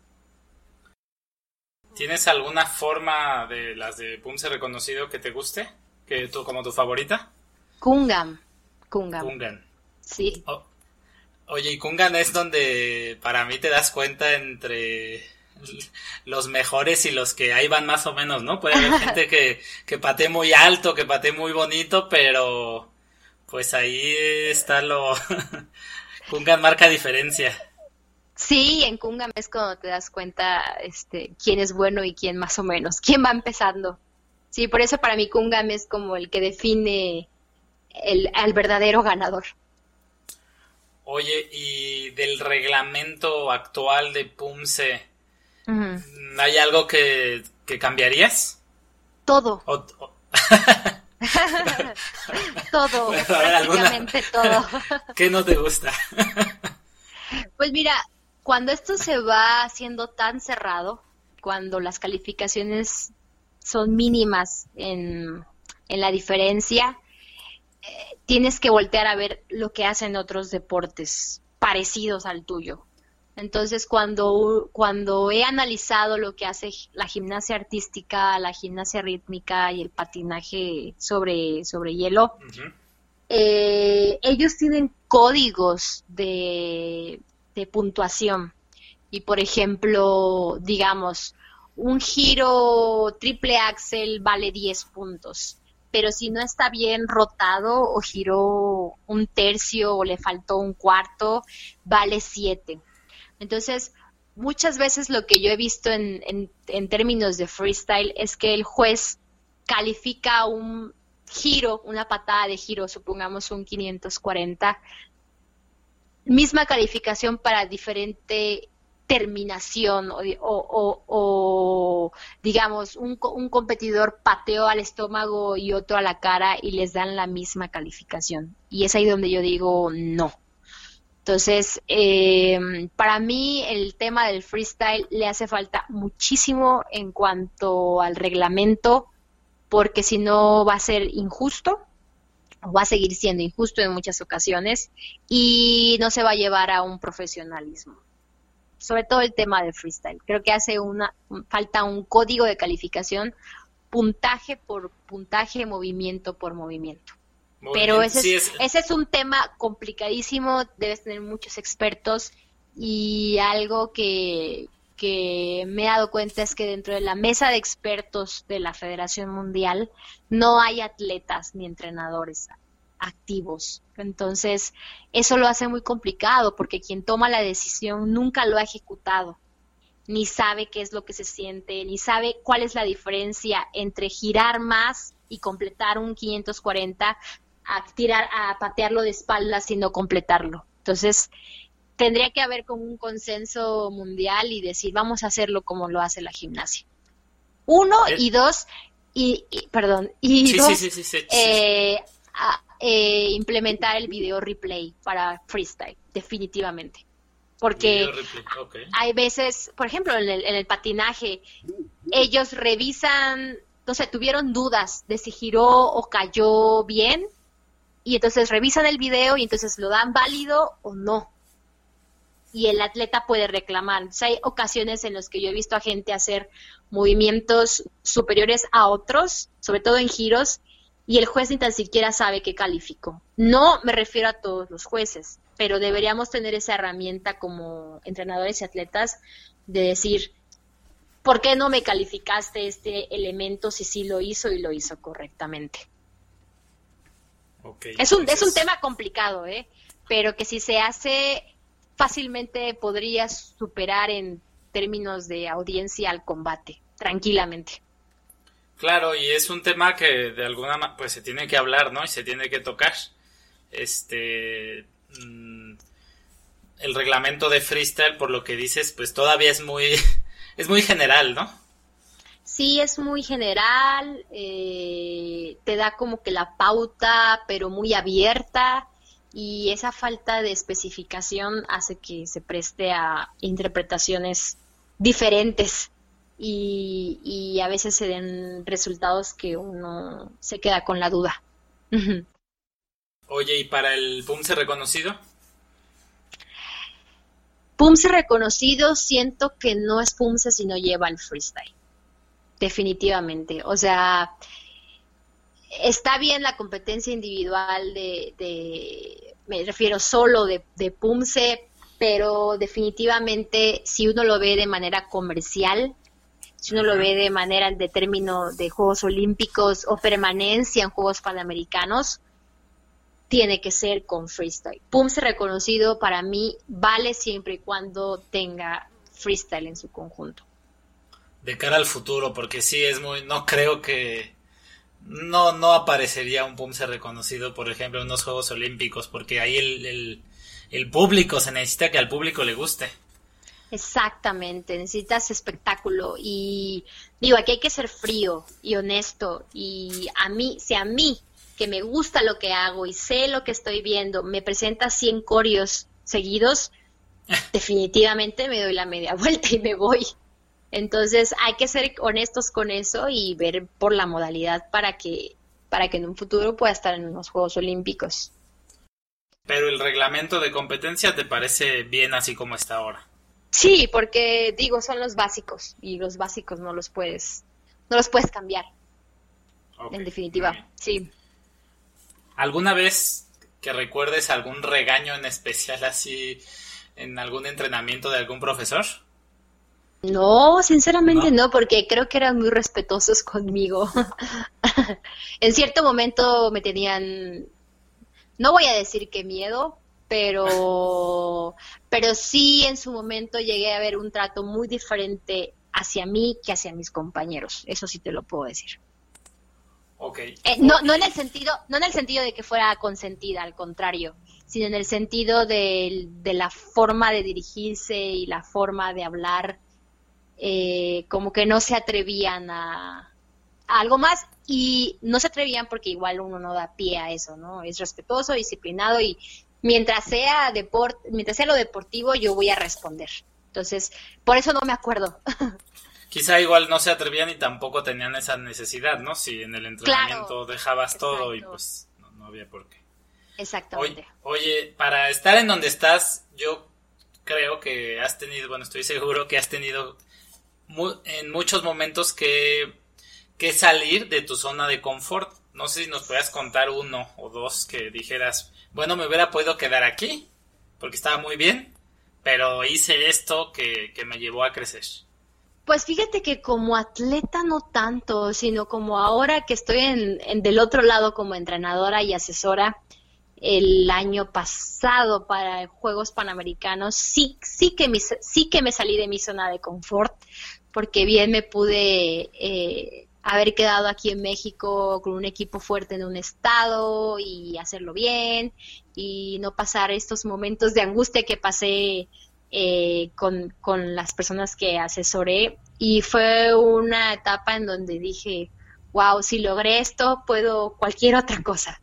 ¿Tienes alguna forma de las de Pumse reconocido que te guste? ¿Que tú como tu favorita? Kungam. Kungam. Kungan. Sí. oye, y Kungan es donde para mí te das cuenta entre los mejores y los que ahí van más o menos, ¿no? Puede haber gente que, que patee muy alto, que patee muy bonito, pero pues ahí está lo, Kungan marca diferencia. Sí, en Kungan es cuando te das cuenta este, quién es bueno y quién más o menos, quién va empezando. Sí, por eso para mí Kungan es como el que define el, al verdadero ganador. Oye, y del reglamento actual de PUMSE, ¿hay algo que, cambiarías? Todo. todo, prácticamente todo. ¿Qué no te gusta? pues mira, cuando esto se va haciendo tan cerrado, cuando las calificaciones son mínimas en, en la diferencia, eh, tienes que voltear a ver lo que hacen otros deportes parecidos al tuyo. Entonces, cuando, cuando he analizado lo que hace la gimnasia artística, la gimnasia rítmica y el patinaje sobre, sobre hielo, eh, ellos tienen códigos de, de puntuación. Y, por ejemplo, digamos, un giro triple axel vale 10 puntos pero si no está bien rotado o giró un tercio o le faltó un cuarto, vale 7. Entonces, muchas veces lo que yo he visto en, en, términos de freestyle es que el juez califica un giro, una patada de giro, supongamos un 540, misma calificación para diferente terminación o, digamos un, un, competidor pateó al estómago y otro a la cara y les dan la misma calificación. Y es ahí donde yo digo no. Entonces, eh, para mí el tema del freestyle le hace falta muchísimo en cuanto al reglamento, porque si no va a ser injusto, va a seguir siendo injusto en muchas ocasiones, y no se va a llevar a un profesionalismo. Sobre todo el tema del freestyle. Creo que hace una falta un código de calificación, puntaje por puntaje, movimiento por movimiento. Pero ese, es, ese es un tema complicadísimo, debes tener muchos expertos y algo que, que me he dado cuenta es que dentro de la mesa de expertos de la Federación Mundial no hay atletas ni entrenadores activos. Entonces, eso lo hace muy complicado porque quien toma la decisión nunca lo ha ejecutado, ni sabe qué es lo que se siente, ni sabe cuál es la diferencia entre girar más y completar un 540 a tirar, a patearlo de espaldas y completarlo. Entonces, tendría que haber como un consenso mundial y decir, vamos a hacerlo como lo hace la gimnasia. Uno y dos, y, perdón, y dos, eh, eh, implementar el video replay para freestyle, definitivamente. Porque hay veces, por ejemplo, en el, en el patinaje, ellos revisan, no sé, tuvieron dudas de si giró o cayó bien y entonces revisan el video y entonces lo dan válido o no. Y el atleta puede reclamar. hay ocasiones en las que yo he visto a gente hacer movimientos superiores a otros, sobre todo en giros, y el juez ni tan siquiera sabe qué calificó. No me refiero a todos los jueces, pero deberíamos tener esa herramienta como entrenadores y atletas de decir, ¿por qué no me calificaste este elemento si sí lo hizo y lo hizo correctamente? es, un, es un tema complicado, ¿eh? pero que si se hace fácilmente podrías superar en términos de audiencia al combate, tranquilamente. Claro, y es un tema que de alguna manera pues se tiene que hablar, ¿no? Y se tiene que tocar. Este mm, el reglamento de freestyle, por lo que dices, pues todavía es muy es muy general, ¿no? sí es muy general, eh, te da como que la pauta, pero muy abierta, y esa falta de especificación hace que se preste a interpretaciones diferentes y, a veces se den resultados que uno se queda con la duda. Oye, ¿y para el PUMSE reconocido? PUMSE reconocido siento que no es PUMSE si no lleva el freestyle definitivamente. O sea, está bien la competencia individual de, me refiero solo de, de PUMSE, pero definitivamente si uno lo ve de manera comercial, si uno lo ve de manera de término de Juegos Olímpicos o permanencia en Juegos Panamericanos, tiene que ser con freestyle. PUMSE reconocido para mí vale siempre y cuando tenga freestyle en su conjunto de cara al futuro, porque sí es muy, no creo que no, no aparecería un PUMSE reconocido, por ejemplo, en unos Juegos Olímpicos, porque ahí el, el, público, se necesita que al público le guste. Exactamente, necesitas espectáculo y digo, aquí hay que ser frío y honesto y a mí, si a mí que me gusta lo que hago y sé lo que estoy viendo, me presenta 100 corios seguidos, definitivamente me doy la media vuelta y me voy. Entonces hay que ser honestos con eso y ver por la modalidad para que, para que en un futuro pueda estar en los Juegos Olímpicos. Pero el reglamento de competencia te parece bien así como está ahora. Sí, porque digo, son los básicos y los básicos no los puedes, no los puedes cambiar. en definitiva, sí. ¿Alguna vez que recuerdes algún regaño en especial así en algún entrenamiento de algún profesor? No, sinceramente ¿No? porque creo que eran muy respetuosos conmigo. en cierto momento me tenían, no voy a decir que miedo, pero, pero sí en su momento llegué a ver un trato muy diferente hacia mí que hacia mis compañeros. Eso sí te lo puedo decir. Okay. Eh, no, no en el sentido, no en el sentido de que fuera consentida, al contrario, sino en el sentido de, de la forma de dirigirse y la forma de hablar eh, como que no se atrevían a, algo más y no se atrevían porque igual uno no da pie a eso, ¿no? Es respetuoso, disciplinado y mientras sea deport, mientras sea lo deportivo, yo voy a responder. Entonces, por eso no me acuerdo. Quizá igual no se atrevían y tampoco tenían esa necesidad, ¿no? Si en el entrenamiento dejabas todo y pues no, había por qué. Exactamente. Oye, para estar en donde estás, yo creo que has tenido, bueno, estoy seguro que has tenido en muchos momentos que, que salir de tu zona de confort. No sé si nos puedas contar uno o dos que dijeras, bueno, me hubiera podido quedar aquí porque estaba muy bien, pero hice esto que, que me llevó a crecer. Pues fíjate que como atleta no tanto, sino como ahora que estoy en, del otro lado como entrenadora y asesora, el año pasado para Juegos Panamericanos sí, sí, que, sí que me salí de mi zona de confort, porque bien me pude eh, haber quedado aquí en México con un equipo fuerte en un estado y hacerlo bien y no pasar estos momentos de angustia que pasé eh, con, las personas que asesoré y fue una etapa en donde dije, wow, si logré esto, puedo cualquier otra cosa.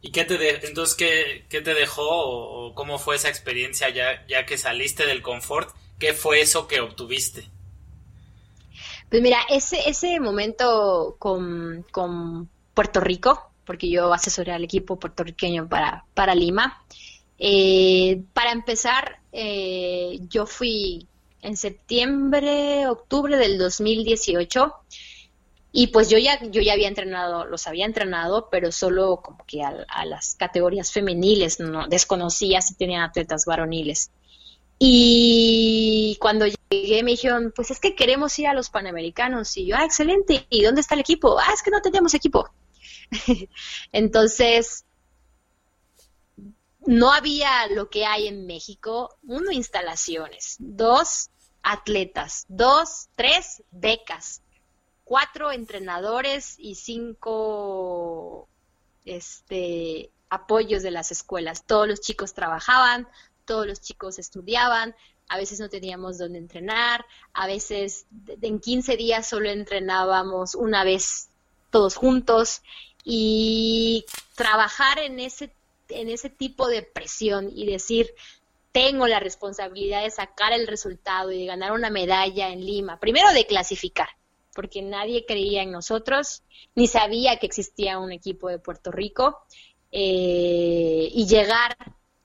¿Y qué te de entonces qué, te dejó o, cómo fue esa experiencia ya, ya que saliste del confort? ¿Qué fue eso que obtuviste? Pues mira, ese, ese momento con, con Puerto Rico, porque yo asesoré al equipo puertorriqueño para, para Lima, eh, para empezar, eh, yo fui en septiembre, octubre del 2018 y pues yo ya, yo ya había entrenado, los había entrenado, pero solo como que a, las categorías femeniles, no desconocía si tenían atletas varoniles. Y cuando llegué me dijeron, pues es que queremos ir a los Panamericanos. Y yo, ah, excelente, ¿y dónde está el equipo? Ah, es que no tenemos equipo. Entonces, no había lo que hay en México, uno, instalaciones, dos, atletas, dos, tres, becas, cuatro entrenadores y cinco este, apoyos de las escuelas. Todos los chicos trabajaban, todos los chicos estudiaban, a veces no teníamos dónde entrenar, a veces en 15 días solo entrenábamos una vez todos juntos. Y trabajar en ese en ese tipo de presión y decir, tengo la responsabilidad de sacar el resultado y de ganar una medalla en Lima, primero de clasificar, porque nadie creía en nosotros, ni sabía que existía un equipo de Puerto Rico, eh, y llegar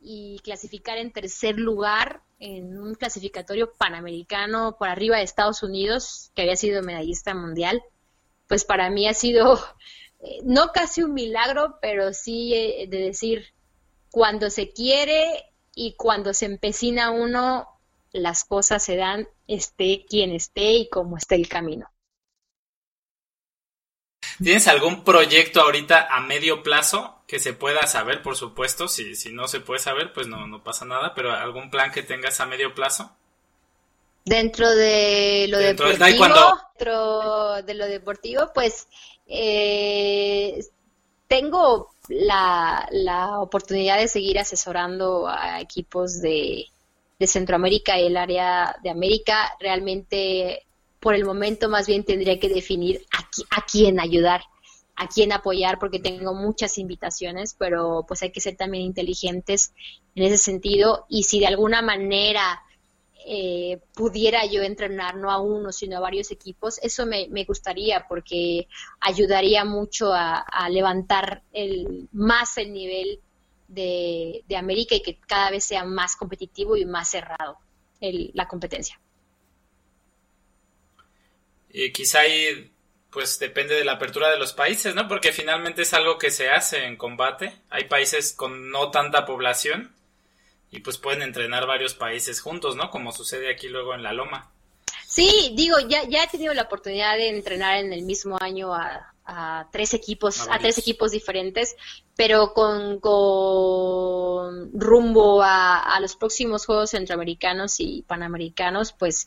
y clasificar en tercer lugar en un clasificatorio panamericano por arriba de Estados Unidos, que había sido medallista mundial, pues para mí ha sido eh, no casi un milagro, pero sí eh, de decir, cuando se quiere y cuando se empecina uno, las cosas se dan, esté quien esté y como esté el camino. ¿Tienes algún proyecto ahorita a medio plazo que se pueda saber, por supuesto? Si, si no se puede saber, pues no, no pasa nada, pero algún plan que tengas a medio plazo? Dentro de lo deportivo, dentro de lo deportivo, pues eh, tengo la, la, oportunidad de seguir asesorando a equipos de, de Centroamérica y el área de América. Realmente, por el momento, más bien tendría que definir a, a quién ayudar, a quién apoyar, porque tengo muchas invitaciones, pero pues hay que ser también inteligentes en ese sentido. Y si de alguna manera eh, pudiera yo entrenar no a uno, sino a varios equipos, eso me, gustaría porque ayudaría mucho a, levantar el, más el nivel de, América y que cada vez sea más competitivo y más cerrado la competencia. Y quizá ahí pues depende de la apertura de los países, ¿no? Porque finalmente es algo que se hace en combate. Hay países con no tanta población y pues pueden entrenar varios países juntos, ¿no? Como sucede aquí luego en la Loma. Sí, digo, ya, ya he tenido la oportunidad de entrenar en el mismo año a, tres equipos, a tres equipos diferentes, pero con, con rumbo a, a, los próximos Juegos Centroamericanos y Panamericanos, pues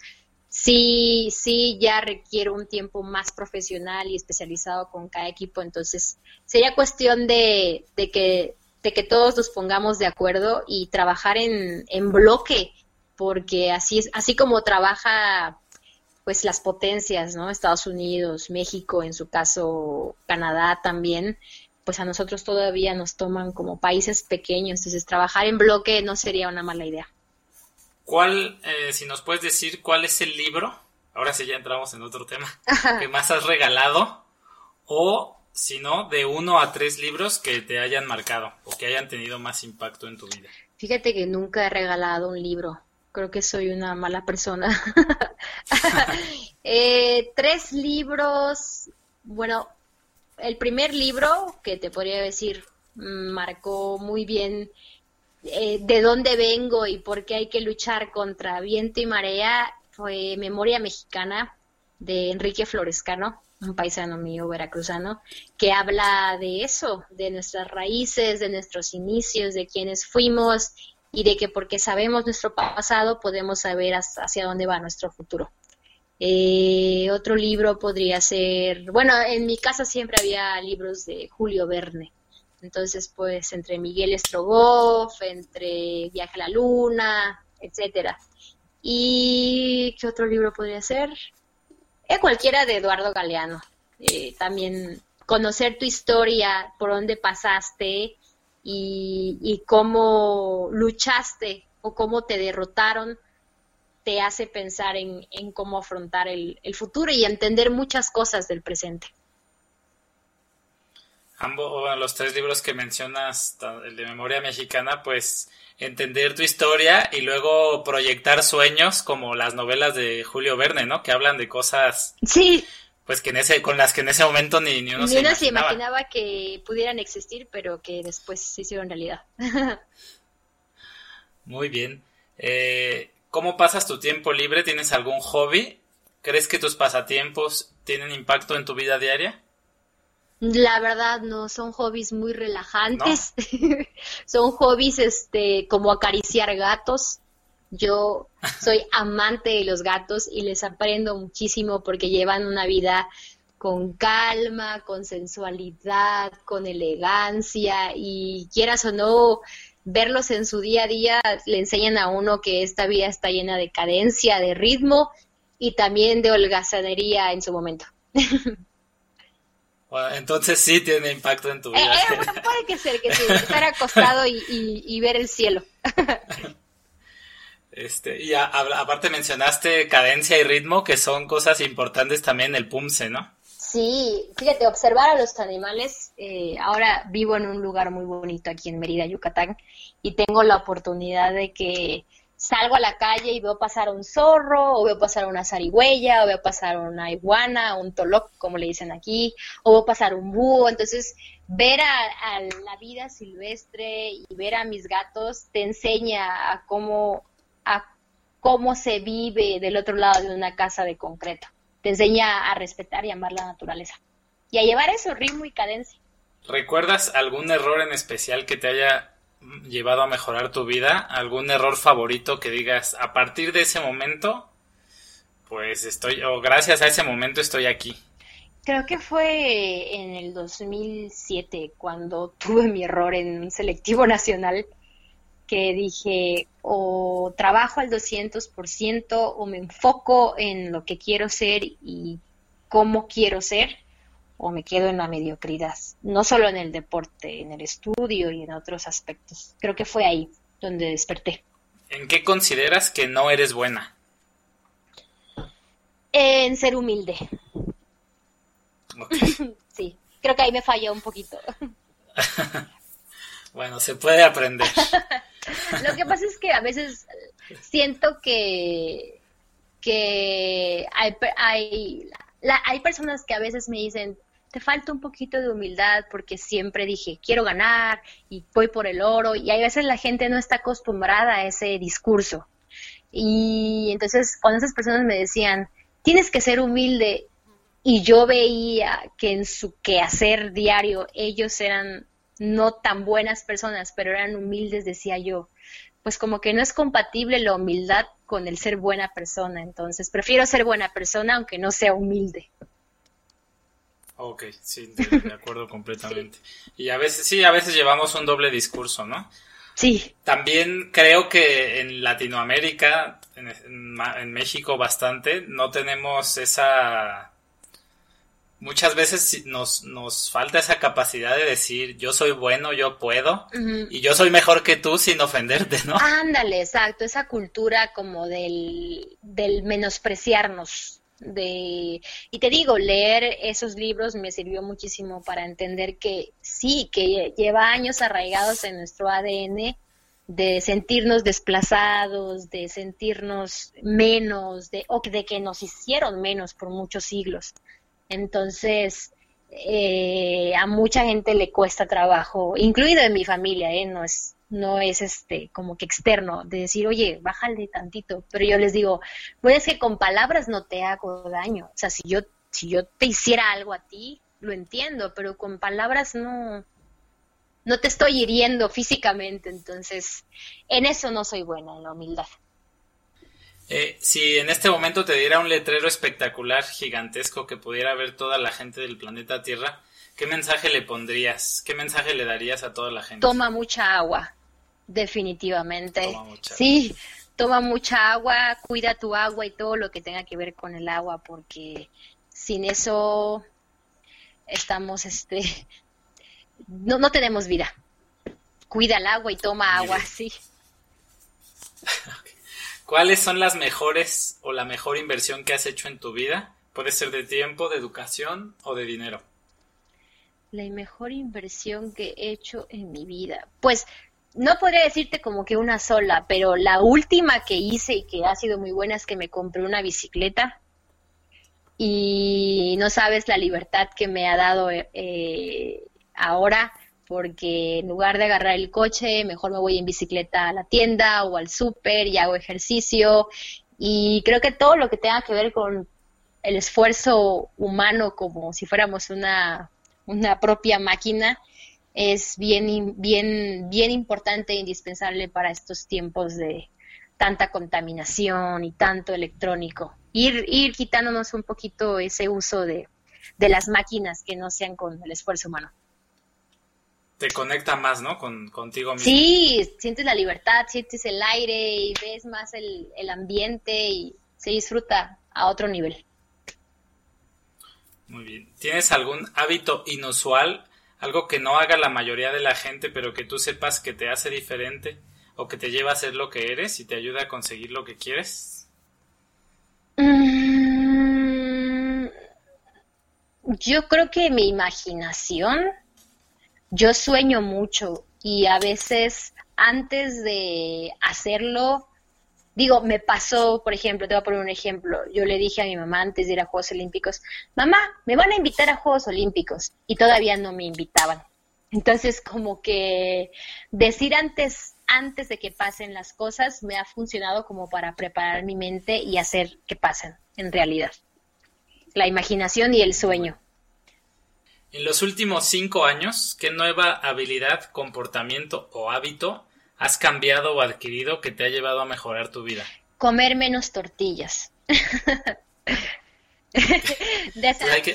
sí, sí ya requiere un tiempo más profesional y especializado con cada equipo, entonces sería cuestión de, de que de que todos nos pongamos de acuerdo y trabajar en, bloque, porque así así como trabaja pues las potencias, ¿no? Estados Unidos, México, en su caso Canadá también, pues a nosotros todavía nos toman como países pequeños, entonces trabajar en bloque no sería una mala idea. ¿Cuál, eh, si nos puedes decir, cuál es el libro? Ahora sí ya entramos en otro tema. que más has regalado? O, si no, de uno a tres libros que te hayan marcado o que hayan tenido más impacto en tu vida. Fíjate que nunca he regalado un libro. Creo que soy una mala persona. Eh, tres libros. Bueno, el primer libro que te podría decir mm, marcó muy bien eh, de dónde vengo y por qué hay que luchar contra viento y marea fue Memoria Mexicana de Enrique Florescano, un paisano mío veracruzano, que habla de eso, de nuestras raíces, de nuestros inicios, de quienes fuimos y de que porque sabemos nuestro pasado podemos saber hacia dónde va nuestro futuro. Eh, otro libro podría ser, bueno, en mi casa siempre había libros de Julio Verne. Entonces, pues, entre Miguel Strogoff, entre Viaje a la Luna, etcétera. ¿Y qué otro libro podría ser? Eh, cualquiera de Eduardo Galeano. Eh, también conocer tu historia, por dónde pasaste y cómo luchaste o cómo te derrotaron te hace pensar en, cómo afrontar el, futuro y entender muchas cosas del presente. Ambos, los tres libros que mencionas, el de Memoria Mexicana, pues entender tu historia y luego proyectar sueños como las novelas de Julio Verne, ¿no? Que hablan de cosas... Sí. Pues que en ese, con las que en ese momento ni, ni uno, se, imaginaba. se imaginaba que pudieran existir, pero que después se hicieron realidad. Muy bien. Eh, ¿Cómo pasas tu tiempo libre? ¿Tienes algún hobby? ¿Crees que tus pasatiempos tienen impacto en tu vida diaria? La verdad no, son hobbies muy relajantes. son hobbies este como acariciar gatos. Yo soy amante de los gatos y les aprendo muchísimo porque llevan una vida con calma, con sensualidad, con elegancia y quieras o no, verlos en su día a día le enseñan a uno que esta vida está llena de cadencia, de ritmo y también de holgazanería en su momento. entonces sí tiene impacto en tu vida. Eh, eh, puede que ser que sí, estar acostado y, ver el cielo. Este, y aparte mencionaste cadencia y ritmo, que son cosas importantes también en el PUMSE, ¿no? Sí, fíjate, observar a los animales. Eh, ahora vivo en un lugar muy bonito aquí en Mérida, Yucatán, y tengo la oportunidad de que salgo a la calle y veo pasar un zorro, o veo pasar una zarigüeya, o veo pasar una iguana, un toloc, como le dicen aquí, o veo pasar un búho. Entonces, ver a, la vida silvestre y ver a mis gatos te enseña a cómo, a cómo se vive del otro lado de una casa de concreto te enseña a respetar y amar la naturaleza. Y a llevar eso, ritmo y cadencia. ¿Recuerdas algún error en especial que te haya llevado a mejorar tu vida? ¿Algún error favorito que digas, a partir de ese momento, pues estoy, o gracias a ese momento estoy aquí? Creo que fue en el 2007 cuando tuve mi error en un selectivo nacional que dije o trabajo al 200% o me enfoco en lo que quiero ser y cómo quiero ser o me quedo en la mediocridad, no solo en el deporte, en el estudio y en otros aspectos. Creo que fue ahí donde desperté. ¿En qué consideras que no eres buena? En ser humilde. sí, creo que ahí me falló un poquito. bueno, se puede aprender. Lo que pasa es que a veces siento que, que hay, hay, hay personas que a veces me dicen, falta un poquito de humildad porque siempre dije, quiero ganar y voy por el oro y a veces la gente no está acostumbrada a ese discurso. Y entonces cuando esas personas me decían, tienes que ser humilde y yo veía que en su quehacer diario ellos eran no tan buenas personas, pero eran humildes, decía yo, pues como que no es compatible la humildad con el ser buena persona, entonces prefiero ser buena persona aunque no sea humilde. Ok, sí, de, acuerdo completamente. Y a veces, sí, a veces llevamos un doble discurso, ¿no? Sí. También creo que en Latinoamérica, en México bastante, no tenemos esa muchas veces nos, nos falta esa capacidad de decir yo soy bueno, yo puedo y yo soy mejor que tú sin ofenderte, ¿no? Ándale, exacto, esa cultura como del, del menospreciarnos. De, y te digo, leer esos libros me sirvió muchísimo para entender que sí, que lleva años arraigados en nuestro ADN de sentirnos desplazados, de sentirnos menos, de, o de que nos hicieron menos por muchos siglos. Entonces, eh, a mucha gente le cuesta trabajo, incluido en mi familia, ¿eh? no es no es este como que externo de decir oye bájale tantito pero yo les digo pues es que con palabras no te hago daño o sea si yo si yo te hiciera algo a ti lo entiendo pero con palabras no no te estoy hiriendo físicamente entonces en eso no soy buena en la humildad eh, si en este momento te diera un letrero espectacular, gigantesco, que pudiera ver toda la gente del planeta Tierra, ¿qué mensaje le pondrías? ¿Qué mensaje le darías a toda la gente? Toma mucha agua, definitivamente. Toma mucha. Sí, toma mucha agua, cuida tu agua y todo lo que tenga que ver con el agua, porque sin eso estamos, este, no, no tenemos vida. Cuida el agua y toma agua, sí. ¿Cuáles son las mejores o la mejor inversión que has hecho en tu vida? Puede ser de tiempo, de educación o de dinero. La mejor inversión que he hecho en mi vida. Pues no podría decirte como que una sola, pero la última que hice y que ha sido muy buena es que me compré una bicicleta y no sabes la libertad que me ha dado eh, ahora porque en lugar de agarrar el coche, mejor me voy en bicicleta a la tienda o al súper y hago ejercicio. Y creo que todo lo que tenga que ver con el esfuerzo humano como si fuéramos una, una propia máquina es bien, bien, bien importante e indispensable para estos tiempos de tanta contaminación y tanto electrónico. Ir, ir quitándonos un poquito ese uso de, de las máquinas que no sean con el esfuerzo humano te conecta más, ¿no? Con, contigo mismo. Sí, sientes la libertad, sientes el aire y ves más el, el ambiente y se disfruta a otro nivel. Muy bien. ¿Tienes algún hábito inusual, algo que no haga la mayoría de la gente, pero que tú sepas que te hace diferente o que te lleva a ser lo que eres y te ayuda a conseguir lo que quieres? Mm, yo creo que mi imaginación yo sueño mucho y a veces antes de hacerlo, digo, me pasó, por ejemplo, te voy a poner un ejemplo, yo le dije a mi mamá antes de ir a Juegos Olímpicos, mamá, me van a invitar a Juegos Olímpicos y todavía no me invitaban. Entonces, como que decir antes, antes de que pasen las cosas me ha funcionado como para preparar mi mente y hacer que pasen en realidad. La imaginación y el sueño. En los últimos cinco años, ¿qué nueva habilidad, comportamiento o hábito has cambiado o adquirido que te ha llevado a mejorar tu vida? Comer menos tortillas.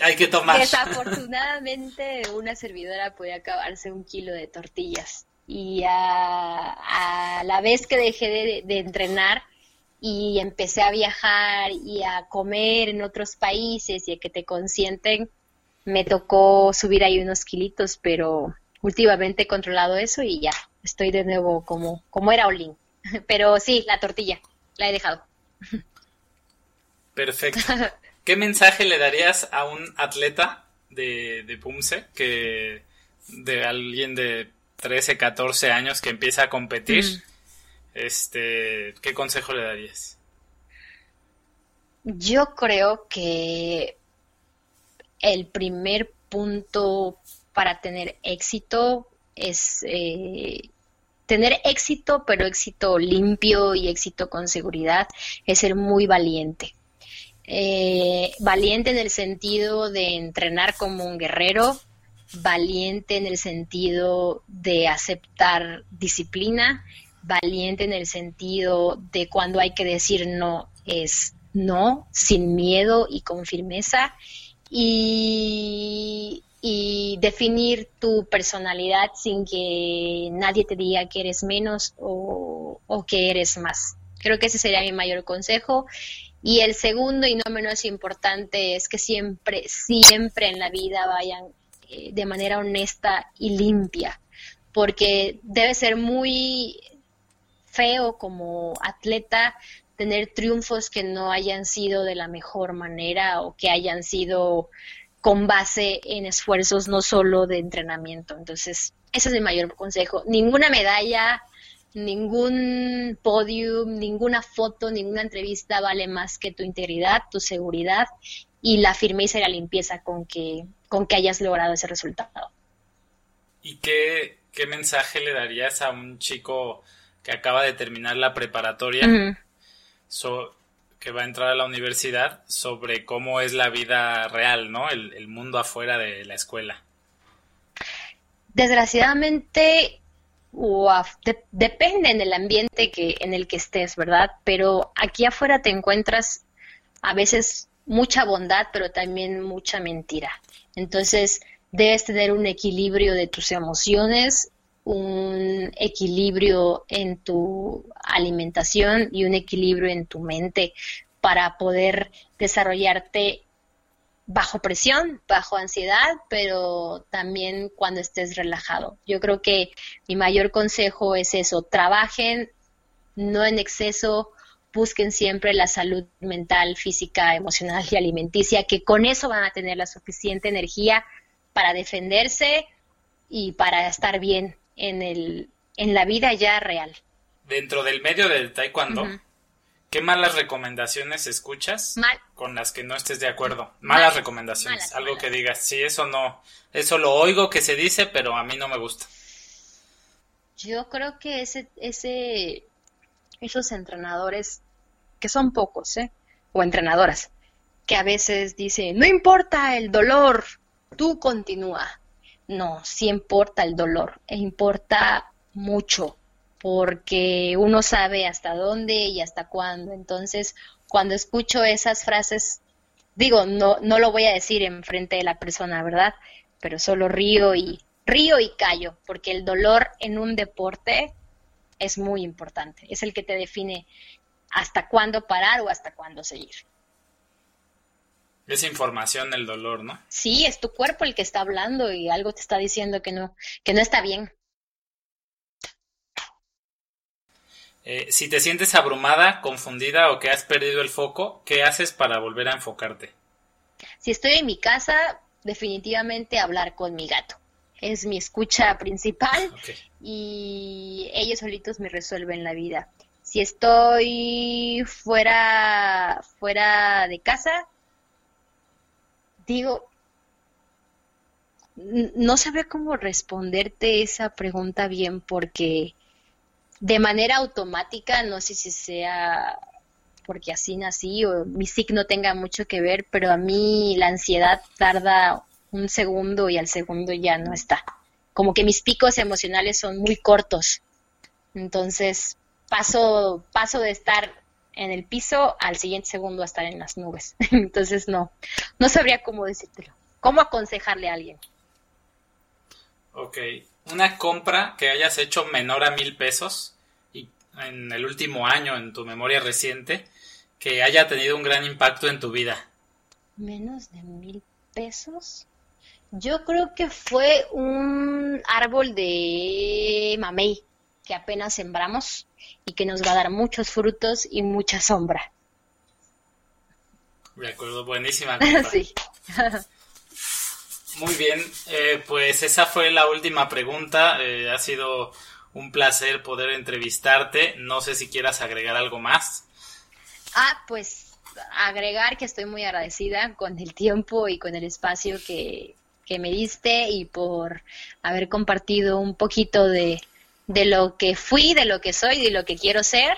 hay, que, tomar. Desafortunadamente, una servidora puede acabarse un kilo de tortillas. Y a, la vez que dejé de entrenar y empecé a viajar y a comer en otros países y a que te consienten, me tocó subir ahí unos kilitos, pero últimamente he controlado eso y ya, estoy de nuevo como, como era Olin. Pero sí, la tortilla, la he dejado. Perfecto. ¿Qué mensaje le darías a un atleta de, de Pumse, que de alguien de 13, 14 años que empieza a competir? Mm. Este, ¿qué consejo le darías? Yo creo que el primer punto para tener éxito es eh, tener éxito, pero éxito limpio y éxito con seguridad, es ser muy valiente. Eh, valiente en el sentido de entrenar como un guerrero, valiente en el sentido de aceptar disciplina, valiente en el sentido de cuando hay que decir no es no, sin miedo y con firmeza, y, definir tu personalidad sin que nadie te diga que eres menos o, que eres más. Creo que ese sería mi mayor consejo Y el segundo y no menos importante es que siempre, siempre en la vida vayan eh, de manera honesta y limpia, porque debe ser muy feo como atleta tener triunfos que no hayan sido de la mejor manera o que hayan sido con base en esfuerzos no solo de entrenamiento. Entonces, ese es mi mayor consejo. Ninguna medalla, ningún podium, ninguna foto, ninguna entrevista vale más que tu integridad, tu seguridad y la firmeza y la limpieza con que, con que hayas logrado ese resultado. ¿Y qué, qué mensaje le darías a un chico que acaba de terminar la preparatoria, que va a entrar a la universidad, sobre cómo es la vida real, ¿no? El, mundo afuera de la escuela. Desgraciadamente, depende en el ambiente que, en el que estés, ¿verdad? Pero aquí afuera te encuentras a veces mucha bondad, pero también mucha mentira. Entonces, debes tener un equilibrio de tus emociones un equilibrio en tu alimentación y un equilibrio en tu mente para poder desarrollarte bajo presión, bajo ansiedad, pero también cuando estés relajado. Yo creo que mi mayor consejo es eso, trabajen no en exceso, busquen siempre la salud mental, física, emocional y alimenticia, que con eso van a tener la suficiente energía para defenderse y para estar bien en, el, en la vida ya real. Dentro del medio del taekwondo, ¿qué malas recomendaciones escuchas con las que no estés de acuerdo? Malas, recomendaciones, algo que digas, sí, eso no, eso lo oigo que se dice, pero a mí no me gusta. Yo creo que ese, ese, esos entrenadores, que son pocos, ¿eh? o entrenadoras, que a veces dicen, no importa el dolor, tú continúa. No, sí importa el dolor, e importa mucho, porque uno sabe hasta dónde y hasta cuándo. Entonces, cuando escucho esas frases, digo, no, no lo voy a decir en frente de la persona, ¿verdad? Pero solo río y río y callo, porque el dolor en un deporte es muy importante, es el que te define hasta cuándo parar o hasta cuándo seguir. Es información el dolor, ¿no? Sí, es tu cuerpo el que está hablando y algo te está diciendo que no, que no está bien. Eh, si te sientes abrumada, confundida o que has perdido el foco, ¿qué haces para volver a enfocarte? Si estoy en mi casa, definitivamente hablar con mi gato. Es mi escucha principal y ellos solitos me resuelven la vida. Si estoy fuera, fuera de casa, digo, no sabría cómo responderte esa pregunta bien porque de manera automática, no sé si sea porque así nací o mi signo tenga mucho que ver, pero a mí la ansiedad tarda un segundo y al segundo ya no está. Como que mis picos emocionales son muy cortos. Entonces paso, paso de estar en el piso, al siguiente segundo a estar en las nubes. Entonces no, no sabría cómo decírtelo. ¿Cómo aconsejarle a alguien? Ok, una compra que hayas hecho menor a mil pesos y en el último año, en tu memoria reciente, que haya tenido un gran impacto en tu vida. Menos de mil pesos. Yo creo que fue un árbol de mamey que apenas sembramos y que nos va a dar muchos frutos y mucha sombra. De acuerdo, buenísima. sí. Muy bien, eh, pues esa fue la última pregunta. Eh, ha sido un placer poder entrevistarte. No sé si quieras agregar algo más. Ah, pues agregar que estoy muy agradecida con el tiempo y con el espacio que, que me diste y por haber compartido un poquito de, de lo que fui, de lo que soy, de lo que quiero ser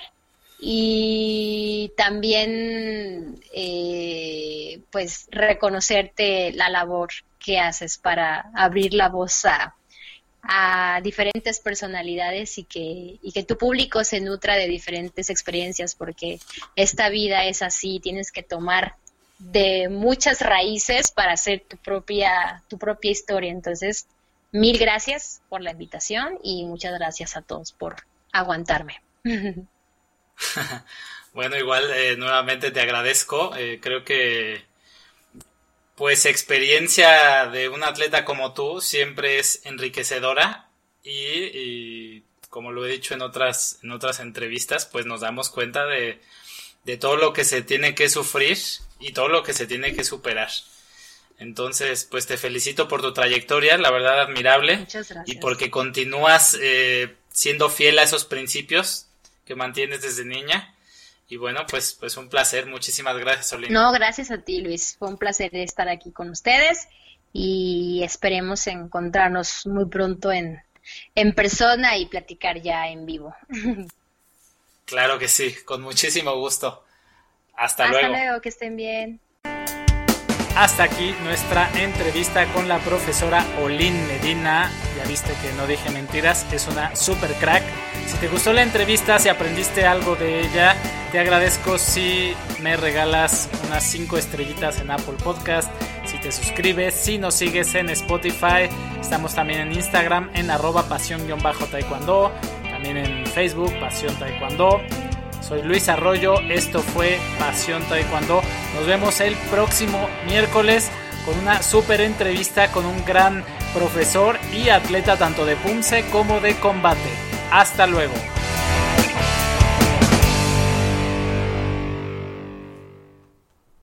y también eh, pues reconocerte la labor que haces para abrir la voz a, a diferentes personalidades y que, y que tu público se nutra de diferentes experiencias porque esta vida es así, tienes que tomar de muchas raíces para hacer tu propia, tu propia historia. Entonces, Mil gracias por la invitación y muchas gracias a todos por aguantarme. Bueno, igual eh, nuevamente te agradezco. Eh, creo que pues experiencia de un atleta como tú siempre es enriquecedora y, como lo he dicho en otras, en otras entrevistas, pues nos damos cuenta de, de todo lo que se tiene que sufrir y todo lo que se tiene que superar. Entonces, pues te felicito por tu trayectoria, la verdad admirable. Muchas gracias. Y porque continúas eh, siendo fiel a esos principios que mantienes desde niña. Y bueno, pues, pues un placer. Muchísimas gracias. No, gracias a ti, Luis. Fue un placer estar aquí con ustedes y esperemos encontrarnos muy pronto en, en persona y platicar ya en vivo. Claro que sí, con muchísimo gusto. Hasta, luego. Hasta luego, que estén bien. Hasta aquí nuestra entrevista con la profesora Olin Medina. Ya viste que no dije mentiras, es una super crack. Si te gustó la entrevista, si aprendiste algo de ella, te agradezco si me regalas unas 5 estrellitas en Apple Podcast, si te suscribes, si nos sigues en Spotify, estamos también en Instagram en arroba pasión-taekwondo, también en Facebook, Pasión Taekwondo. Soy Luis Arroyo, esto fue Pasión Taekwondo. Nos vemos el próximo miércoles con una super entrevista con un gran profesor y atleta tanto de Pumse como de combate. Hasta luego.